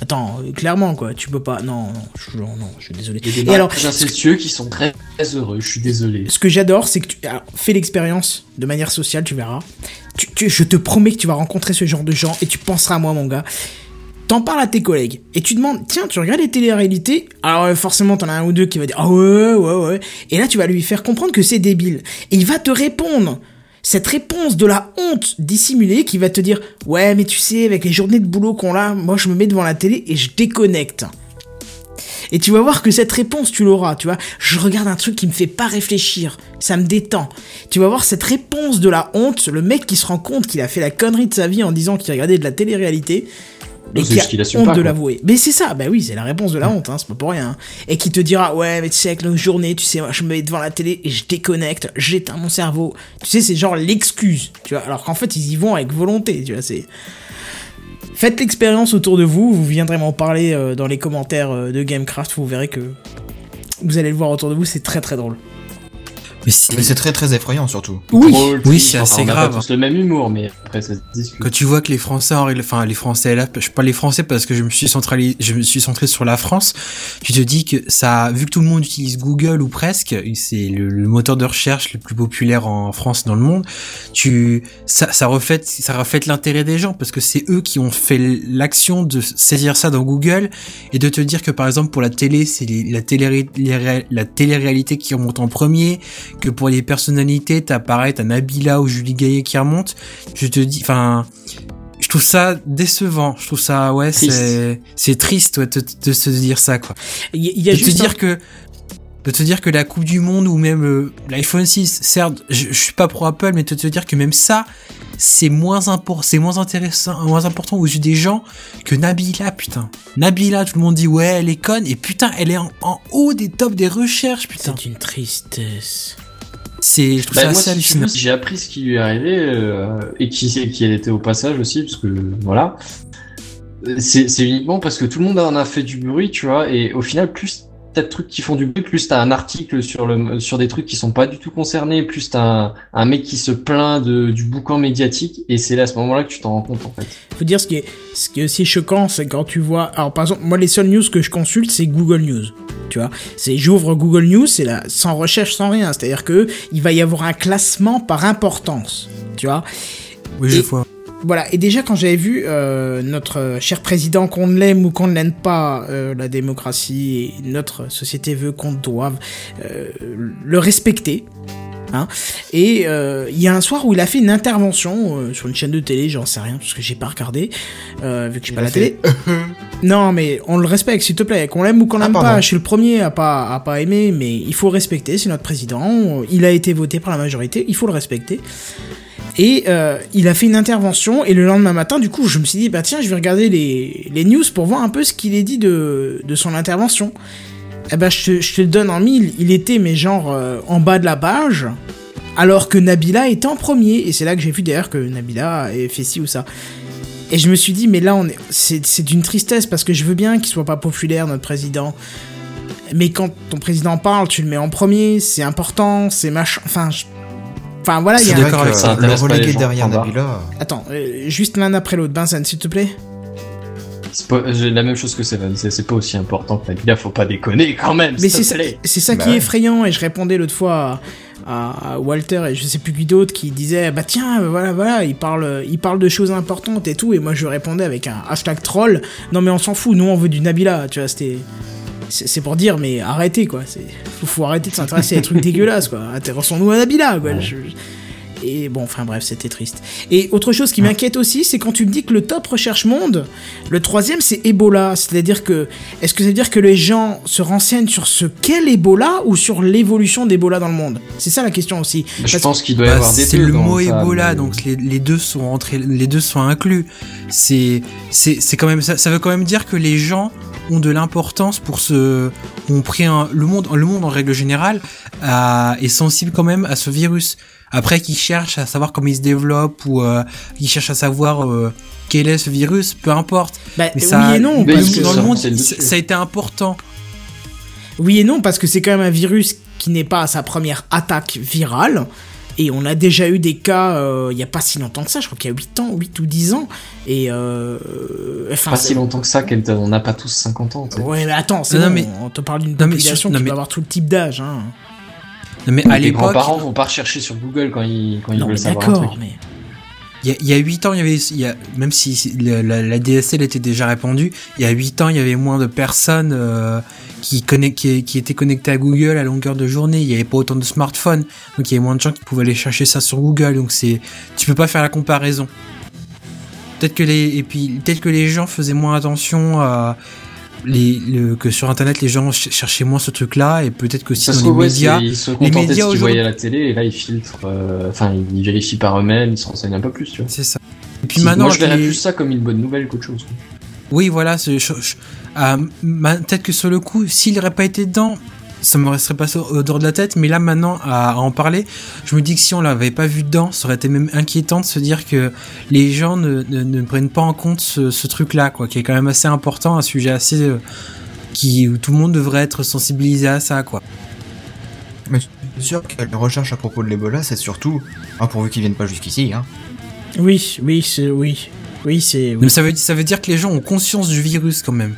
attends, clairement quoi, tu peux pas. Non, non, je, non, non, je suis désolé. Il y a des Et alors, incestueux qui sont très, très heureux, je suis désolé. ce que j'adore, c'est que tu alors, fais l'expérience de manière sociale, tu verras. Tu, tu- je te promets que tu vas rencontrer ce genre de gens et tu penseras à moi, mon gars. T'en parles à tes collègues et tu demandes, tiens, tu regardes les télé-réalités? Alors euh, forcément, t'en as un ou deux qui va dire, ah ouais, ouais, ouais. Et là, tu vas lui faire comprendre que c'est débile. Et il va te répondre. Cette réponse de la honte dissimulée qui va te dire, ouais, mais tu sais, avec les journées de boulot qu'on a, moi je me mets devant la télé et je déconnecte. Et tu vas voir que cette réponse, tu l'auras, tu vois. Je regarde un truc qui me fait pas réfléchir, ça me détend. Tu vas voir cette réponse de la honte, le mec qui se rend compte qu'il a fait la connerie de sa vie en disant qu'il regardait de la télé-réalité. Et qui a qu'il assume honte pas, de l'avouer. Mais c'est ça, bah oui, c'est la réponse de la honte, hein, c'est pas pour rien. hein. Et qui te dira, ouais, mais tu sais, avec nos journées, tu sais, moi, je me mets devant la télé et je déconnecte, j'éteins mon cerveau. Tu sais, c'est genre l'excuse, tu vois. Alors qu'en fait, ils y vont avec volonté, tu vois, c'est. Faites l'expérience autour de vous, vous viendrez m'en parler euh, dans les commentaires euh, de Gamecraft, vous verrez que vous allez le voir autour de vous, c'est très très drôle. Mais si- Mais c'est très très effrayant surtout. Oui, Drôle, Oui, c'est assez on a grave. pas tous le même humour, mais après, ça se discute. Quand tu vois que les Français, enfin les Français là, je parle les Français parce que je me suis centralisé, je me suis centré sur la France. Tu te dis que ça, vu que tout le monde utilise Google ou presque, c'est le, le moteur de recherche le plus populaire en France dans le monde. Tu, ça, ça reflète, ça reflète l'intérêt des gens parce que c'est eux qui ont fait l'action de saisir ça dans Google et de te dire que par exemple pour la télé, c'est la télé, la télé-réalité qui remonte en premier, que pour les personnalités, t'as pareil, t'as Nabila ou Julie Gaillet qui remonte. Je te dis, enfin, je trouve ça décevant. Je trouve ça, ouais, c'est, c'est triste, ouais, de, de se dire ça, quoi. il y, il y a de te un- dire que, de te dire que la Coupe du Monde ou même euh, l'iPhone 6, certes, je, je suis pas pro Apple, mais de te dire que même ça, c'est moins important, c'est moins intéressant, moins important aux yeux des gens que Nabila, putain. Nabila, tout le monde dit ouais, elle est conne, et putain, elle est en, en haut des tops des recherches, putain. C'est une tristesse. C'est, je trouve Bah, ça moi, assez si tu hallucinant. veux, j'ai appris ce qui lui est arrivé euh, et qui, qui elle était au passage aussi, parce que voilà. c'est c'est uniquement parce que tout le monde en a fait du bruit, tu vois, et au final, plus t'as de trucs qui font du bruit, plus t'as un article sur le sur des trucs qui sont pas du tout concernés, plus t'as un, un mec qui se plaint de, du boucan médiatique, et c'est là à ce moment-là que tu t'en rends compte en fait. Faut dire ce qui est, ce qui est aussi choquant, c'est quand tu vois. Alors par exemple, moi les seules news que je consulte, c'est Google News. Tu vois, c'est j'ouvre Google News, c'est là, sans recherche, sans rien. C'est-à-dire que il va y avoir un classement par importance. Tu vois. Oui, je vois. Voilà, et déjà quand j'avais vu euh, notre cher président, qu'on l'aime ou qu'on ne l'aime pas, euh, la démocratie et notre société veut qu'on doive euh, le respecter. Hein. Et il y a un soir où il a fait une intervention sur une chaîne de télé, j'en sais rien, parce que j'ai pas regardé, vu que j'ai Il pas la fait- télé. non, mais on le respecte, s'il te plaît. Qu'on l'aime ou qu'on Ah, l'aime pas, je suis le premier à pas, à pas aimer, mais il faut respecter, c'est notre président. Il a été voté par la majorité, il faut le respecter. Et euh, il a fait une intervention, et le lendemain matin, du coup, je me suis dit, bah tiens, je vais regarder les, les news pour voir un peu ce qu'il est dit de, de son intervention. Eh ben, je je te donne en mille, il était, mais genre, euh, en bas de la page, alors que Nabila était en premier, et c'est là que j'ai vu d'ailleurs que Nabila avait fait ci ou ça. Et je me suis dit, mais là, on est, c'est d'une tristesse, parce que je veux bien qu'il soit pas populaire, notre président. Mais quand ton président parle, tu le mets en premier, c'est important, c'est machin. Enfin, je- enfin voilà, il y C'est a. que avec ça, le gens, derrière. Nabila. Attends, euh, juste l'un après l'autre. Benzen, s'il te plaît. C'est pas j'ai la même chose que Seven, c'est pas aussi important que Nabila, faut pas déconner quand même, Mais c'est ça, c'est ça Bah qui est effrayant et je répondais l'autre fois à, Walter et je sais plus qui d'autre qui disait bah tiens voilà voilà il parle il parle de choses importantes et tout et moi je répondais avec un hashtag troll non mais on s'en fout nous on veut du Nabila tu vois c'était c'est pour dire mais arrêtez quoi c'est faut, faut arrêter de s'intéresser à des trucs dégueulasses quoi intéressons-nous à Nabila quoi Je- et bon, enfin bref, c'était triste. Et autre chose qui m'inquiète aussi, c'est quand tu me dis que le top recherche monde, le troisième c'est Ebola. C'est-à-dire que, est-ce que ça veut dire que les gens se renseignent sur ce qu'est l'Ebola ou sur l'évolution d'Ebola dans le monde? C'est ça la question aussi. Je Parce- pense qu'il doit y Bah, avoir des c'est le mot ça, Ebola, mais- donc les, les deux sont entrés, les deux sont inclus. C'est, c'est, c'est quand même ça, ça veut quand même dire que les gens ont de l'importance pour ce, ont pris un, le monde, le monde en règle générale est sensible quand même à ce virus. Après, qu'ils cherchent à savoir comment il se développe ou euh, qu'ils cherchent à savoir euh, quel est ce virus, peu importe. Bah, Mais ça, oui et non, parce que, dans ça, le monde, ça a été important. oui et non, parce que c'est quand même un virus qui n'est pas à sa première attaque virale. Et on a déjà eu des cas euh, il y a pas si longtemps que ça, je crois qu'il y a 8 ans, 8 ou 10 ans. Et euh, enfin, Pas si longtemps que ça, on n'a pas tous 50 ans. Ouais, mais attends, c'est Non, bon, mais- on te parle d'une non, mais population qui mais- avoir tout le type d'âge. Hein. Non, mais à Les grands-parents vont pas rechercher sur Google quand ils, quand ils Non, mais veulent savoir un d'accord, truc. mais... Il y a- il y a 8 ans, il y avait, il y a, même si si la, la- la DSL était déjà répandue, il y a 8 ans, il y avait moins de personnes euh, qui, connect- qui, qui étaient connectées à Google à longueur de journée. Il n'y avait pas autant de smartphones, donc il y avait moins de gens qui pouvaient aller chercher ça sur Google. Donc c'est, tu peux pas faire la comparaison. Peut-être que les, et puis peut-être que les gens faisaient moins attention à les, le, que sur Internet, les gens ch- cherchaient moins ce truc-là, et peut-être que si dans les ouais, médias, de médias qu'ils aujourd'hui- voyaient à la télé, et là ils filtrent, euh, enfin ils vérifient par eux-mêmes, ils se renseignent un peu plus, tu vois. c'est ça. Et puis Si- maintenant, Moi je verrais les- plus ça comme une bonne nouvelle qu'autre chose. Oui, voilà, je- je- ah, peut-être que sur le coup, s'il n'aurait pas été dedans, ça me resterait pas au dehors de la tête, mais là maintenant, à, à en parler, je me dis que si on l'avait pas vu dedans, ça aurait été même inquiétant de se dire que les gens ne, ne, ne prennent pas en compte ce, ce truc-là, quoi, qui est quand même assez important, un sujet assez... euh, qui, où tout le monde devrait être sensibilisé à ça, quoi. Mais c'est sûr que les recherches à propos de l'Ebola, c'est surtout, hein, pourvu qu'ils viennent pas jusqu'ici, hein. Oui, oui, c'est... Oui, oui, c'est... oui. Mais ça veut, ça veut dire que les gens ont conscience du virus, quand même.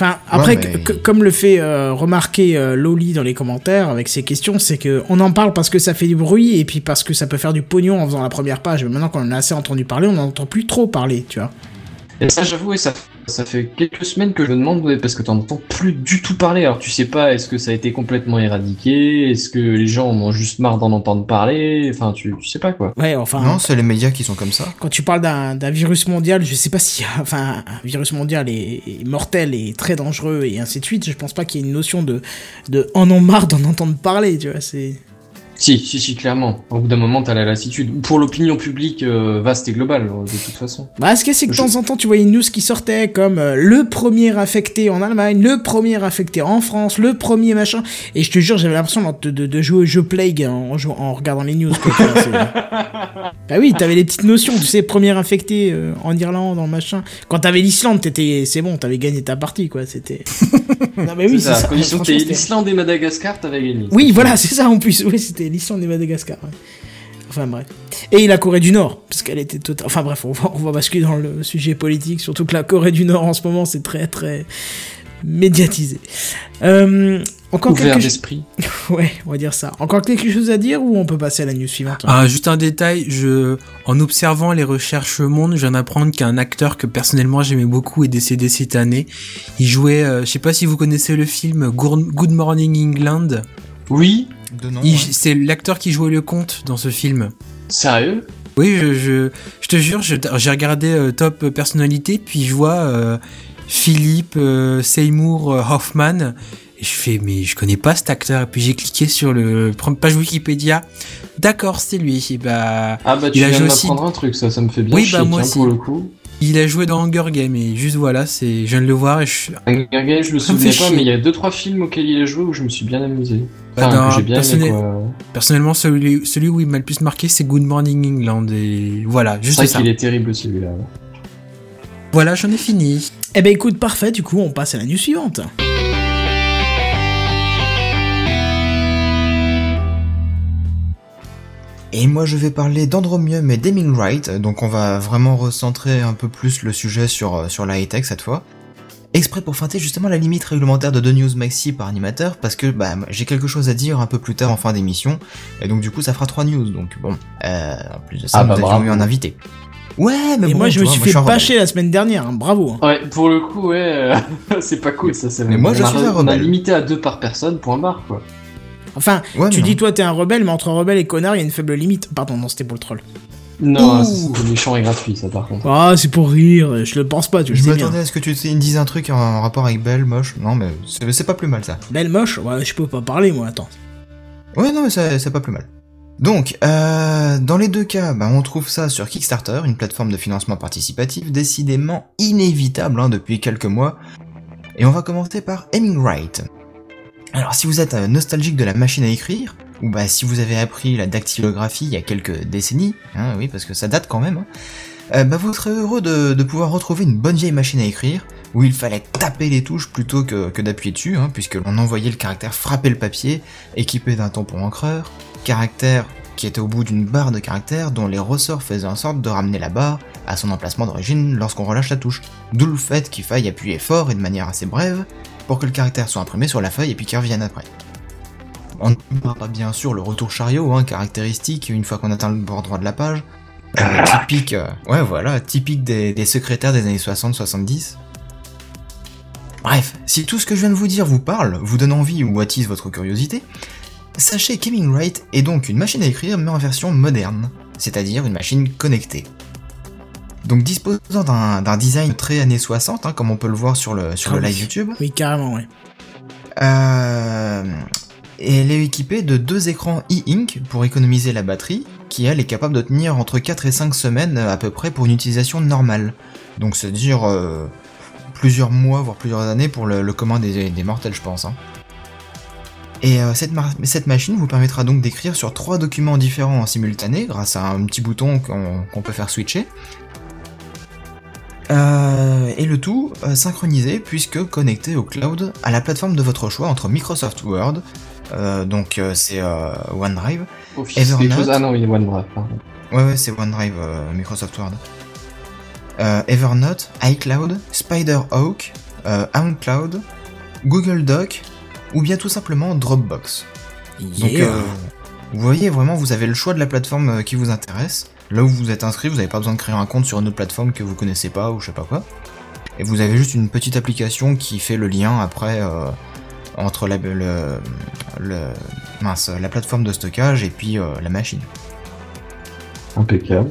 Enfin, après, Ouais, mais- que- que- comme le fait euh, remarquer euh, Loli dans les commentaires avec ses questions, c'est que on en parle parce que ça fait du bruit et puis parce que ça peut faire du pognon en faisant la première page. Mais maintenant qu'on en a assez entendu parler, on n'en entend plus trop parler, tu vois. Et ça, j'avoue, et ça, ça fait quelques semaines que je me demande, parce que t'en entends plus du tout parler. Alors, tu sais pas, est-ce que ça a été complètement éradiqué? Est-ce que les gens en ont juste marre d'en entendre parler? Enfin, tu, tu sais pas, quoi. Ouais, enfin... Non, c'est les médias qui sont comme ça. Quand tu parles d'un d'un virus mondial, je sais pas si, enfin, un virus mondial est, est mortel et très dangereux et ainsi de suite. Je pense pas qu'il y ait une notion de, de, en ont marre d'en entendre parler, tu vois. C'est, Si, si, si, clairement. Au bout d'un moment, t'as la lassitude. Pour l'opinion publique euh, vaste et globale, euh, de toute façon. Bah, ce qu'il y a, c'est que de Je- temps en temps, tu voyais une news qui sortait comme euh, le premier affecté en Allemagne, le premier affecté en France, le premier machin? Et je te jure, j'avais l'impression de, de, de jouer au jeu Plague en, jouant- en regardant les news. quoi. Bah oui, t'avais les petites notions, tu sais, premier affecté euh, en Irlande, en machin. Quand t'avais l'Islande, t'étais, c'est bon, t'avais gagné ta partie, quoi. C'était. non, mais oui, c'est ça. À condition que Franchement, t'aies c'était- l'Islande et Madagascar, t'avais gagné. Oui, voilà, c'est ça en plus. Oui, c'était l'Islande et Madagascar. ouais. Enfin bref. Et la Corée du Nord, parce qu'elle était totale. Enfin bref, on va, on va basculer dans le sujet politique, surtout que la Corée du Nord en ce moment c'est très très médiatisé. Euh, encore Ouvert quelque chose. d'esprit. Ouais, on va dire ça. Encore quelque chose à dire ou on peut passer à la news suivante Ah, juste un détail, je, en observant les recherches Monde, je viens d'apprendre qu'un acteur que personnellement j'aimais beaucoup est décédé cette année. Il jouait, euh, je sais pas si vous connaissez le film Good Morning England. Oui, ouais. C'est l'acteur qui jouait le comte dans ce film. sérieux? Oui, je, je, je te jure, je- j'ai regardé euh, Top Personnalité, puis je vois euh, Philippe euh, Seymour euh, Hoffman, et je fais, mais je connais pas cet acteur, et puis j'ai cliqué sur le première page Wikipédia. D'accord, c'est lui. Et bah, Ah bah tu Il viens de joué aussi- m'apprendre un truc, ça, ça me fait bien Oui, chier, bah, moi tiens, aussi. pour le coup. Il a joué dans Hunger Games, et juste voilà, c'est, je viens de le voir, et je, Hunger Games, je me souviens pas, chier. mais il y a deux trois films auxquels il a joué où je me suis bien amusé. Bah, que aimé, quoi. personnellement, celui, celui où il m'a le plus marqué, c'est Good Morning England, et voilà, C'est juste vrai ça. qu'il est terrible celui-là. Voilà, j'en ai fini. Eh ben écoute, parfait, du coup on passe à la news suivante. Et moi je vais parler d'Andromium et d'Aiming Right, donc on va vraiment recentrer un peu plus le sujet sur, euh, sur la high-tech cette fois. Exprès pour feinter justement la limite réglementaire de deux news maxi par animateur, parce que bah, j'ai quelque chose à dire un peu plus tard en fin d'émission, et donc du coup ça fera trois news, donc bon, euh, en plus de ça Ah nous bah, avions bravo. eu un invité. Ouais, mais Et bon, moi je me vois, suis fait bâcher la semaine dernière, hein, bravo. hein. Ouais, pour le coup, ouais, euh, c'est pas cool ça. c'est Mais moi, je suis un On a limité à deux par personne, point barre quoi. Enfin, Ouais, tu dis toi t'es un rebelle, mais entre rebelle et connard il y a une faible limite. Pardon, non, c'était pour le troll. Non, c'est méchant et gratuit ça par contre. Ah, c'est pour rire, je le pense pas, tu le Je m'attendais à ce que tu dises un truc en rapport avec Belle, moche. Non, mais c'est pas plus mal ça. Belle moche, ouais, je peux pas parler moi, attends. Ouais, non, mais c'est c'est pas plus mal. Donc, euh, dans les deux cas, bah, on trouve ça sur Kickstarter, une plateforme de financement participatif décidément inévitable hein, depuis quelques mois. Et on va commencer par Aiming Right. Alors, si vous êtes euh, nostalgique de la machine à écrire, ou bah si vous avez appris la dactylographie il y a quelques décennies, hein, oui, parce que ça date quand même, hein, euh, bah vous serez heureux de, pouvoir retrouver une bonne vieille machine à écrire, où il fallait taper les touches plutôt que, que d'appuyer dessus, hein, puisque l'on envoyait le caractère frapper le papier, équipé d'un tampon encreur, caractère qui était au bout d'une barre de caractères dont les ressorts faisaient en sorte de ramener la barre à son emplacement d'origine lorsqu'on relâche la touche. D'où le fait qu'il faille appuyer fort et de manière assez brève pour que le caractère soit imprimé sur la feuille et puis qu'il revienne après. On ne parle pas bien sûr le retour chariot, hein, caractéristique une fois qu'on atteint le bord droit de la page. Euh, typique, euh, ouais voilà, typique des, des secrétaires des années 60-70. Bref, si tout ce que je viens de vous dire vous parle, vous donne envie ou attise votre curiosité, sachez qu'Heming Wright est donc une machine à écrire mais en version moderne, c'est-à-dire une machine connectée. Donc disposant d'un design très années 60, hein, comme on peut le voir sur le, sur Ah le oui. live YouTube, Oui, carrément, ouais. euh, et elle est équipée de deux écrans e-ink pour économiser la batterie, qui elle est capable de tenir entre 4 et 5 semaines à peu près pour une utilisation normale. Donc c'est-à-dire euh, plusieurs mois, voire plusieurs années pour le, le commun des, des mortels, je pense. hein. Et euh, cette, machine vous permettra donc d'écrire sur trois documents différents en simultané grâce à un petit bouton qu'on qu'on peut faire switcher. Euh, et le tout euh, synchronisé puisque connecté au cloud à la plateforme de votre choix entre Microsoft Word, euh, donc euh, c'est euh, OneDrive. Office, Evernote. chose. Ah non, il est OneDrive. pardon. Ouais ouais c'est OneDrive euh, Microsoft Word. Euh, Evernote, iCloud, SpiderHawk, euh, OutCloud, Google Doc ou bien tout simplement Dropbox. Donc Yeah. euh, vous voyez vraiment vous avez le choix de la plateforme qui vous intéresse. Là où vous êtes inscrit, vous n'avez pas besoin de créer un compte sur une autre plateforme que vous connaissez pas ou je sais pas quoi. Et vous avez juste une petite application qui fait le lien après euh, entre la, le, le- mince, la plateforme de stockage et puis euh, la machine. Impeccable.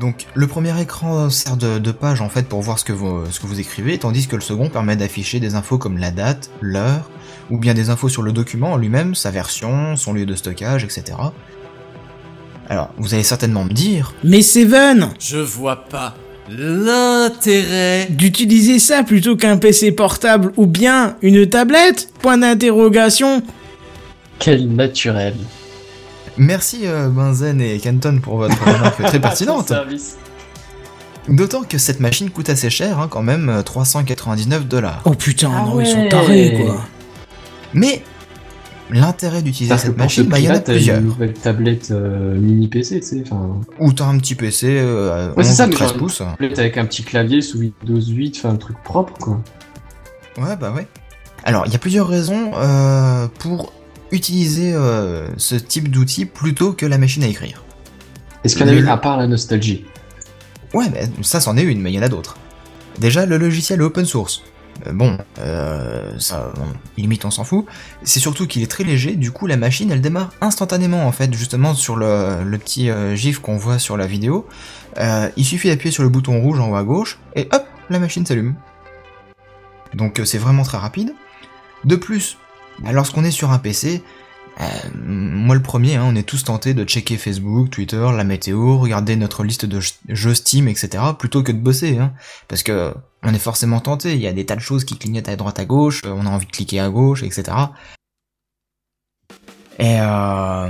Donc le premier écran sert de, de page en fait pour voir ce que, vous, ce que vous écrivez, tandis que le second permet d'afficher des infos comme la date, l'heure, ou bien des infos sur le document en lui-même, sa version, son lieu de stockage, etc. Alors, vous allez certainement me dire, Mais Seven Je vois pas l'intérêt. D'utiliser ça plutôt qu'un PC portable ou bien une tablette? Point d'interrogation Quel naturel. merci euh, Benzen et Canton pour votre remarque très pertinente. D'autant que cette machine coûte assez cher, hein, quand même, euh, 399 dollars. Oh putain, Ah non, ils sont tarés, quoi. Mais l'intérêt d'utiliser cette machine, bah il y en a plusieurs. une nouvelle tablette euh, mini PC, tu sais. Ou t'as un petit PC euh, Ouais, c'est 11 ça, ou mais 13 genre- pouces. tablette avec un petit clavier sous Windows 8, enfin un truc propre, quoi. Ouais, bah ouais. Alors, il y a plusieurs raisons euh, pour utiliser euh, ce type d'outil plutôt que la machine à écrire. Est-ce qu'il y en a une à part la nostalgie? Ouais, mais ça c'en est une, mais il y en a d'autres. Déjà, le logiciel est open source. Euh, bon, euh, ça, limite on s'en fout. C'est surtout qu'il est très léger, du coup la machine elle démarre instantanément en fait, justement sur le, petit euh, gif qu'on voit sur la vidéo. Euh, il suffit d'appuyer sur le bouton rouge en haut à gauche, et hop, la machine s'allume. Donc c'est vraiment très rapide. De plus, bah, lorsqu'on est sur un PC, moi le premier, hein, on est tous tentés de checker Facebook, Twitter, la météo, regarder notre liste de jeux Steam, etc. plutôt que de bosser, hein, parce que on est forcément tenté. Il y a des tas de choses qui clignotent à droite à gauche, euh, on a envie de cliquer à gauche, etc. Et euh,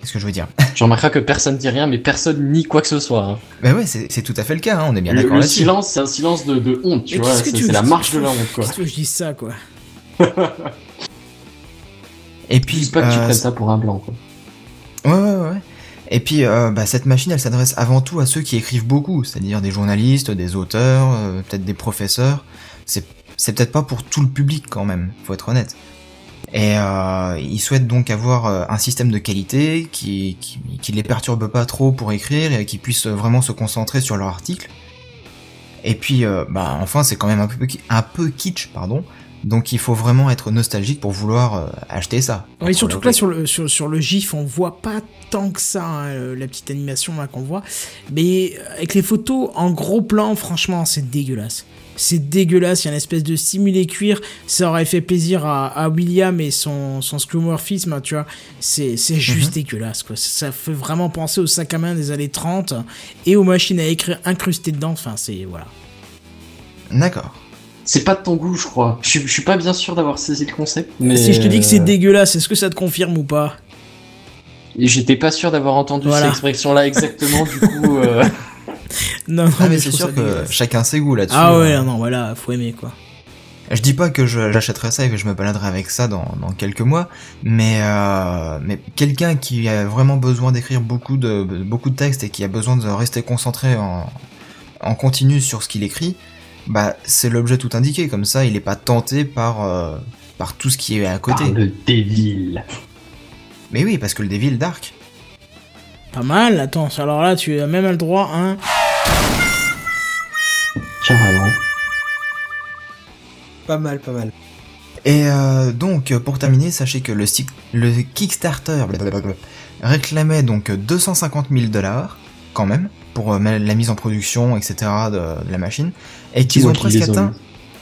qu'est-ce que je veux dire? Tu remarqueras que personne dit rien, mais personne nie quoi que ce soit. hein. Bah ouais, c'est c'est tout à fait le cas. hein, on est bien Le, d'accord le là-dessus. silence, c'est un silence de, de honte, tu Mais vois. C'est tu c'est veux la marche de la honte, quoi. Qu'est-ce que je dis ça, quoi? Et Puis, Juste pas que tu euh, prennes ça pour un blanc, quoi. Ouais, ouais, ouais. Et puis, euh, bah, cette machine, elle s'adresse avant tout à ceux qui écrivent beaucoup, c'est-à-dire des journalistes, des auteurs, euh, peut-être des professeurs. C'est, peut-être pas pour tout le public quand même, faut être honnête. Et euh, ils souhaitent donc avoir un système de qualité qui, qui, les perturbe pas trop pour écrire et qui puisse vraiment se concentrer sur leur article. Et puis, bah, enfin, c'est quand même un peu kitsch, pardon. Donc il faut vraiment être nostalgique pour vouloir euh, acheter ça. Oui, surtout que là, sur le, sur, sur le GIF, on voit pas tant que ça, hein, euh, la petite animation là qu'on voit. Mais euh, avec les photos en gros plan, franchement, c'est dégueulasse. C'est dégueulasse, il y a une espèce de simulé cuir. Ça aurait fait plaisir à, à William et son, son screwmorphisme, hein, tu vois. C'est c'est juste dégueulasse, quoi. Ça fait vraiment penser au sac à main des années 30 et aux machines à écrire incrustées dedans. Enfin, c'est. Voilà. D'accord. C'est pas de ton goût, je crois. Je, suis- je suis pas bien sûr d'avoir saisi le concept, mais. Si je te dis que c'est euh, dégueulasse, est-ce que ça te confirme ou pas Et j'étais pas sûr d'avoir entendu Voilà. cette expression-là exactement, du coup. euh, Non, non, Ah mais c'est sûr que chacun ses goûts là-dessus. Ah ouais, hein. non, voilà, faut aimer quoi. Je dis pas que je- j'achèterai ça et que je me baladerai avec ça dans, dans quelques mois, mais euh, mais quelqu'un qui a vraiment besoin d'écrire beaucoup de beaucoup de textes et qui a besoin de rester concentré en en continu sur ce qu'il écrit, bah c'est l'objet tout indiqué. Comme ça, il est pas tenté par euh, par tout ce qui est à côté. par le Devil. Mais oui, parce que le Devil Dark. Pas mal, attends, alors là tu as même le droit, hein. Carrément. Pas mal, pas mal. Et euh, donc, pour terminer, sachez que le, le Kickstarter réclamait donc 250 000 dollars, quand même, pour euh, la mise en production, etc. de, de la machine, et qu'ils ont presque atteint.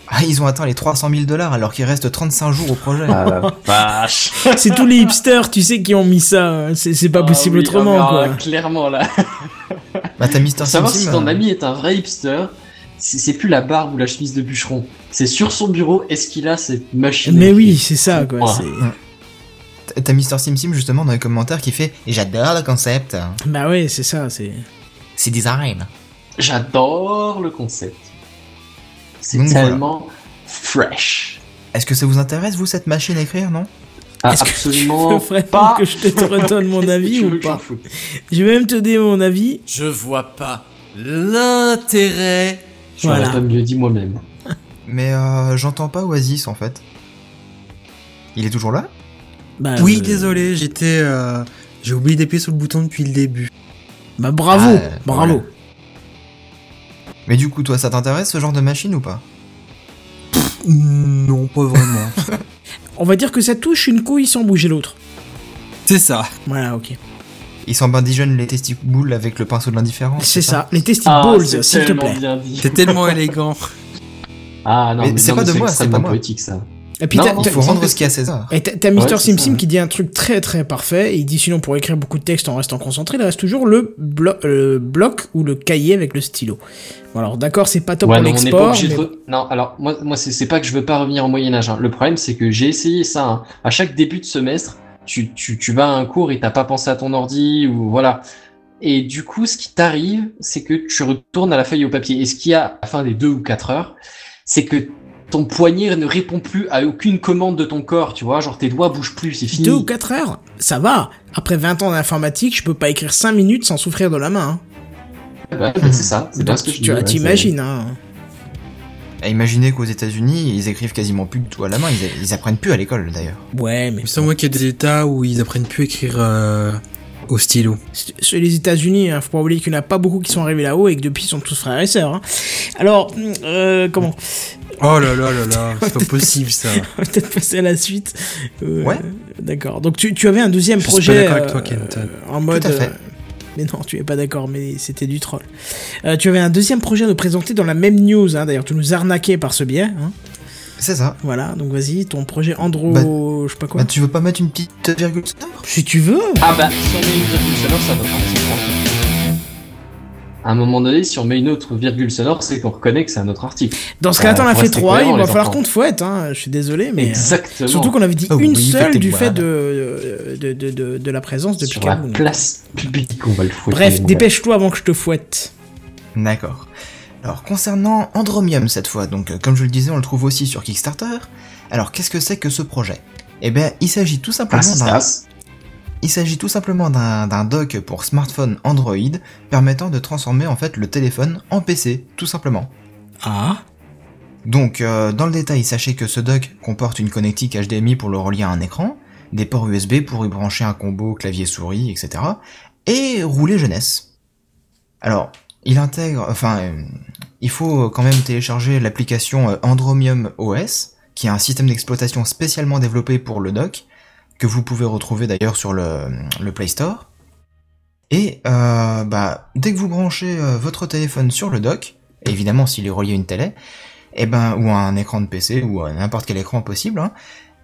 Ah, ils ont atteint les 300 000 dollars alors qu'il reste 35 jours au projet. Ah la vache. C'est tous les hipsters, tu sais, qui ont mis ça. C'est c'est pas Ah possible oui, autrement, ah, quoi. ah, Clairement là. Bah, t'as Mister savoir Sim si ton euh, ami est un vrai hipster, c'est c'est plus la barbe ou la chemise de bûcheron. C'est sur son bureau, est-ce qu'il a cette machine Mais oui, c'est ça, quoi. T'as Mister Sim Sim justement dans les commentaires qui fait J'adore le concept, Bah ouais, c'est ça, c'est. c'est design. J'adore le concept. C'est Donc, tellement fresh. Est-ce que ça vous intéresse, vous, cette machine à écrire, non? Ah, Est-ce que absolument tu veux pas. que je te redonne mon avis ou pas? Je vais même te donner mon avis. Je vois pas l'intérêt. Je Voilà. pas mieux dit moi-même. Mais euh, j'entends pas Oasis en fait. Il est toujours là? Bah, Oui, euh, désolé, j'étais. euh, J'ai oublié d'appuyer sur le bouton depuis le début. Bah bravo, Ah, bravo. voilà. Mais du coup, toi, ça t'intéresse ce genre de machine ou pas? Non, pas vraiment. On va dire que ça touche une couille sans bouger l'autre. C'est ça. Voilà, ok. ils s'en badigeonnent les testicules avec le pinceau de l'indifférence. C'est ça, les Ah, testicules, c'est s'il te plaît. C'est tellement élégant. Ah non, Mais mais c'est pas de moi, c'est pas moi. poétique ça. Et puis Non, Il faut rendre ce qu'il y a à César. Et t'as Mister Ouais, c'est Sim Sim ouais. qui dit un truc très très parfait. Et il dit sinon pour écrire beaucoup de texte en restant concentré, il reste toujours le, blo- le bloc ou le cahier avec le stylo. Bon alors d'accord, c'est pas top Ouais, pour l'export. mais- de... Non, alors moi, moi c'est c'est pas que je veux pas revenir au Moyen Âge. hein. Le problème, c'est que j'ai essayé ça. hein. À chaque début de semestre, tu, tu, tu vas à un cours et t'as pas pensé à ton ordi ou voilà. Et du coup, ce qui t'arrive, c'est que tu retournes à la feuille au papier. Et ce qu'il y a à la fin des deux ou quatre heures, c'est que ton poignet ne répond plus à aucune commande de ton corps, tu vois. Genre tes doigts bougent plus, c'est fini. Deux ou quatre heures, ça va. Après 20 ans d'informatique, je peux pas écrire 5 minutes sans souffrir de la main. hein. Ouais, c'est ça. C'est bien ce que je tu dis, t'imagines, hein. Imaginez qu'aux États-Unis, ils écrivent quasiment plus du tout à la main. Ils, ils apprennent plus à l'école d'ailleurs. Ouais, mais Il me semble qu'il y a des états où ils apprennent plus à écrire euh, au stylo. Sur les États-Unis, hein, faut pas oublier qu'il n'y en a pas beaucoup qui sont arrivés là-haut et que depuis ils sont tous frères et sœurs. hein. Alors, euh, comment Oh là là là là, c'est pas possible ça. On va peut-être passer à la suite. Euh, Ouais. D'accord. Donc tu, tu avais un deuxième Je suis projet pas d'accord avec toi, Kent. euh, en mode. Tout à fait. mais non, tu es pas d'accord, mais c'était du troll. Tu avais un deuxième projet à nous présenter dans la même news. Hein. D'ailleurs, tu nous arnaquais par ce biais. Hein. C'est ça. Voilà. Donc vas-y, ton projet Andro, Bah, je sais pas quoi. Bah, tu veux pas mettre une petite virgule sonore Si tu veux. Ah bah, si on met une virgule sonore, ça va partir. À un moment donné, si on met une autre virgule sonore, c'est qu'on reconnaît que c'est un autre article. Dans ce Bah, cas-là, t'en as fait trois. Il va falloir qu'on te fouette. Hein. Je suis désolé, mais. euh, Exactement. Surtout qu'on avait dit Oh une oui, seule du fait de, de, de, de, de la présence de Sur la Picaboo. place publique, on va le foutre. Bref, dépêche-toi avant que je te fouette. D'accord. Alors concernant Andromium cette fois, donc euh, comme je le disais, on le trouve aussi sur Kickstarter. Alors qu'est-ce que c'est que ce projet? Eh bien, il s'agit tout Ah, simplement c'est d'un. Il s'agit tout simplement d'un d'un dock pour smartphone Android permettant de transformer en fait le téléphone en PC, tout simplement. Ah. Donc euh, dans le détail, sachez que ce dock comporte une connectique HDMI pour le relier à un écran, des ports USB pour y brancher un combo clavier-souris, etc. Et rouler jeunesse. Alors, il intègre, enfin, euh, il faut quand même télécharger l'application euh, Andromium OS, qui est un système d'exploitation spécialement développé pour le dock, que vous pouvez retrouver d'ailleurs sur le, Play Store. Et euh, bah, dès que vous branchez votre téléphone sur le dock, évidemment s'il est relié à une télé, et ben ou à un écran de PC ou à n'importe quel écran possible, hein,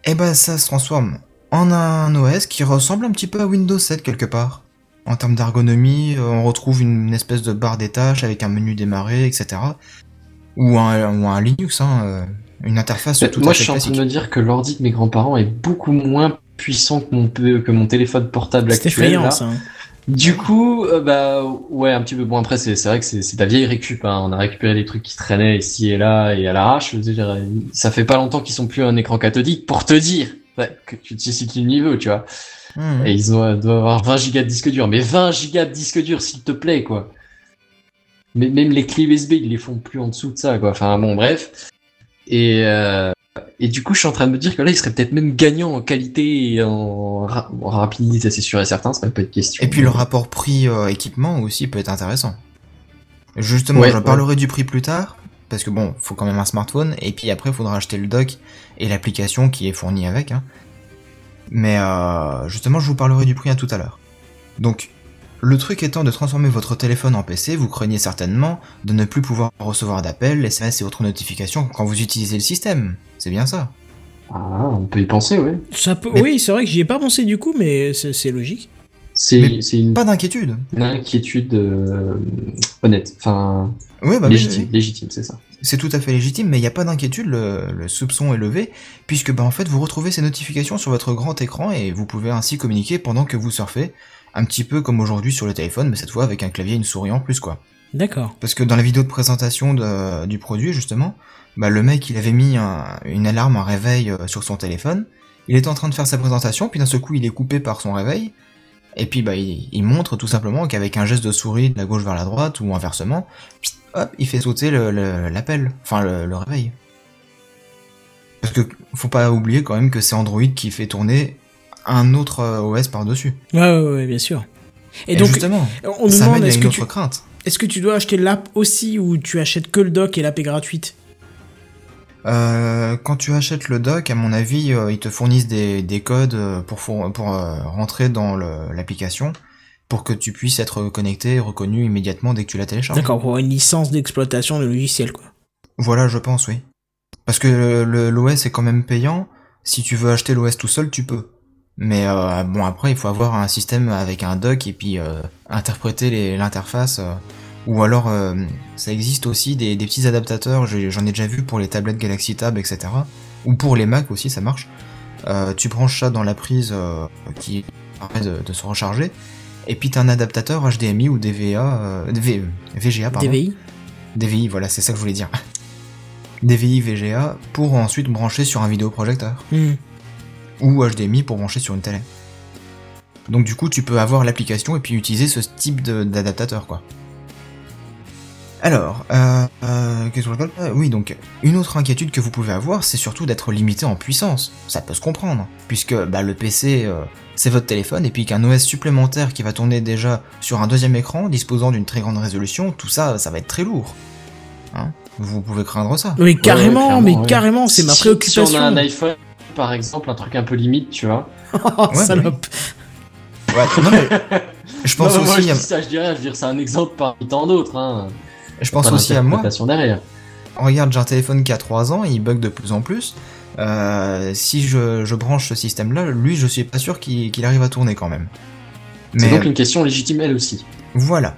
et ben ça se transforme en un OS qui ressemble un petit peu à Windows 7 quelque part. En termes d'ergonomie, euh, on retrouve une espèce de barre des tâches avec un menu démarrer, etc. Ou un, ou un Linux, hein, euh, une interface tout Moi, à je suis en train de me dire que l'ordi de mes grands-parents est beaucoup moins puissant que mon, que mon téléphone portable C'est actuel. effrayant là. ça. hein. Du coup, euh, bah ouais, un petit peu. Bon après, c'est c'est vrai que c'est c'est ta vieille récup. Hein. On a récupéré les trucs qui traînaient ici et là et à l'arrache. Je veux dire, ça fait pas longtemps qu'ils sont plus un écran cathodique pour te dire ouais, que tu te situes le niveau, tu vois. Et ils ont, doivent avoir 20 gigas de disque dur. Mais 20 gigas de disque dur, s'il te plaît, quoi. Mais même les clés USB, ils les font plus en dessous de ça, quoi. Enfin bon, bref. Et euh, et du coup, je suis en train de me dire que là, il serait peut-être même gagnant en qualité et en, ra- en rapidité, c'est sûr et certain. Ça pas de question. Et puis le rapport prix-équipement aussi peut être intéressant. Justement, Ouais, je ouais. parlerai du prix plus tard, parce que bon, faut quand même un smartphone, et puis après, il faudra acheter le dock et l'application qui est fournie avec. Hein. Mais euh, justement, je vous parlerai du prix à tout à l'heure. Donc, le truc étant de transformer votre téléphone en PC, vous craignez certainement de ne plus pouvoir recevoir d'appels, SMS et autres notifications quand vous utilisez le système. C'est bien ça. Ah, on peut y penser, ouais. Ça peut... Mais- Oui, c'est vrai que j'y ai pas pensé du coup, mais c'est logique. C'est une, Pas d'inquiétude. une inquiétude euh, honnête, enfin Oui, bah oui, légitime, oui. légitime, c'est ça. C'est tout à fait légitime, mais il n'y a pas d'inquiétude, le, le soupçon est levé, puisque bah, en fait vous retrouvez ces notifications sur votre grand écran et vous pouvez ainsi communiquer pendant que vous surfez, un petit peu comme aujourd'hui sur le téléphone, mais cette fois avec un clavier et une souris en plus quoi. D'accord. Parce que dans la vidéo de présentation de- du produit justement, bah, le mec il avait mis un- une alarme, un réveil euh, sur son téléphone, il était en train de faire sa présentation, puis d'un seul coup il est coupé par son réveil, et puis bah il, il montre tout simplement qu'avec un geste de souris de la gauche vers la droite ou inversement, pssst, hop, il fait sauter le- le- l'appel, enfin le, le réveil. Parce que faut pas oublier quand même que c'est Android qui fait tourner un autre euh, OS par-dessus. Ouais, ouais, ouais, bien sûr. Et, Et, donc, justement, on nous ça demande est-ce que, tu... crainte. est-ce que tu dois acheter l'app aussi ou tu achètes que le doc et l'app est gratuite? Euh, quand tu achètes le dock, à mon avis, euh, ils te fournissent des, des codes euh, pour, pour euh, rentrer dans l'application. Pour que tu puisses être connecté et reconnu immédiatement dès que tu la télécharges. D'accord, pour une licence d'exploitation de logiciel, quoi. Voilà, je pense, oui. Parce que l'OS est quand même payant. Si tu veux acheter l'OS tout seul, tu peux. Mais euh, bon, après, il faut avoir un système avec un dock et puis euh, interpréter l'interface. euh, ou alors, ça existe aussi des, des petits adaptateurs. J'en ai déjà vu pour les tablettes Galaxy Tab, etc. Ou pour les Mac aussi, ça marche. Tu branches ça dans la prise qui permet de, de se recharger. Et puis t'as un adaptateur HDMI ou DVA, euh, DV VGA pardon. DVI DVI, voilà, c'est ça que je voulais dire. DVI VGA pour ensuite brancher sur un vidéoprojecteur. Hmm. Ou HDMI pour brancher sur une télé. Donc du coup, tu peux avoir l'application et puis utiliser ce type d'adaptateur, quoi. Alors, euh, euh, qu'est-ce que je Euh, Oui, donc, une autre inquiétude que vous pouvez avoir, c'est surtout d'être limité en puissance. Ça peut se comprendre, puisque bah, le PC, euh, c'est votre téléphone, et puis qu'un OS supplémentaire qui va tourner déjà sur un deuxième écran, disposant d'une très grande résolution, tout ça, ça va être très lourd. Hein? Vous pouvez craindre ça. Oui, carrément, mais ouais. carrément, c'est ma préoccupation. Si on a un iPhone, par exemple, un truc un peu limite, tu vois. Oh, Ouais, salope. Ouais, non, mais je pense Non, moi, aussi je à, ça, je dirais, je c'est un exemple parmi tant d'autres. Hein. je pense aussi à moi. derrière. Regarde, j'ai un téléphone qui a 3 ans, il bug de plus en plus. Euh, si je, je branche ce système-là, lui, je suis pas sûr qu'il arrive à tourner quand même. C'est Mais donc une question légitime elle aussi. voilà.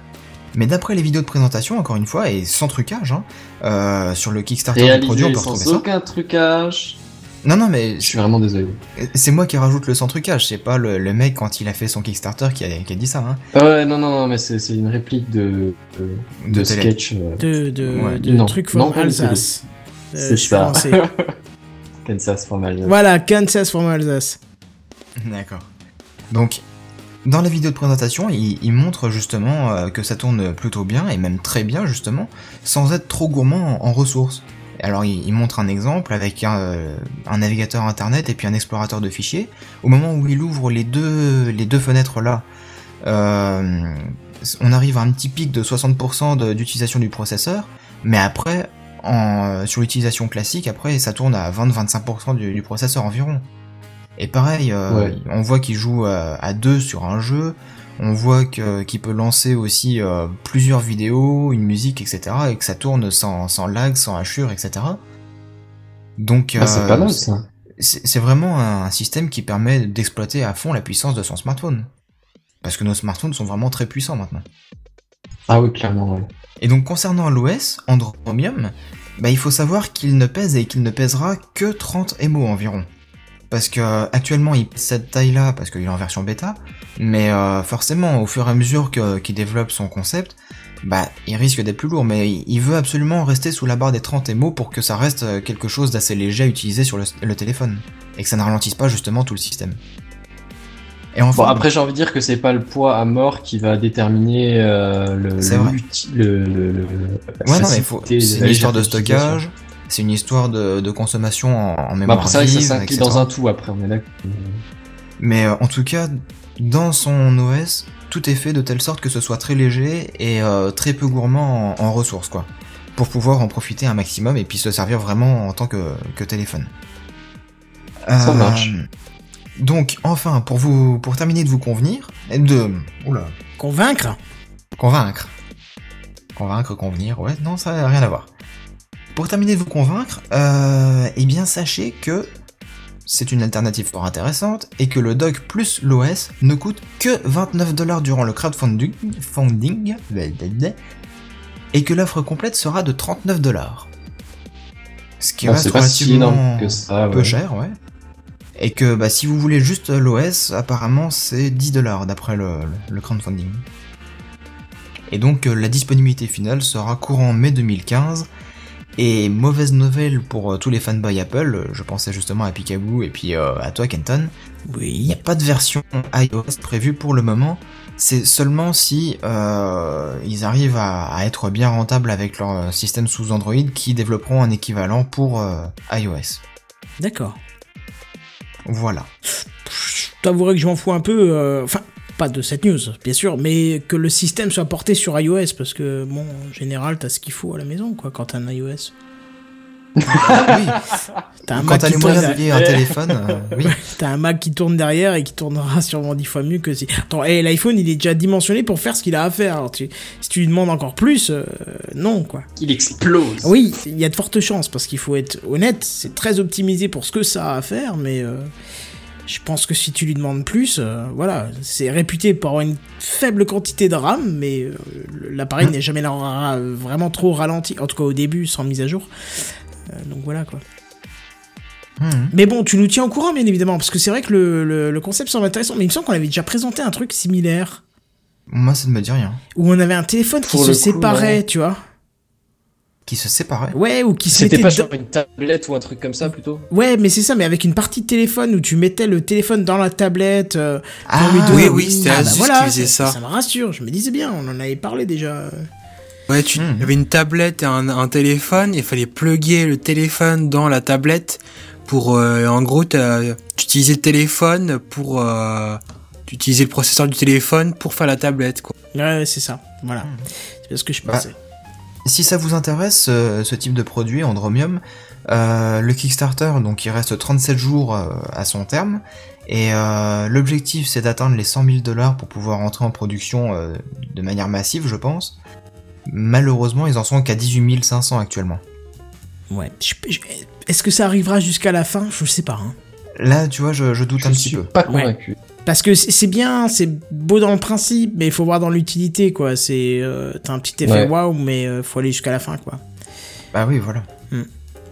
Mais d'après les vidéos de présentation, encore une fois, et sans trucage, hein, euh, sur le Kickstarter du produit, on Réalisé peut sans retrouver ça. aucun trucage. Non, non, mais Je suis vraiment désolé. c'est moi qui rajoute le sans trucage, c'est pas le, le mec quand il a fait son Kickstarter qui a, qui a dit ça. Hein. Ah ouais, non, non, non, mais c'est c'est une réplique de, de, De de télé. sketch. euh, De, de, Ouais. de Non. Non, from tout. Alsace. Euh, C'est je suis ça. Kansas formal. voilà, Kansas from Alsace. D'accord. Donc, dans la vidéo de présentation, il, il montre justement euh, que ça tourne plutôt bien, et même très bien justement, sans être trop gourmand en, en ressources. Alors il, il montre un exemple avec un, euh, un navigateur internet et puis un explorateur de fichiers. Au moment où il ouvre les deux, les deux fenêtres là, euh, on arrive à un petit pic de 60% de- d'utilisation du processeur, mais après, en, sur l'utilisation classique, après ça tourne à 20-25% du, du processeur environ. Et pareil, euh, Ouais. on voit qu'il joue à, à deux sur un jeu, on voit qu'il peut lancer aussi euh, plusieurs vidéos, une musique, etc. et que ça tourne sans, sans lag, sans hachure, etc. Donc Ah, c'est euh, pas mal ça. c'est c'est vraiment un système qui permet d'exploiter à fond la puissance de son smartphone. Parce que nos smartphones sont vraiment très puissants maintenant. Ah oui, clairement, ouais. Et donc concernant l'OS, Android Chromium, bah, il faut savoir qu'il ne pèse et qu'il ne pèsera que 30 MO environ. Parce que euh, actuellement il pèse cette taille-là parce qu'il est en version bêta, mais euh, forcément au fur et à mesure qu'il développe son concept, bah il risque d'être plus lourd, mais il veut absolument rester sous la barre des 30 MO pour que ça reste euh, quelque chose d'assez léger à utiliser sur le téléphone, et que ça ne ralentisse pas justement tout le système. Et enfin, Bon, après, j'ai envie de dire que c'est pas le poids à mort qui va déterminer euh, le, C'est vrai. le, le, le- la Ouais, non, mais faut- facilité, c'est une histoire de stockage, c'est une histoire de, de consommation en, en Bah, mémoire après, c'est vrai que ça vive, s'inclut etc. dans un tout après, on est d'accord. Mais euh, en tout cas, dans son OS, tout est fait de telle sorte que ce soit très léger et euh, très peu gourmand en, en ressources, quoi. Pour pouvoir en profiter un maximum et puis se servir vraiment en tant que, que téléphone. Ça Euh, marche. Donc, enfin, pour vous, pour terminer de vous convenir, de, oula, Convaincre Convaincre. Convaincre, convenir, ouais, non, ça n'a rien à voir. Pour terminer de vous convaincre, euh, eh bien sachez que c'est une alternative fort intéressante et que le dock plus l'OS ne coûte que 29 dollars durant le crowdfunding, funding, et que l'offre complète sera de 39 dollars. Ce qui Ah, reste c'est pas si relativement que ça, peu ouais. cher, ouais. Et que bah, si vous voulez juste l'OS, apparemment c'est 10 dollars d'après le, crowdfunding. Et donc euh, la disponibilité finale sera courant mai 2015. Et mauvaise nouvelle pour euh, tous les fanboys Apple, euh, je pensais justement à Picaboo et puis euh, à toi Kenton, il n'y Oui. a pas de version iOS prévue pour le moment. C'est seulement si euh, ils arrivent à, à être bien rentables avec leur système sous Android qui développeront un équivalent pour euh, iOS. D'accord. Voilà. Je t'avouerai que je m'en fous un peu. euh, Enfin, pas de cette news, bien sûr, mais que le système soit porté sur iOS, parce que, bon, en général, t'as ce qu'il faut à la maison, quoi, quand t'as un iOS. Oui. T'as un Quand Mac t'as qui les tourne moyens de derrière. payer un téléphone, euh, oui. T'as un Mac qui tourne derrière et qui tournera sûrement dix fois mieux que si. Attends, et l'iPhone il est déjà dimensionné pour faire ce qu'il a à faire. Alors, tu- si tu lui demandes encore plus, euh, non quoi. Il explose. Oui, il y a de fortes chances parce qu'il faut être honnête, c'est très optimisé pour ce que ça a à faire, mais euh, je pense que si tu lui demandes plus, euh, voilà, c'est réputé pour avoir une faible quantité de RAM, mais euh, l'appareil n'est jamais ra- vraiment trop ralenti, en tout cas au début, sans mise à jour. Euh, donc voilà quoi. Mhm. Mais bon, tu nous tiens au courant, bien évidemment, parce que c'est vrai que le, le- le concept semble intéressant, mais il me semble qu'on avait déjà présenté un truc similaire, Moi, ça ne me dit rien. où on avait un téléphone qui se coup, séparait, tu vois. Qui se séparait. Ouais, ou qui se C'était mettait pas dans- sur une tablette ou un truc comme ça plutôt Ouais, mais c'est ça, mais avec une partie de téléphone où tu mettais le téléphone dans la tablette. euh, Ah, oui, oui, c'était Ah, bah Asus voilà, qui faisait ça. Ça me rassure, je me disais bien, on en avait parlé déjà. Ouais, tu il y avait une tablette et un, un téléphone, il fallait plugger le téléphone dans la tablette pour, euh, en gros, t'as- tu utilisais le téléphone pour, euh, tu utilisais le processeur du téléphone pour faire la tablette, quoi. Ouais, c'est ça, voilà. Hmm. C'est bien ce que je Bah, pensais. Si ça vous intéresse, euh, ce type de produit, Andromium, euh, le Kickstarter, donc il reste 37 jours euh, à son terme, et euh, l'objectif c'est d'atteindre les 100 000 dollars pour pouvoir entrer en production euh, de manière massive, je pense. Malheureusement, ils en sont qu'à 18 500 actuellement. Ouais. Est-ce que ça arrivera jusqu'à la fin? Je sais pas. hein. Là, tu vois, je, je doute Je un petit suis peu. pas Ouais. convaincu. Parce que c'est bien, c'est beau dans le principe, mais il faut voir dans l'utilité, quoi. C'est, euh, t'as un petit effet waouh, mais euh, faut aller jusqu'à la fin, quoi. Bah oui, voilà.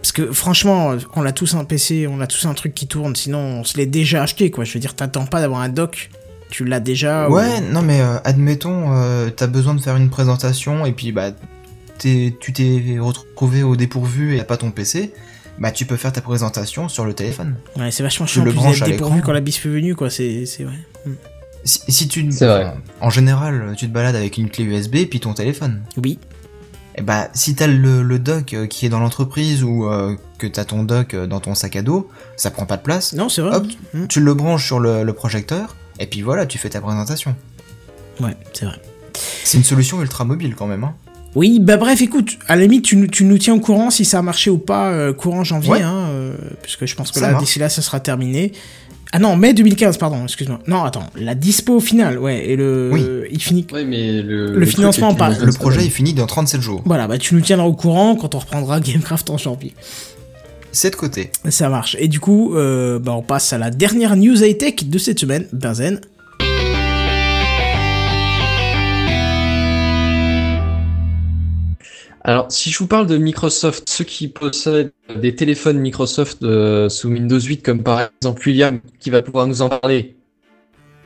Parce que franchement, on a tous un PC, on a tous un truc qui tourne, sinon on se l'est déjà acheté, quoi. Je veux dire, t'attends pas d'avoir un dock, tu l'as déjà. ou- Ouais, non mais euh, admettons, euh, t'as besoin de faire une présentation et puis bah t'es- tu t'es retrouvé au dépourvu et t'as pas ton PC, bah tu peux faire ta présentation sur le téléphone. Ouais, c'est vachement Tu chiant le en plus branches à dépourvu l'écran. quand la bispe est venue, quoi. C'est, c'est vrai. Mm. Si, si tu, C'est vrai. enfin, en général, tu te balades avec une clé USB et puis ton téléphone. Oui. Et bah si t'as le, le dock euh, qui est dans l'entreprise ou euh, que t'as ton dock euh, dans ton sac à dos, ça prend pas de place. Non, c'est vrai. Hop, Mm. tu le branches sur le, le projecteur et puis voilà, tu fais ta présentation. Ouais, c'est vrai. C'est une solution ultra mobile quand même. Hein. Oui, bah bref, écoute, à la limite, tu, nous- tu nous tiens au courant si ça a marché ou pas euh, courant janvier, Ouais. hein, euh, puisque je pense que Ça là, d'ici là, ça sera terminé. Ah non, mai 2015, pardon, excuse-moi. Non, attends, la dispo finale, ouais, et le... Oui. Il finit... Ouais, mais le, Le financement, truc est pas- Le projet est fini dans 37 jours. Voilà, bah tu nous tiendras au courant quand on reprendra Gamecraft en janvier. C'est de côté. Ça marche. Et du coup, euh, bah on passe à la dernière news high-tech de cette semaine, Benzen. Alors, si je vous parle de Microsoft, ceux qui possèdent des téléphones Microsoft euh, sous Windows 8, comme par exemple William, qui va pouvoir nous en parler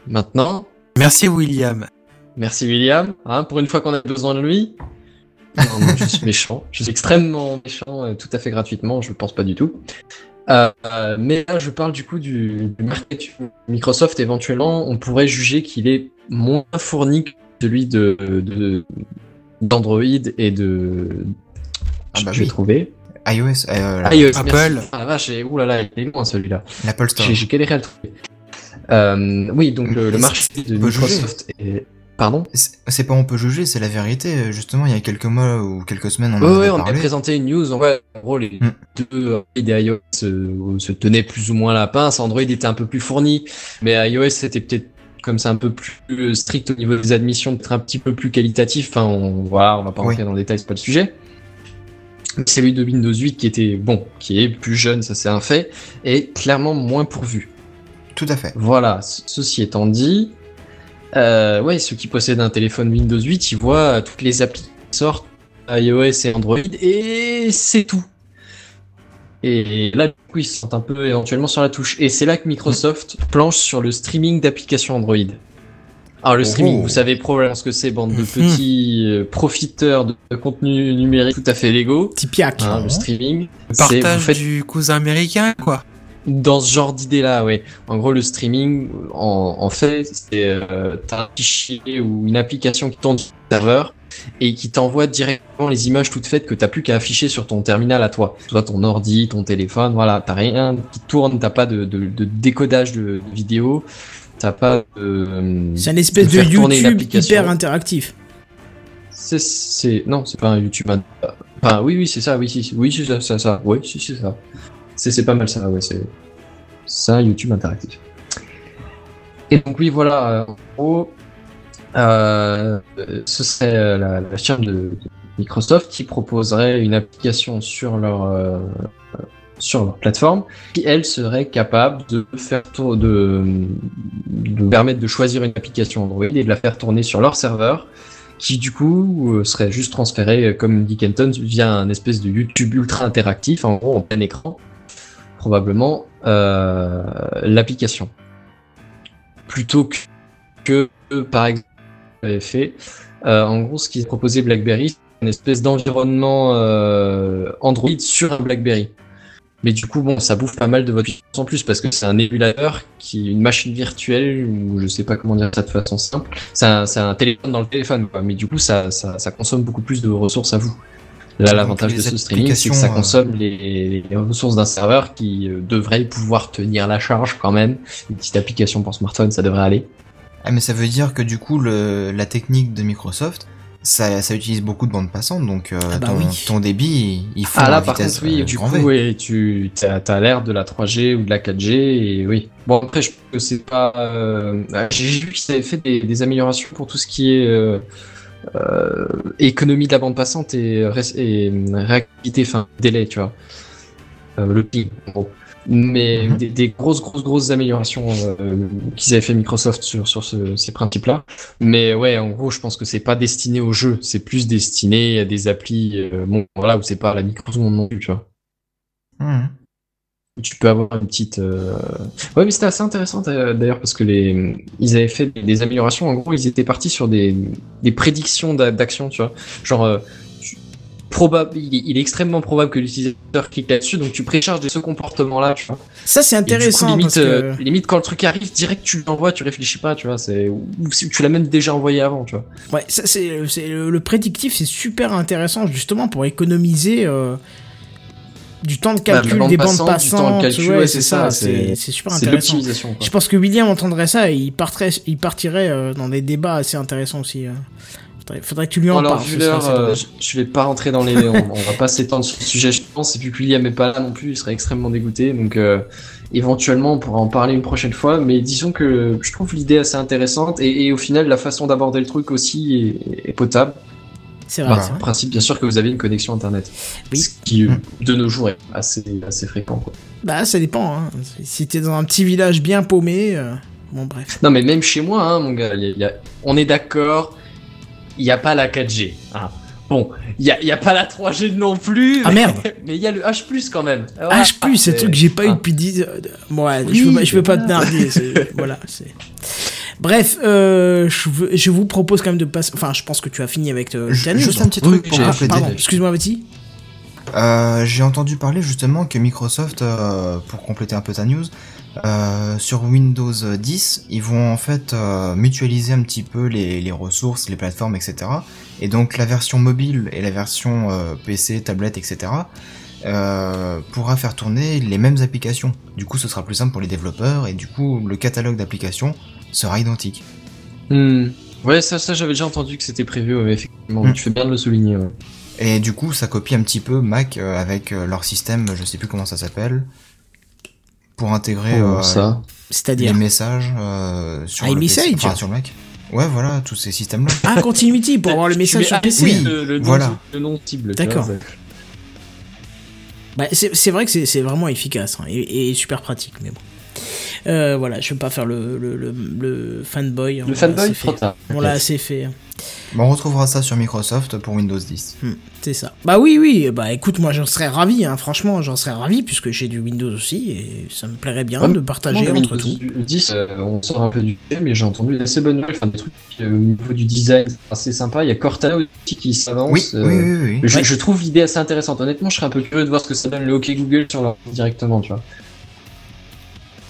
maintenant. Merci, William. Merci William, hein, pour une fois qu'on a besoin de lui. Non, non, je suis méchant, je suis extrêmement méchant, euh, tout à fait gratuitement, je ne pense pas du tout. Euh, euh, mais là, je parle du coup du, du marketing Microsoft. Éventuellement, on pourrait juger qu'il est moins fourni que celui de de- d'Android et de. Ah bah je vais oui. trouver. iOS, euh, la- iOS, Apple. merci. Ah la vache, et- ouh là là, il est loin celui-là. l'Apple Store. J'ai j'ai galéré à le trouver. Euh, oui, donc le, le marché de. Microsoft est. Pardon C'est pas on peut juger, c'est la vérité. Justement, il y a quelques mois ou quelques semaines, on en Ouais, avait ouais, on a présenté une news. En, vrai, en gros, les Mm. deux euh, et iOS se, se tenaient plus ou moins la pince. Android était un peu plus fourni, mais iOS c'était peut-être comme c'est un peu plus strict au niveau des admissions, peut-être un petit peu plus qualitatif. Enfin, on, voilà, on va pas Oui. rentrer dans le détail, c'est pas le sujet. Celui de Windows 8 qui était bon, qui est plus jeune, ça c'est un fait, et clairement moins pourvu. Tout à fait. Voilà, ce- ceci étant dit, euh, ouais, ceux qui possèdent un téléphone Windows 8, ils voient toutes les applis qui sortent, iOS et Android, et c'est tout. Et là, du coup, ils se sentent un peu éventuellement sur la touche. Et c'est là que Microsoft planche sur le streaming d'applications Android. Alors le streaming, Oh. vous savez probablement ce que c'est, bande de Mhm. petits euh, profiteurs de, de contenu numérique tout à fait légaux. Tipiak. Hein, le streaming, Le partage faites du cousin américain, quoi. Dans ce genre d'idée-là, ouais. En gros, le streaming, en, en fait, c'est euh, t'as un fichier ou une application qui tourne sur le serveur et qui t'envoie directement les images toutes faites que t'as plus qu'à afficher sur ton terminal à toi. Soit ton ordi, ton téléphone, voilà. T'as rien qui tourne, t'as pas de, de, de décodage de, de vidéo, t'as pas de... C'est une espèce de, une YouTube hyper interactif. C'est, c'est, non, c'est pas un YouTube. Enfin, oui, oui, c'est ça, oui, si, oui, c'est ça, ça, ça, oui, si, c'est ça. C'est, pas mal ça, ouais, c'est ça, YouTube interactif. Et donc, oui, voilà, euh, en gros, euh, ce serait euh, la, la firme de, Microsoft qui proposerait une application sur leur, plateforme qui, elle, serait capable de faire tour, de, permettre de choisir une application Android et de la faire tourner sur leur serveur qui du coup serait juste transféré, comme dit Kenton, via un espèce de YouTube ultra interactif, en gros en plein écran, probablement, euh, l'application. Plutôt que, que par exemple, avait fait, euh, en gros, ce qu'ils proposait BlackBerry, c'est une espèce d'environnement euh, Android sur un BlackBerry. Mais du coup, bon, ça bouffe pas mal de votre puissance en plus parce que c'est un émulateur qui une machine virtuelle ou je sais pas comment dire ça de façon simple. C'est un, téléphone dans le téléphone, quoi. Mais du coup, ça, ça consomme beaucoup plus de ressources à vous. Là, l'avantage de ce streaming, c'est que ça euh, consomme les, les ressources d'un serveur qui euh, devrait pouvoir tenir la charge quand même. Une petite application pour smartphone, ça devrait aller. Ah, mais ça veut dire que du coup, le, la technique de Microsoft, ça, ça utilise beaucoup de bandes passantes, donc euh, Ah bah ton, oui. ton débit, il faut Ah là, la par contre, oui, euh, du coup, oui, tu as, as l'air de la 3G ou de la 4G, et oui. Bon, après, je pense que c'est pas. euh, J'ai vu qu'ils avaient fait des, des améliorations pour tout ce qui est euh, économie de la bande passante et, et réactivité, enfin, délai, tu vois. Euh, le ping, en gros. Mais Mhm. des, des grosses, grosses, grosses améliorations euh, qu'ils avaient fait Microsoft sur, sur ce- ces principes-là. Mais ouais, en gros, je pense que c'est pas destiné au jeu, c'est plus destiné à des applis, euh, bon, voilà, où c'est pas la microseconde non plus, tu vois. Mhm. Tu peux avoir une petite. euh, Ouais, mais c'était assez intéressant d'ailleurs parce que les, ils avaient fait des, améliorations. En gros, ils étaient partis sur des, des prédictions d'a- d'action, tu vois. Genre, euh, tu- probable, il est, il est extrêmement probable que l'utilisateur clique là-dessus, donc tu précharges de ce comportement-là, tu vois. Ça, c'est coup, intéressant limite, parce que. euh, limite, quand le truc arrive, direct tu l'envoies, tu réfléchis pas, tu vois. C'est ou tu l'as même déjà envoyé avant, tu vois. Ouais, ça c'est c'est le, le prédictif, c'est super intéressant justement pour économiser euh, du temps de Bah, calcul bande des bandes passante, du temps de passantes. calcul, ouais, ouais, c'est ça, c'est super intéressant. Je pense que William entendrait ça et il partirait, il partirait euh, dans des débats assez intéressants aussi. euh. Faudrait, faudrait que tu lui en Alors, parles. assez euh, je, je vais pas rentrer dans les. on, on va pas s'étendre sur le sujet, je pense. Et puis, puis Liam est pas là non plus, il serait extrêmement dégoûté. Donc, euh, éventuellement, on pourra en parler une prochaine fois. Mais disons que je trouve l'idée assez intéressante. Et, et au final, la façon d'aborder le truc aussi est, est potable. C'est vrai. Bah, c'est en vrai. principe, bien sûr que vous avez une connexion internet. Oui. Ce qui, euh, Mm. de nos jours, est assez, assez fréquent. Quoi. Bah, ça dépend. Hein. Si t'es dans un petit village bien paumé, euh, bon bref. Non, mais même chez moi, hein, mon gars, il y a- il y a- on est d'accord, il n'y a pas la 4G. hein. Bon, il n'y a, y a pas la 3G non plus. Ah, mais- merde. Mais il y a le H+, quand même. Voilà, H+, c'est un c'est- truc que j'ai pas eu ah. depuis 10... euh, ouais, Oui, je veux pas, je veux pas te narguer. voilà, c'est... Bref, euh, je, veux- je vous propose quand même de passer... Enfin, je pense que tu as fini avec euh, news. Juste un petit truc pour Ah, compléter. pardon, excuse-moi, Betty. Euh, J'ai entendu parler justement que Microsoft, euh, pour compléter un peu ta news, euh, sur Windows 10, ils vont en fait euh, mutualiser un petit peu les, les ressources, les plateformes, etc. Et donc la version mobile et la version euh, PC, tablette, etc. Euh, pourra faire tourner les mêmes applications. Du coup, ce sera plus simple pour les développeurs et du coup, le catalogue d'applications sera identique. Hmm. Ouais, ça, ça j'avais déjà entendu que c'était prévu, ouais, effectivement. Hmm. Tu fais bien de le souligner. ouais. Et du coup, ça copie un petit peu Mac euh, avec euh, leur système, je sais plus comment ça s'appelle, pour intégrer Oh, euh, ça. les messages euh, sur le iMessage PC, enfin, sur le Mac. Ouais, voilà, tous ces systèmes-là. Ah, Continuity, pour avoir le message sur PC. Oui, le, le nom, voilà. le nom cible. D'accord. Bah, c'est vrai que c'est c'est vraiment efficace hein, et, et super pratique, mais bon. Euh, voilà, je veux pas faire le, le, le, le fanboy. hein, Le fanboy, assez trop tard. On l'a assez fait. hein. Bon, on retrouvera ça sur Microsoft pour Windows 10. Hmm, c'est ça. Bah oui, oui, bah écoute, moi j'en serais ravi, hein, franchement, j'en serais ravi puisque j'ai du Windows aussi et ça me plairait bien Ouais, de partager entre Windows tout. 10, euh, on sort un peu du thème, mais j'ai entendu d'assez bonnes nouvelles, enfin des trucs euh, au niveau du design assez sympa. Il y a Cortana aussi qui s'avance. Oui, euh, oui, oui, oui. Je, Ouais. je trouve l'idée assez intéressante. Honnêtement, je serais un peu curieux de voir ce que ça donne le OK Google sur leur directement, tu vois.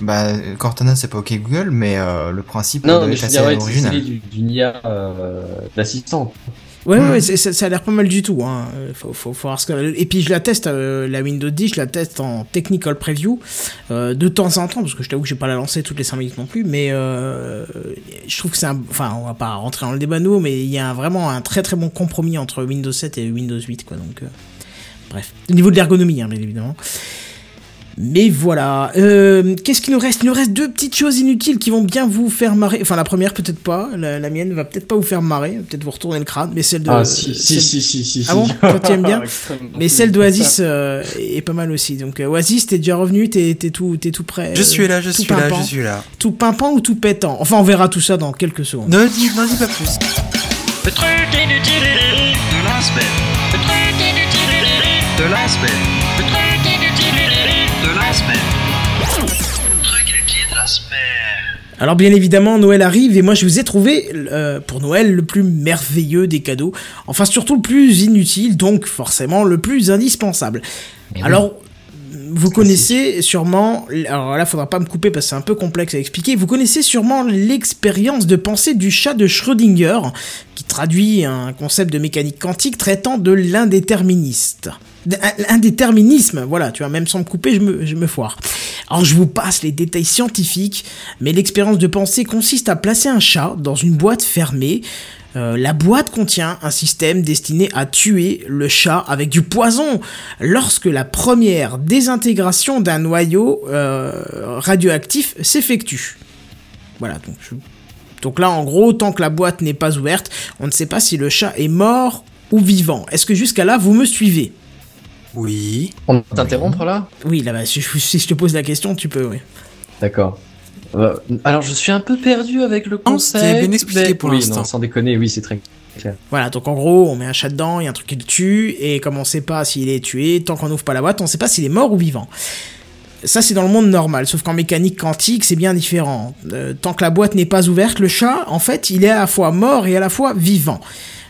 Bah, Cortana, c'est pas OK Google, mais euh, le principe Non, mais veux assez ouais, c'est original. c'est du, du NIA euh, d'assistant. Ouais, Hmm. ouais, c'est- ça, ça a l'air pas mal du tout. Hein. Faut, faut, faut voir ce que... Et puis je la teste, euh, la Windows 10, je la teste en technical preview euh, de temps en temps, parce que je t'avoue que j'ai pas la lancer toutes les 5 minutes non plus, mais euh, je trouve que c'est un... Enfin, on va pas rentrer dans le débat nous, mais il y a un- vraiment un très très bon compromis entre Windows 7 et Windows 8, quoi. Donc, euh, Bref, au niveau de l'ergonomie, hein, bien évidemment. Mais voilà. Euh, Qu'est-ce qu'il nous reste? Il nous reste deux petites choses inutiles qui vont bien vous faire marrer. Enfin, la première, peut-être pas. La, la mienne va peut-être pas vous faire marrer. Peut-être vous retourner le crâne. Mais celle de. Ah, si, si, celle- si, si, si. Ah bon? Toi, tu aimes bien. Mais celle d'Oasis euh, est pas mal aussi. Donc, euh, Oasis, t'es déjà revenu? T'es t'es tout, t'es tout prêt? Je suis là, je suis là, je suis là. Tout pimpant ou tout pétant? Enfin, on verra tout ça dans quelques secondes. Ne dis, dis pas plus. Le truc inutile de la semaine. Le truc inutile de la semaine. Alors bien évidemment, Noël arrive et moi je vous ai trouvé euh, pour Noël le plus merveilleux des cadeaux. Enfin surtout le plus inutile, donc forcément le plus indispensable. Alors vous connaissez sûrement, alors là faudra pas me couper parce que c'est un peu complexe à expliquer, vous connaissez sûrement l'expérience de pensée du chat de Schrödinger, qui traduit un concept de mécanique quantique traitant de l'indéterministe. Indéterminisme, voilà, tu vois, même sans me couper, je me, je me foire. Alors je vous passe les détails scientifiques, mais l'expérience de pensée consiste à placer un chat dans une boîte fermée. Euh, la boîte contient un système destiné à tuer le chat avec du poison lorsque la première désintégration d'un noyau euh, radioactif s'effectue. Voilà, donc, je- donc là en gros, tant que la boîte n'est pas ouverte, on ne sait pas si le chat est mort ou vivant. Est-ce que jusqu'à là vous me suivez? Oui. On peut t'interrompre là? Oui, là, bah, si, je- si je te pose la question, tu peux, oui. D'accord. Euh, alors je suis un peu perdu avec le concept. c'est bien expliqué mais- pour oui, l'instant. sans déconner, oui, c'est très clair. Voilà, donc en gros, on met un chat dedans, il y a un truc qui le tue, et comme on sait pas s'il est tué, tant qu'on n'ouvre pas la boîte, on sait pas s'il est mort ou vivant. Ça, c'est dans le monde normal, sauf qu'en mécanique quantique, c'est bien différent. Euh, tant que la boîte n'est pas ouverte, le chat, en fait, il est à la fois mort et à la fois vivant.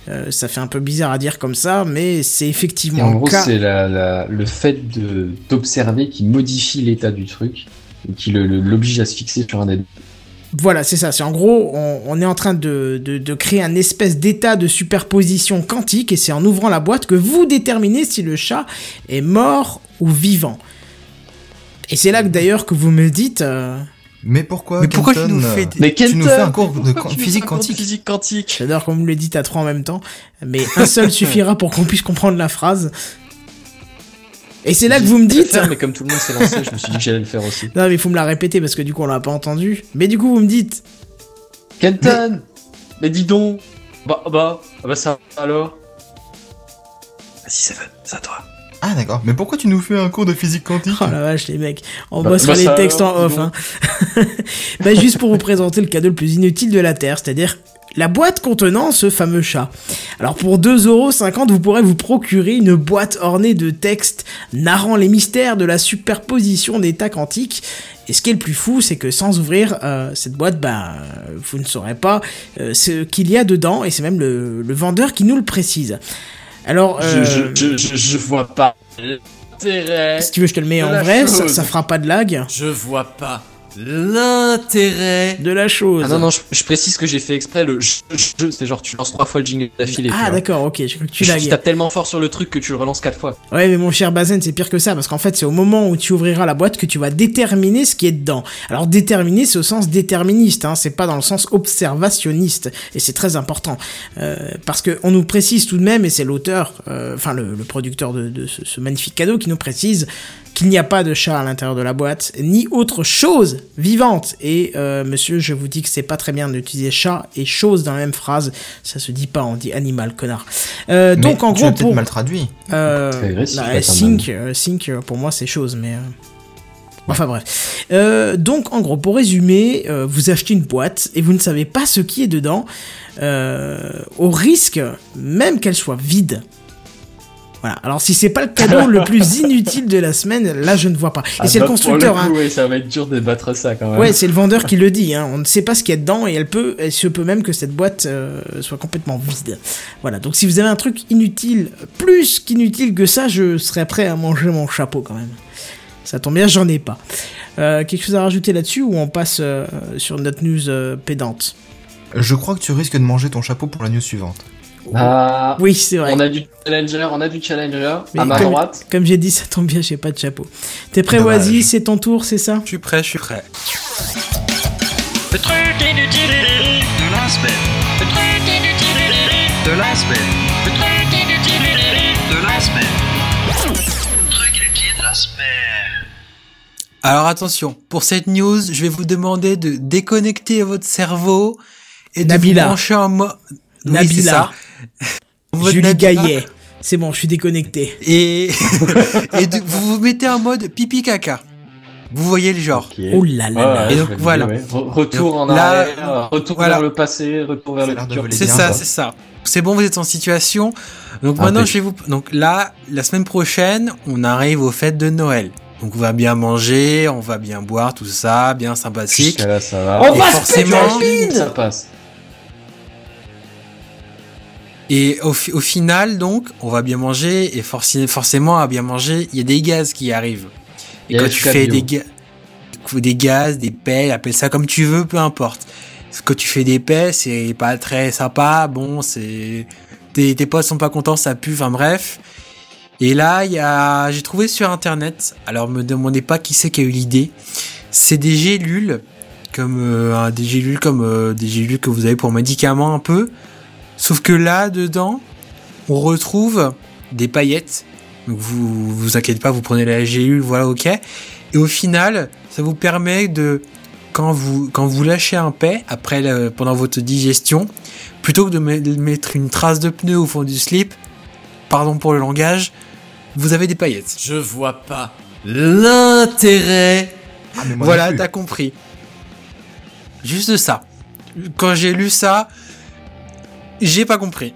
Euh, ça fait un peu bizarre à dire comme ça, mais c'est Et effectivement en le gros, cas. c'est le fait de- d'observer qui modifie l'état du truc et qui l'oblige à se fixer sur un des deux. Voilà, c'est ça. C'est en gros, on, on est en train de, de, de créer un espèce d'état de superposition quantique, et c'est en ouvrant la boîte que vous déterminez si le chat est mort ou vivant. Et c'est là que d'ailleurs que vous me dites. euh, Mais pourquoi Mais pourquoi tu nous fais des- Mais Tu nous fais un cours de physique quantique. Physique quantique? J'adore quand vous me le dites à trois en même temps, mais un seul suffira pour qu'on puisse comprendre la phrase. Et c'est là que vous me dites. faire, mais comme tout le monde s'est lancé, je me suis dit que j'allais le faire aussi. Non, mais il faut me la répéter parce que du coup on l'a pas entendu. Mais du coup vous me dites. Kenton Mais dis donc Bah, bah, ah bah ça alors Vas-y, Seven, c'est à toi. Ah d'accord. Mais pourquoi tu nous fais un cours de physique quantique Oh la vache les mecs, on Bah, bossera bah, les ça textes alors, en off. Hein. bah, juste pour vous présenter le cadeau le plus inutile de la Terre, c'est-à-dire la boîte contenant ce fameux chat. Alors pour 2,50€, vous pourrez vous procurer une boîte ornée de textes narrant les mystères de la superposition d'états quantiques. Et ce qui est le plus fou, c'est que sans ouvrir euh, cette boîte, bah, vous ne saurez pas euh, ce qu'il y a dedans, et c'est même le, le vendeur qui nous le précise. Alors, Je, euh, je, je, je, je vois pas l'intérêt. si tu veux, je te le mets en vrai, ça, ça fera pas de lag. Je vois pas l'intérêt. De la chose. Ah non, non, je, je précise que j'ai fait exprès le je, je, c'est genre tu lances trois fois le jingle d'affilée. Ah d'accord, ok, j'ai cru que tu Tu, laguais. tapes tellement fort sur le truc que tu le relances quatre fois. Ouais, mais mon cher Bazen, c'est pire que ça, parce qu'en fait, c'est au moment où tu ouvriras la boîte que tu vas déterminer ce qui est dedans. Alors, déterminer, c'est au sens déterministe, hein, c'est pas dans le sens observationniste, et c'est très important. Euh, parce que on nous précise tout de même, et c'est l'auteur, euh, enfin le, le producteur de, de ce, ce magnifique cadeau qui nous précise qu'il n'y a pas de chat à l'intérieur de la boîte, ni autre chose vivante. Et euh, monsieur, je vous dis que c'est pas très bien d'utiliser chat et chose dans la même phrase, ça se dit pas, on dit animal, connard. Euh, Mais donc en tu gros, pour... mal traduit. Euh, agressif, là, là, sync, euh, sync, euh, pour moi, c'est chose, mais. euh, Enfin bref. Euh, donc en gros, pour résumer, euh, vous achetez une boîte et vous ne savez pas ce qui est dedans, euh, au risque même qu'elle soit vide. Voilà. Alors si c'est pas le cadeau le plus inutile de la semaine, là je ne vois pas. Et Ah c'est bah, le constructeur. pour le hein. coup, ouais, ça va être dur de battre ça quand même. Ouais, c'est le vendeur qui le dit. Hein. On ne sait pas ce qu'il y a dedans et elle peut, elle se peut même que cette boîte euh, soit complètement vide. Voilà. Donc si vous avez un truc inutile, plus qu'inutile que ça, je serais prêt à manger mon chapeau quand même. Ça tombe bien, j'en ai pas. Euh, quelque chose à rajouter là-dessus ou on passe euh, sur notre news euh, pédante? Je crois que tu risques de manger ton chapeau pour la news suivante. Ah, Oui, c'est vrai. on a du challenger, on a du challenger Mais à ma comme- droite. Comme j'ai dit, ça tombe bien, j'ai pas de chapeau. T'es prêt. Oasis? C'est ton tour, c'est ça? Je suis prêt, je suis prêt. Le truc inutile de la semaine. Le truc inutile de la semaine. Le truc inutile de la semaine. semaine. Alors attention, pour cette news, je vais vous demander de déconnecter votre cerveau et de Nabila. vous brancher en mode... Nabila. Votre Julie. Gaillet. C'est bon, je suis déconnecté. Et, et de- vous vous mettez en mode pipi caca. Vous voyez le genre. Oh là là là. Et donc, voilà. Re- Retour en là, arrière, retour voilà. vers le passé, retour vers le futur. C'est ça, c'est ça. C'est bon, vous êtes en situation. Donc Ah, maintenant, je vais vous. Donc là, la semaine prochaine, on arrive aux fêtes de Noël. Donc on va bien manger, on va bien boire, tout ça, bien sympathique. Là, ça va. Et On va se forcément, péter la Ça passe. Et au, fi- au final, donc, on va bien manger et forcément, à bien manger, il y a des gaz qui arrivent. Et quand tu fais des, ga- des gaz, des paix, appelle ça comme tu veux, peu importe. Quand tu fais des paix, c'est pas très sympa. Bon, c'est tes, tes potes sont pas contents, ça pue. Enfin bref. Et là, il y a, j'ai trouvé sur internet. Alors, me demandez pas qui c'est qui a eu l'idée. C'est des gélules, comme euh, des gélules comme euh, des gélules que vous avez pour médicaments un peu. Sauf que là, dedans, on retrouve des paillettes. Donc vous vous inquiétez pas, vous prenez la gélule, voilà, ok. Et au final, ça vous permet de, quand vous, quand vous lâchez un paix, après, le- pendant votre digestion, plutôt que de me- de mettre une trace de pneu au fond du slip, pardon pour le langage, vous avez des paillettes. Je vois pas l'intérêt. Ah, Voilà, t'as compris. Juste ça. Quand j'ai lu ça, j'ai pas compris.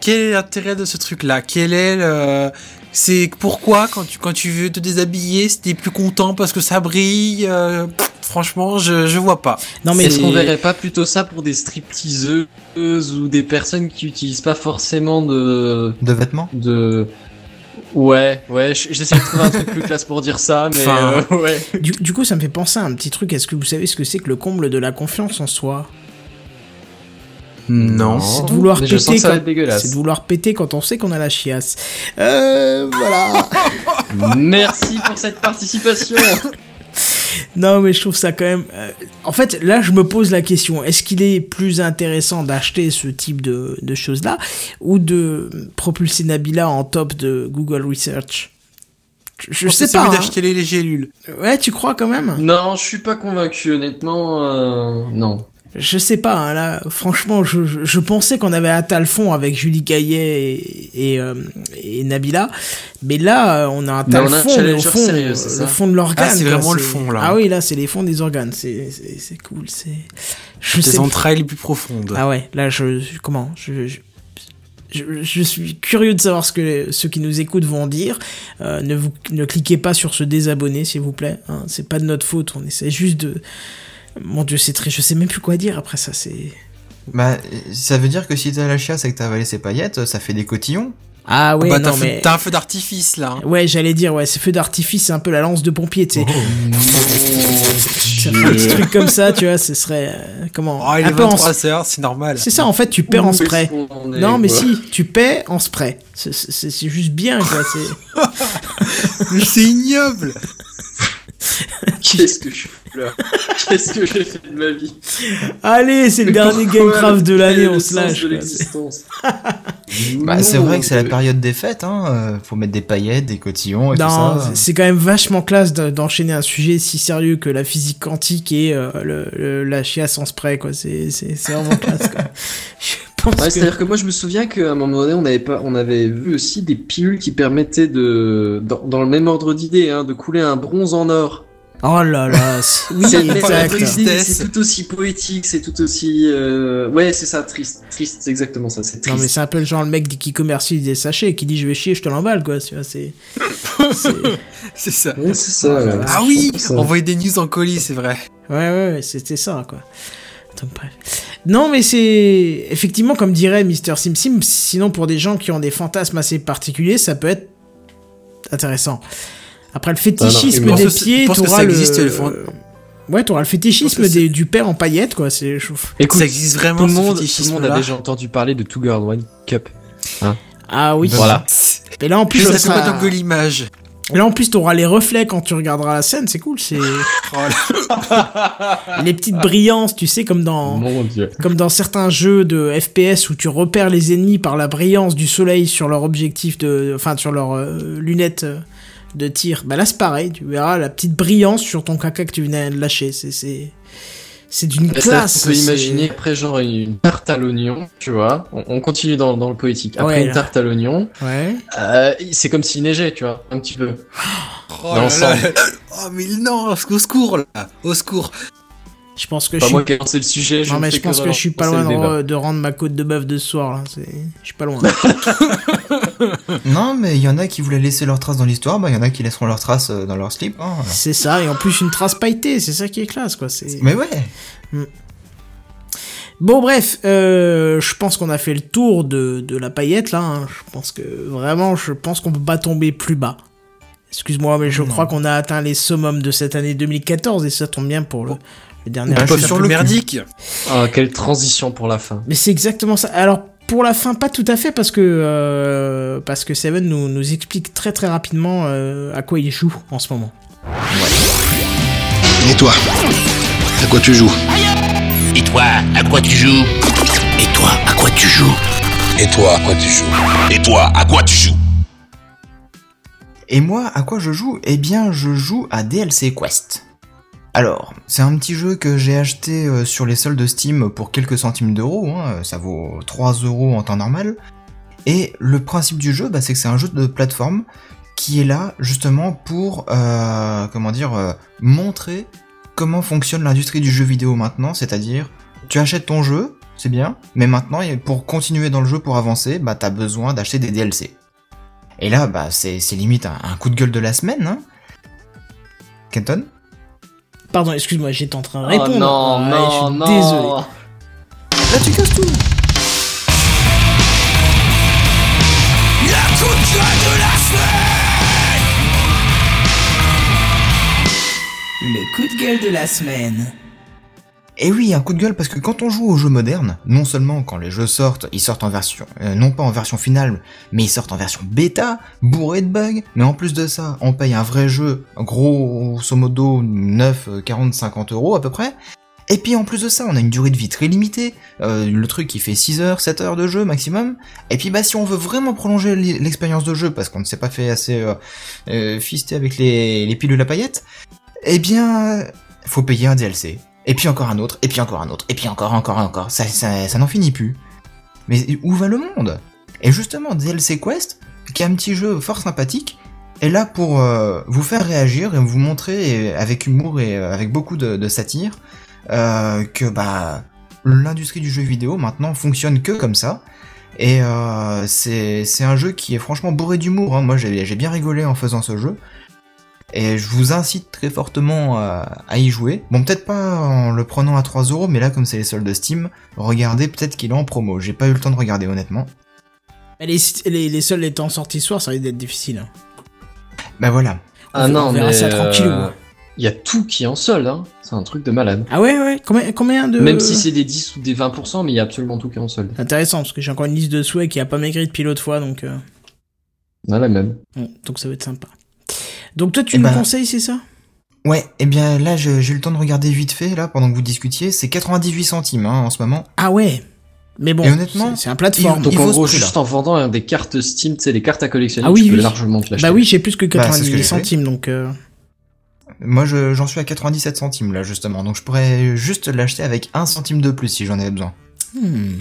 Quel est l'intérêt de ce truc-là? Quel est le... C'est pourquoi quand tu quand tu veux te déshabiller, t'es plus content parce que ça brille. euh, pff, franchement, je je vois pas. Non mais Est-ce qu'on verrait pas plutôt ça pour des stripteaseuses ou des personnes qui utilisent pas forcément de De vêtements? de ouais ouais j'essaie de trouver un truc plus classe pour dire ça mais Enfin, euh, ouais du, du coup, ça me fait penser à un petit truc. Est-ce que vous savez ce que c'est que le comble de la confiance en soi? Non. C'est de vouloir péter. quand-. C'est de vouloir péter quand on sait qu'on a la chiasse. Euh, voilà. merci pour cette participation non, mais je trouve ça quand même. euh, En fait, là, je me pose la question est-ce qu'il est plus intéressant d'acheter ce type de, de choses-là ou de propulser Nabila en top de Google Research? Je, je sais pas. hein. d'acheter les, les gélules. Ouais, tu crois quand même? Non je suis pas convaincu honnêtement euh, non Je sais pas, hein, là, franchement, je, je, je pensais qu'on avait atteint le fond avec Julie Gaillet et, et, euh, et Nabila, mais là, euh, on a atteint Mais le fond, mais au challenger fond, sérieux, le fond de l'organe. Ah, c'est vraiment le fond, là. Ah oui, là, c'est les fonds des organes, c'est cool, c'est... Je sais entrailles les plus profondes. Ah ouais, là, je... je- comment je, je, je, je suis curieux de savoir ce que ceux qui nous écoutent vont dire. Euh, ne, vous, ne cliquez pas sur se désabonner, s'il vous plaît. Hein, c'est pas de notre faute, on essaie juste de... Mon dieu, c'est très... Je sais même plus quoi dire après ça, c'est... Bah, ça veut dire que si t'as la chiasse et que t'as avalé ses paillettes, ça fait des cotillons. Ah ouais, bah, t'as un feu- mais... t'as un feu d'artifice là. hein. Ouais, j'allais dire, ouais, ce feu d'artifice, c'est un peu la lance de pompier, tu sais. Fait un petit truc comme ça, tu vois, ce serait... euh, comment Oh, il est peu en- 23 heures, c'est normal. C'est ça, en fait, tu perds en spray. est, Non, mais quoi si, tu paies en spray. C'est- C'est c'est juste bien, quoi. c'est- Mais c'est ignoble. qu'est-ce que je pleure qu'est-ce que j'ai fait de ma vie Allez, c'est le dernier Gamecraft de l'année, on se lâche. de quoi. l'existence Bah, c'est vrai que c'est la période des fêtes, hein. euh, Faut mettre des paillettes, des cotillons et Non, tout ça. c'est- quand même vachement classe de- d'enchaîner un sujet si sérieux que la physique quantique et euh, le, le- la chiasse en spray, quoi. C'est c'est- c'est vraiment classe, quoi. Ouais, que- c'est-à-dire que moi je me souviens qu'à un moment donné on avait pas, on avait vu aussi des pilules qui permettaient de, dans, dans le même ordre d'idée, hein, de couler un bronze en or. Oh là là, c'est- oui, C'est- tout aussi poétique, c'est tout aussi, euh... ouais, c'est ça, triste, triste, c'est exactement ça, c'est Non mais c'est un peu le genre le mec qui commercie des sachets qui dit je vais chier je te l'emballe quoi tu vois c'est c'est- ça. Ouais, c'est ça. ouais. Ah oui, ça. envoyer des news en colis, c'est vrai. Ouais, ouais, ouais, c'était ça, quoi. Donc, bref. Non, mais c'est. Effectivement, comme dirait Mr. SimSim, sinon, pour des gens qui ont des fantasmes assez particuliers, ça peut être intéressant. Après, le fétichisme Ah non, des pieds, t'auras le. Ouais, t'auras le fétichisme des- du père en paillettes, quoi. C'est. je- Écoute, ça existe vraiment tout le ce monde, tout le fétichisme monde a déjà entendu parler de Two Girl One Cup. Ah oui. Voilà. Et là, en plus, Je ça pas sera- tant que l'image. Là, en plus, t'auras les reflets quand tu regarderas la scène, c'est cool. C'est les petites brillances, tu sais, comme dans. Mon dieu. comme dans certains jeux de FPS où tu repères les ennemis par la brillance du soleil sur leur objectif de, enfin sur leurs euh, lunettes euh, de tir. Bah là c'est pareil, tu verras la petite brillance sur ton caca que tu venais de lâcher. C'est c'est d'une ça, classe. On peut imaginer après genre une tarte à l'oignon, tu vois. On, on continue dans, dans le poétique. Après Ouais, une tarte à l'oignon, Ouais. euh, c'est comme s'il neigeait, tu vois, un petit peu. Oh, Dans là l'ensemble. là. Oh, mais non, au secours, là. Au secours. Je pense que Pas je suis moi qui ai lancé le sujet. je Non mais je pense que, je suis pas loin de, de rendre ma côte de bœuf de ce soir là. C'est, je suis pas loin. Non, mais il y en a qui voulaient laisser leur trace dans l'histoire, bah il y en a qui laisseront leur trace euh, dans leur slip. hein. c'est ça et en plus une trace pailletée, c'est ça qui est classe quoi. C'est. Mais ouais. Bon bref, euh, je pense qu'on a fait le tour de, de la paillette là. hein. Je pense que vraiment, je pense qu'on peut pas tomber plus bas. Excuse-moi, mais je Non. crois qu'on a atteint les summums de cette année 2014 et ça tombe bien pour le, le dernier. Bah, sur le merdique. Ah, quelle transition pour la fin. Mais c'est exactement ça. Alors pour la fin, pas tout à fait parce que euh, parce que Seven nous, nous explique très très rapidement euh, à quoi il joue en ce moment. Et toi? À quoi tu joues? Et toi, à quoi tu joues? Et toi, à quoi tu joues? Et toi, à quoi tu joues? Et toi, à quoi tu joues? Et moi, à quoi je joue? Eh bien, je joue à DLC Quest. Alors, c'est un petit jeu que j'ai acheté euh, sur les soldes de Steam pour quelques centimes d'euros, hein, ça vaut 3 euros en temps normal. Et le principe du jeu, bah, c'est que c'est un jeu de plateforme qui est là justement pour, euh, comment dire, euh, montrer comment fonctionne l'industrie du jeu vidéo maintenant, c'est-à-dire, tu achètes ton jeu, c'est bien, mais maintenant, pour continuer dans le jeu, pour avancer, bah, t'as besoin d'acheter des DLC. Et là, bah, c'est c'est limite un, un coup de gueule de la semaine, hein. Kenton? Pardon, excuse-moi, j'étais en train de Oh répondre. non, Ah, non, je suis non. désolé. Là, tu casses tout Le coup de gueule de la semaine. Et oui, un coup de gueule parce que quand on joue aux jeux modernes, non seulement quand les jeux sortent, ils sortent en version, euh, non pas en version finale, mais ils sortent en version bêta, bourré de bugs, mais en plus de ça, on paye un vrai jeu, grosso modo 9, euh, 40, 50 euros à peu près. Et puis en plus de ça, on a une durée de vie très limitée, euh, le truc qui fait 6 heures, 7 heures de jeu maximum. Et puis bah si on veut vraiment prolonger l'e- l'expérience de jeu, parce qu'on ne s'est pas fait assez euh, fister avec les, les pilules à paillettes, eh bien, faut payer un DLC. Et puis encore un autre, et puis encore un autre, et puis encore, encore, encore. Ça, ça, ça n'en finit plus. Mais où va le monde? Et justement, DLC Quest, qui est un petit jeu fort sympathique, est là pour euh, vous faire réagir et vous montrer avec humour et euh, avec beaucoup de, satire euh, que bah l'industrie du jeu vidéo maintenant fonctionne que comme ça. Et c'est un jeu qui est franchement bourré d'humour. hein. Moi j'ai bien rigolé en faisant ce jeu. Et je vous incite très fortement à, à y jouer. Bon, peut-être pas en le prenant à 3 euros, mais là, comme c'est les soldes de Steam, regardez peut-être qu'il est en promo. J'ai pas eu le temps de regarder, honnêtement. Les, les, les seuls étant sortis ce soir, ça risque d'être difficile. hein. Bah voilà. Ah On non, verra mais ça euh, il y a tout qui est en solde, hein. C'est un truc de malade. Ah ouais, ouais. Combien, combien de. Même si c'est des 10 ou des 20%, mais il y a absolument tout qui est en solde. Intéressant, parce que j'ai encore une liste de souhaits qui a pas maigri depuis l'autre fois, donc. euh, Voilà, même. bon, donc ça va être sympa. Donc toi, tu Eh nous ben- conseilles, c'est ça? Ouais, et bien là, j'ai eu le temps de regarder vite fait, là, pendant que vous discutiez. C'est 98 centimes, hein, en ce moment. Ah ouais. Mais bon, Et honnêtement, c'est- un plateforme. Donc en gros, juste en vendant hein, des cartes Steam, tu sais, les cartes à collectionner, Ah oui, tu peux largement te. Bah oui, j'ai plus que Bah, c'est ce que 98 j'ai fait. centimes, donc. euh, Moi, je- j'en suis à 97 centimes, là, justement. Donc je pourrais juste l'acheter avec 1 centime de plus si j'en avais besoin. hmm.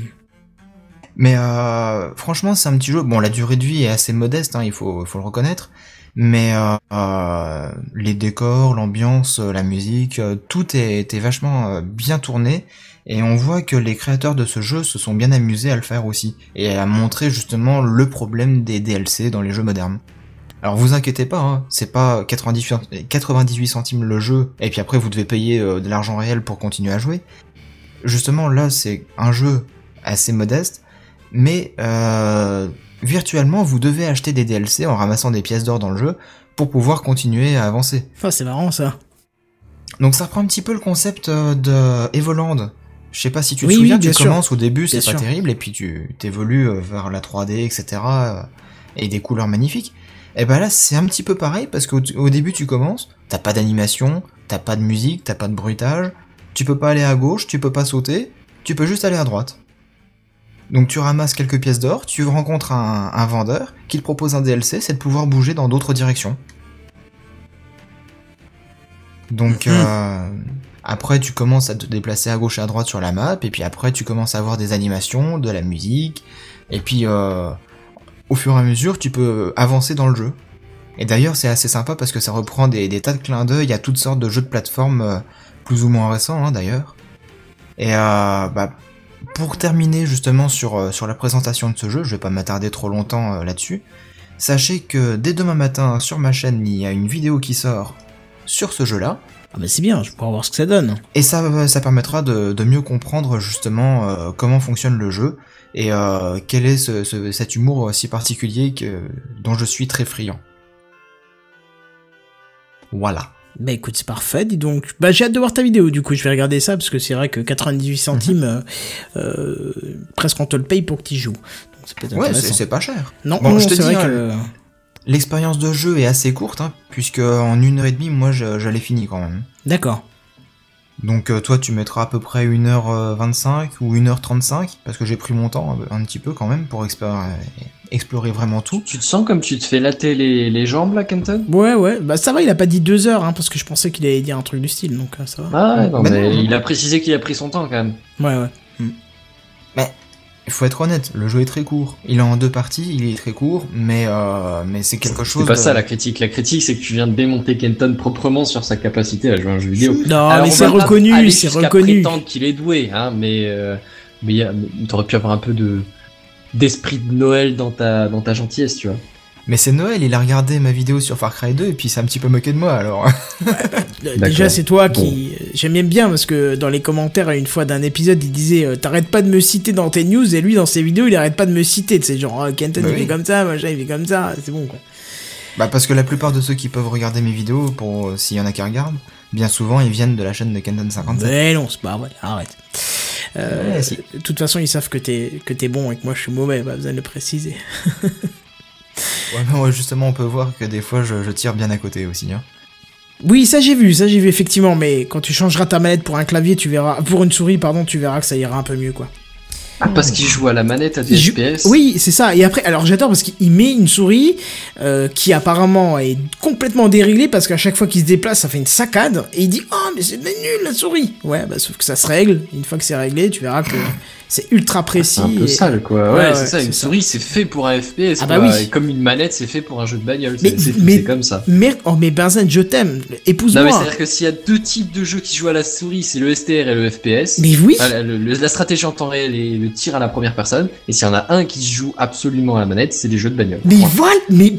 Mais euh, franchement, c'est un petit jeu. Bon, la durée de vie est assez modeste, hein, il faut, faut le reconnaître. Mais euh, euh, les décors, l'ambiance, euh, la musique, euh, tout est vachement bien tourné. Et on voit que les créateurs de ce jeu se sont bien amusés à le faire aussi. Et à montrer justement le problème des DLC dans les jeux modernes. Alors vous inquiétez pas, hein, c'est pas 98, 98 centimes le jeu, et puis après vous devez payer de l'argent réel pour continuer à jouer. Justement là c'est un jeu assez modeste, mais euh, virtuellement vous devez acheter des DLC en ramassant des pièces d'or dans le jeu pour pouvoir continuer à avancer. Ah, c'est marrant ça. Donc ça reprend un petit peu le concept euh, de Evoland. Je sais pas si tu te Oui, souviens, oui, tu sûr. commences au début, c'est pas sûr. terrible, et puis tu t'évolues euh, vers la 3D, etc. euh, et des couleurs magnifiques. Et ben là, c'est un petit peu pareil, parce qu'au au début, tu commences, t'as pas d'animation, t'as pas de musique, t'as pas de bruitage, tu peux pas aller à gauche, tu peux pas sauter, tu peux juste aller à droite. Donc tu ramasses quelques pièces d'or, tu rencontres un, un vendeur qui te propose un DLC, c'est de pouvoir bouger dans d'autres directions. Donc euh, après tu commences à te déplacer à gauche et à droite sur la map et puis après tu commences à avoir des animations, de la musique et puis euh, au fur et à mesure tu peux avancer dans le jeu. Et d'ailleurs c'est assez sympa parce que ça reprend des, des tas de clins d'œil à toutes sortes de jeux de plateforme euh, plus ou moins récents hein, d'ailleurs. Et bah, pour terminer justement sur, euh, sur la présentation de ce jeu, je vais pas m'attarder trop longtemps euh, là-dessus, sachez que dès demain matin sur ma chaîne il y a une vidéo qui sort sur ce jeu-là. Ah bah c'est bien, je pourrais voir ce que ça donne. Et ça, ça permettra de, de mieux comprendre justement euh, comment fonctionne le jeu et euh, quel est ce, ce- cet humour si particulier que, dont je suis très friand. Voilà. Bah écoute, c'est parfait, dis donc. Bah j'ai hâte de voir ta vidéo, du coup je vais regarder ça, parce que c'est vrai que 98 centimes, euh, euh, presque on te le paye pour que tu joues. Donc Ouais, c'est pas cher. Non, Bon, non, je te dis, vrai hein, que... l'expérience de jeu est assez courte, hein, puisque en une heure et demie, moi, je, je l'ai fini quand même. D'accord. Donc euh, toi, tu mettras à peu près 1h25 ou 1h35, parce que j'ai pris mon temps un, un petit peu quand même pour explorer, explorer vraiment tout. Tu te sens comme tu te fais latter les, les jambes là, Kenton? Ouais, ouais, bah ça va, il a pas dit deux heures, hein, parce que je pensais qu'il allait dire un truc du style, donc euh, ça va. Ah ouais, non, Bah mais non. il a précisé qu'il a pris son temps quand même. Ouais, ouais. Il faut être honnête, le jeu est très court. Il est en deux parties, il est très court, mais euh, mais c'est quelque chose. C'est pas de- ça la critique. La critique, c'est que tu viens de démonter Kenton proprement sur sa capacité à jouer à un jeu vidéo. Non, Alors, mais c'est reconnu, c'est reconnu. prétendre qu'il est doué, hein, mais euh, mais il y a- mais t'aurais pu avoir un peu de d'esprit de Noël dans ta dans ta gentillesse, tu vois. Mais c'est Noël, il a regardé ma vidéo sur Far Cry 2 et puis il s'est un petit peu moqué de moi alors. Euh, Déjà, c'est toi qui. J'aime bien bien parce que dans les commentaires, une fois d'un épisode, il disait euh, T'arrêtes pas de me citer dans tes news, et lui, dans ses vidéos, il arrête pas de me citer. C'est genre, oh, Kenton, Bah il oui. fait comme ça, machin, il fait comme ça, c'est bon, quoi. Bah parce que la plupart de ceux qui peuvent regarder mes vidéos, pour euh, s'il y en a qui regardent, bien souvent ils viennent de la chaîne de Kenton 57. Mais non, c'est pas vrai, arrête. Euh, Ouais, si. De toute façon, ils savent que t'es que t'es bon et que moi je suis mauvais, pas besoin de le préciser. Ouais, ouais, justement on peut voir que des fois je, je tire bien à côté aussi. Hein. Oui, ça j'ai vu, ça j'ai vu effectivement, mais quand tu changeras ta manette pour un clavier, tu verras, pour une souris, pardon, tu verras que ça ira un peu mieux, quoi. Ah, parce qu'il joue à la manette à des Je- FPS. Oui, c'est ça. Et après, alors j'adore parce qu'il met une souris euh, qui apparemment est complètement déréglée parce qu'à chaque fois qu'il se déplace, ça fait une saccade. Et il dit Oh, mais c'est nul la souris Ouais, bah sauf que ça se règle. Une fois que c'est réglé, tu verras que c'est ultra précis. C'est un peu et- sale, quoi. Ouais, Ouais, c'est ouais, ça. Une souris, c'est fait pour un FPS. Ah bah quoi. oui. Et comme une manette, c'est fait pour un jeu de bagnole. Mais- C'est comme ça. Mais, oh, mais Benzen, je t'aime. Non, mais Épouse-moi. c'est-à-dire que s'il y a deux types de jeux qui jouent à la souris, c'est le STR et le FPS. Mais oui. Ah, le- le- la stratégie en temps réel et le tir à la première personne. Et s'il y en a un qui se joue absolument à la manette, c'est des jeux de bagnole. Mais voilà, mais.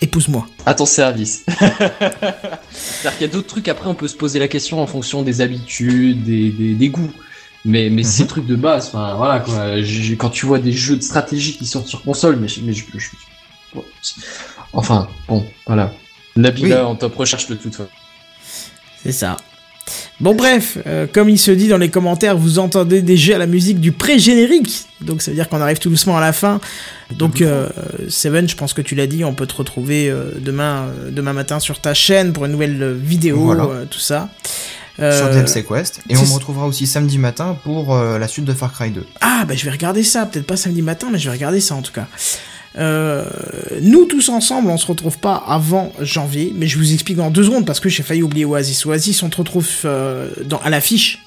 Épouse-moi. À ton service. C'est-à-dire qu'il y a d'autres trucs, après on peut se poser la question en fonction des habitudes, des, des, des goûts. Mais, mais ces trucs de base, enfin voilà quoi. J'ai- Quand tu vois des jeux de stratégie qui sortent sur console, mais, je- mais je, je- Enfin, bon, voilà. Nabila Oui. en top recherche de toute façon. C'est ça. Bon bref, euh, comme il se dit dans les commentaires, vous entendez déjà la musique du pré-générique. Donc ça veut dire qu'on arrive tout doucement à la fin. Donc euh, Seven, je pense que tu l'as dit, on peut te retrouver euh, demain, demain matin sur ta chaîne pour une nouvelle vidéo, Voilà. tout ça. Sur DLC Quest. Et on me retrouvera aussi samedi matin pour la suite de Far Cry 2. Ah bah je vais regarder ça, peut-être pas samedi matin, mais je vais regarder ça en tout cas. Euh, nous tous ensemble, on se retrouve pas avant janvier, mais je vous explique dans deux secondes parce que j'ai failli oublier Oasis. Oasis, on te retrouve euh, dans, à l'affiche.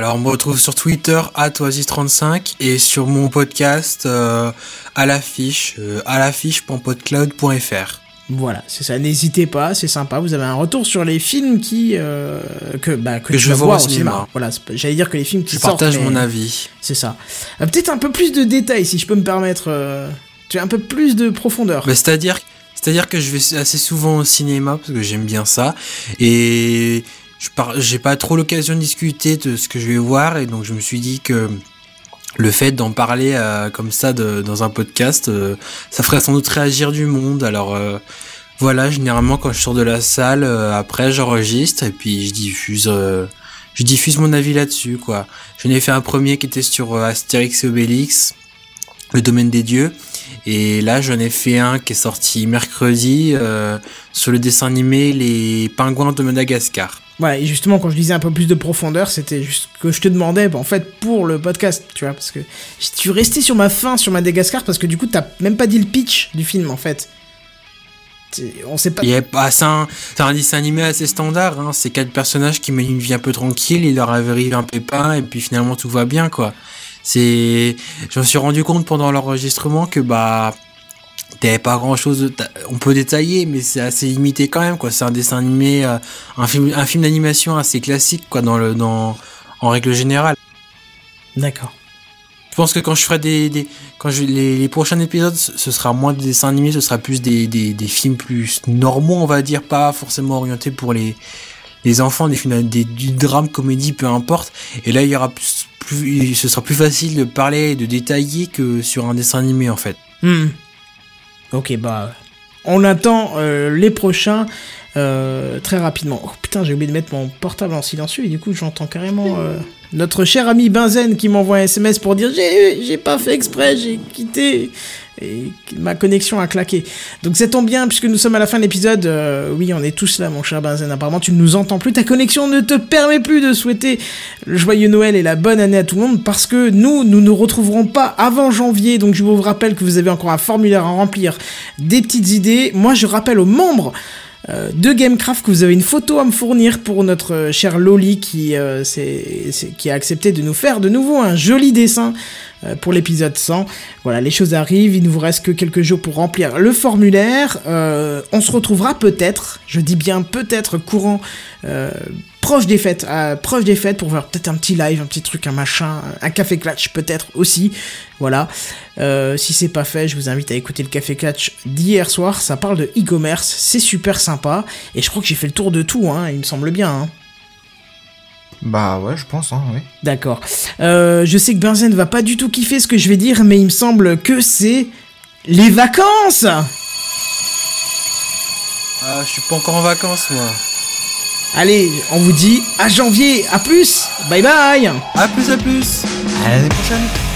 Alors on me retrouve sur Twitter @oasis35 et sur mon podcast euh, à l'affiche euh, à l'affiche.podcloud.fr. Voilà, c'est ça. N'hésitez pas, c'est sympa. Vous avez un retour sur les films qui euh, que bah, que, Que tu je vas vois voir au cinéma. cinéma. Voilà, j'allais dire que les films qui Je sortent. partage mais- mon avis. C'est ça. Euh, Peut-être un peu plus de détails, si je peux me permettre. euh, Tu as un peu plus de profondeur. Bah, c'est-à-dire c'est-à-dire que je vais assez souvent au cinéma parce que j'aime bien ça et je par... j'ai pas trop l'occasion de discuter de ce que je vais voir et donc je me suis dit que le fait d'en parler euh, comme ça dans un podcast, euh, ça ferait sans doute réagir du monde. Alors euh, voilà, généralement quand je sors de la salle, euh, après j'enregistre et puis je diffuse, je diffuse mon avis là-dessus quoi. J'en ai fait un premier qui était sur Astérix et Obélix, le domaine des dieux, et là j'en ai fait un qui est sorti mercredi sur le dessin animé Les Pingouins de Madagascar. Voilà, et justement, quand je disais un peu plus de profondeur, c'était juste que je te demandais, bah, en fait, pour le podcast, tu vois, parce que je suis resté sur ma fin sur Madagascar, parce que du coup, t'as même pas dit le pitch du film, en fait. On sait pas. Il y a pas, c'est un, un dessin animé assez standard. Hein. C'est quatre personnages qui mènent une vie un peu tranquille. Il leur arrive un pépin et puis finalement tout va bien, quoi. C'est, je suis rendu compte pendant l'enregistrement que bah, t'avais pas grand chose. On peut détailler, mais c'est assez limité quand même, quoi. C'est un dessin animé, euh, un film, un film d'animation assez classique, quoi, dans le, dans, en règle générale. D'accord. Je pense que quand je ferai des, des quand je, les, les prochains épisodes, ce sera moins des dessins animés, ce sera plus des, des, des films plus normaux, on va dire, pas forcément orientés pour les, les enfants, des films, des, du drame, comédie, peu importe. Et là, il y aura plus, plus, ce sera plus facile de parler et de détailler que sur un dessin animé, en fait. Hmm. Ok, bah. On attend euh, les prochains euh, très rapidement. Oh putain, j'ai oublié de mettre mon portable en silencieux et du coup, j'entends carrément euh, notre cher ami Benzen qui m'envoie un SMS pour dire j'ai pas fait exprès, j'ai quitté et ma connexion a claqué. Donc ça tombe bien puisque nous sommes à la fin de l'épisode. euh, oui, on est tous là, mon cher Benzen. Apparemment, tu ne nous entends plus. Ta connexion ne te permet plus de souhaiter le joyeux Noël et la bonne année à tout le monde parce que nous, nous ne retrouverons pas avant janvier. Donc je vous rappelle que vous avez encore un formulaire à remplir, des petites idées. Moi, je rappelle aux membres euh, de Gamecraft que vous avez une photo à me fournir pour notre euh, cher Loli qui, euh, qui a accepté de nous faire de nouveau un joli dessin pour l'épisode 100. Voilà, les choses arrivent, il ne vous reste que quelques jours pour remplir le formulaire. On se retrouvera peut-être, je dis bien peut-être courant, proche des fêtes, euh, proche des fêtes pour faire peut-être un petit live, un petit truc, un machin, un café clutch peut-être aussi. Voilà. Euh, si c'est pas fait, je vous invite à écouter le café clutch d'hier soir. Ça parle de e-commerce, c'est super sympa. Et je crois que j'ai fait le tour de tout, hein, il me semble bien. Hein. Bah ouais, je pense, hein, oui. D'accord. Euh, je sais que Benzen va pas du tout kiffer ce que je vais dire, mais il me semble que c'est les vacances. Ah, je suis pas encore en vacances, moi. Allez, on vous dit à janvier. À plus. Bye bye. À plus, à plus. À l'année prochaine.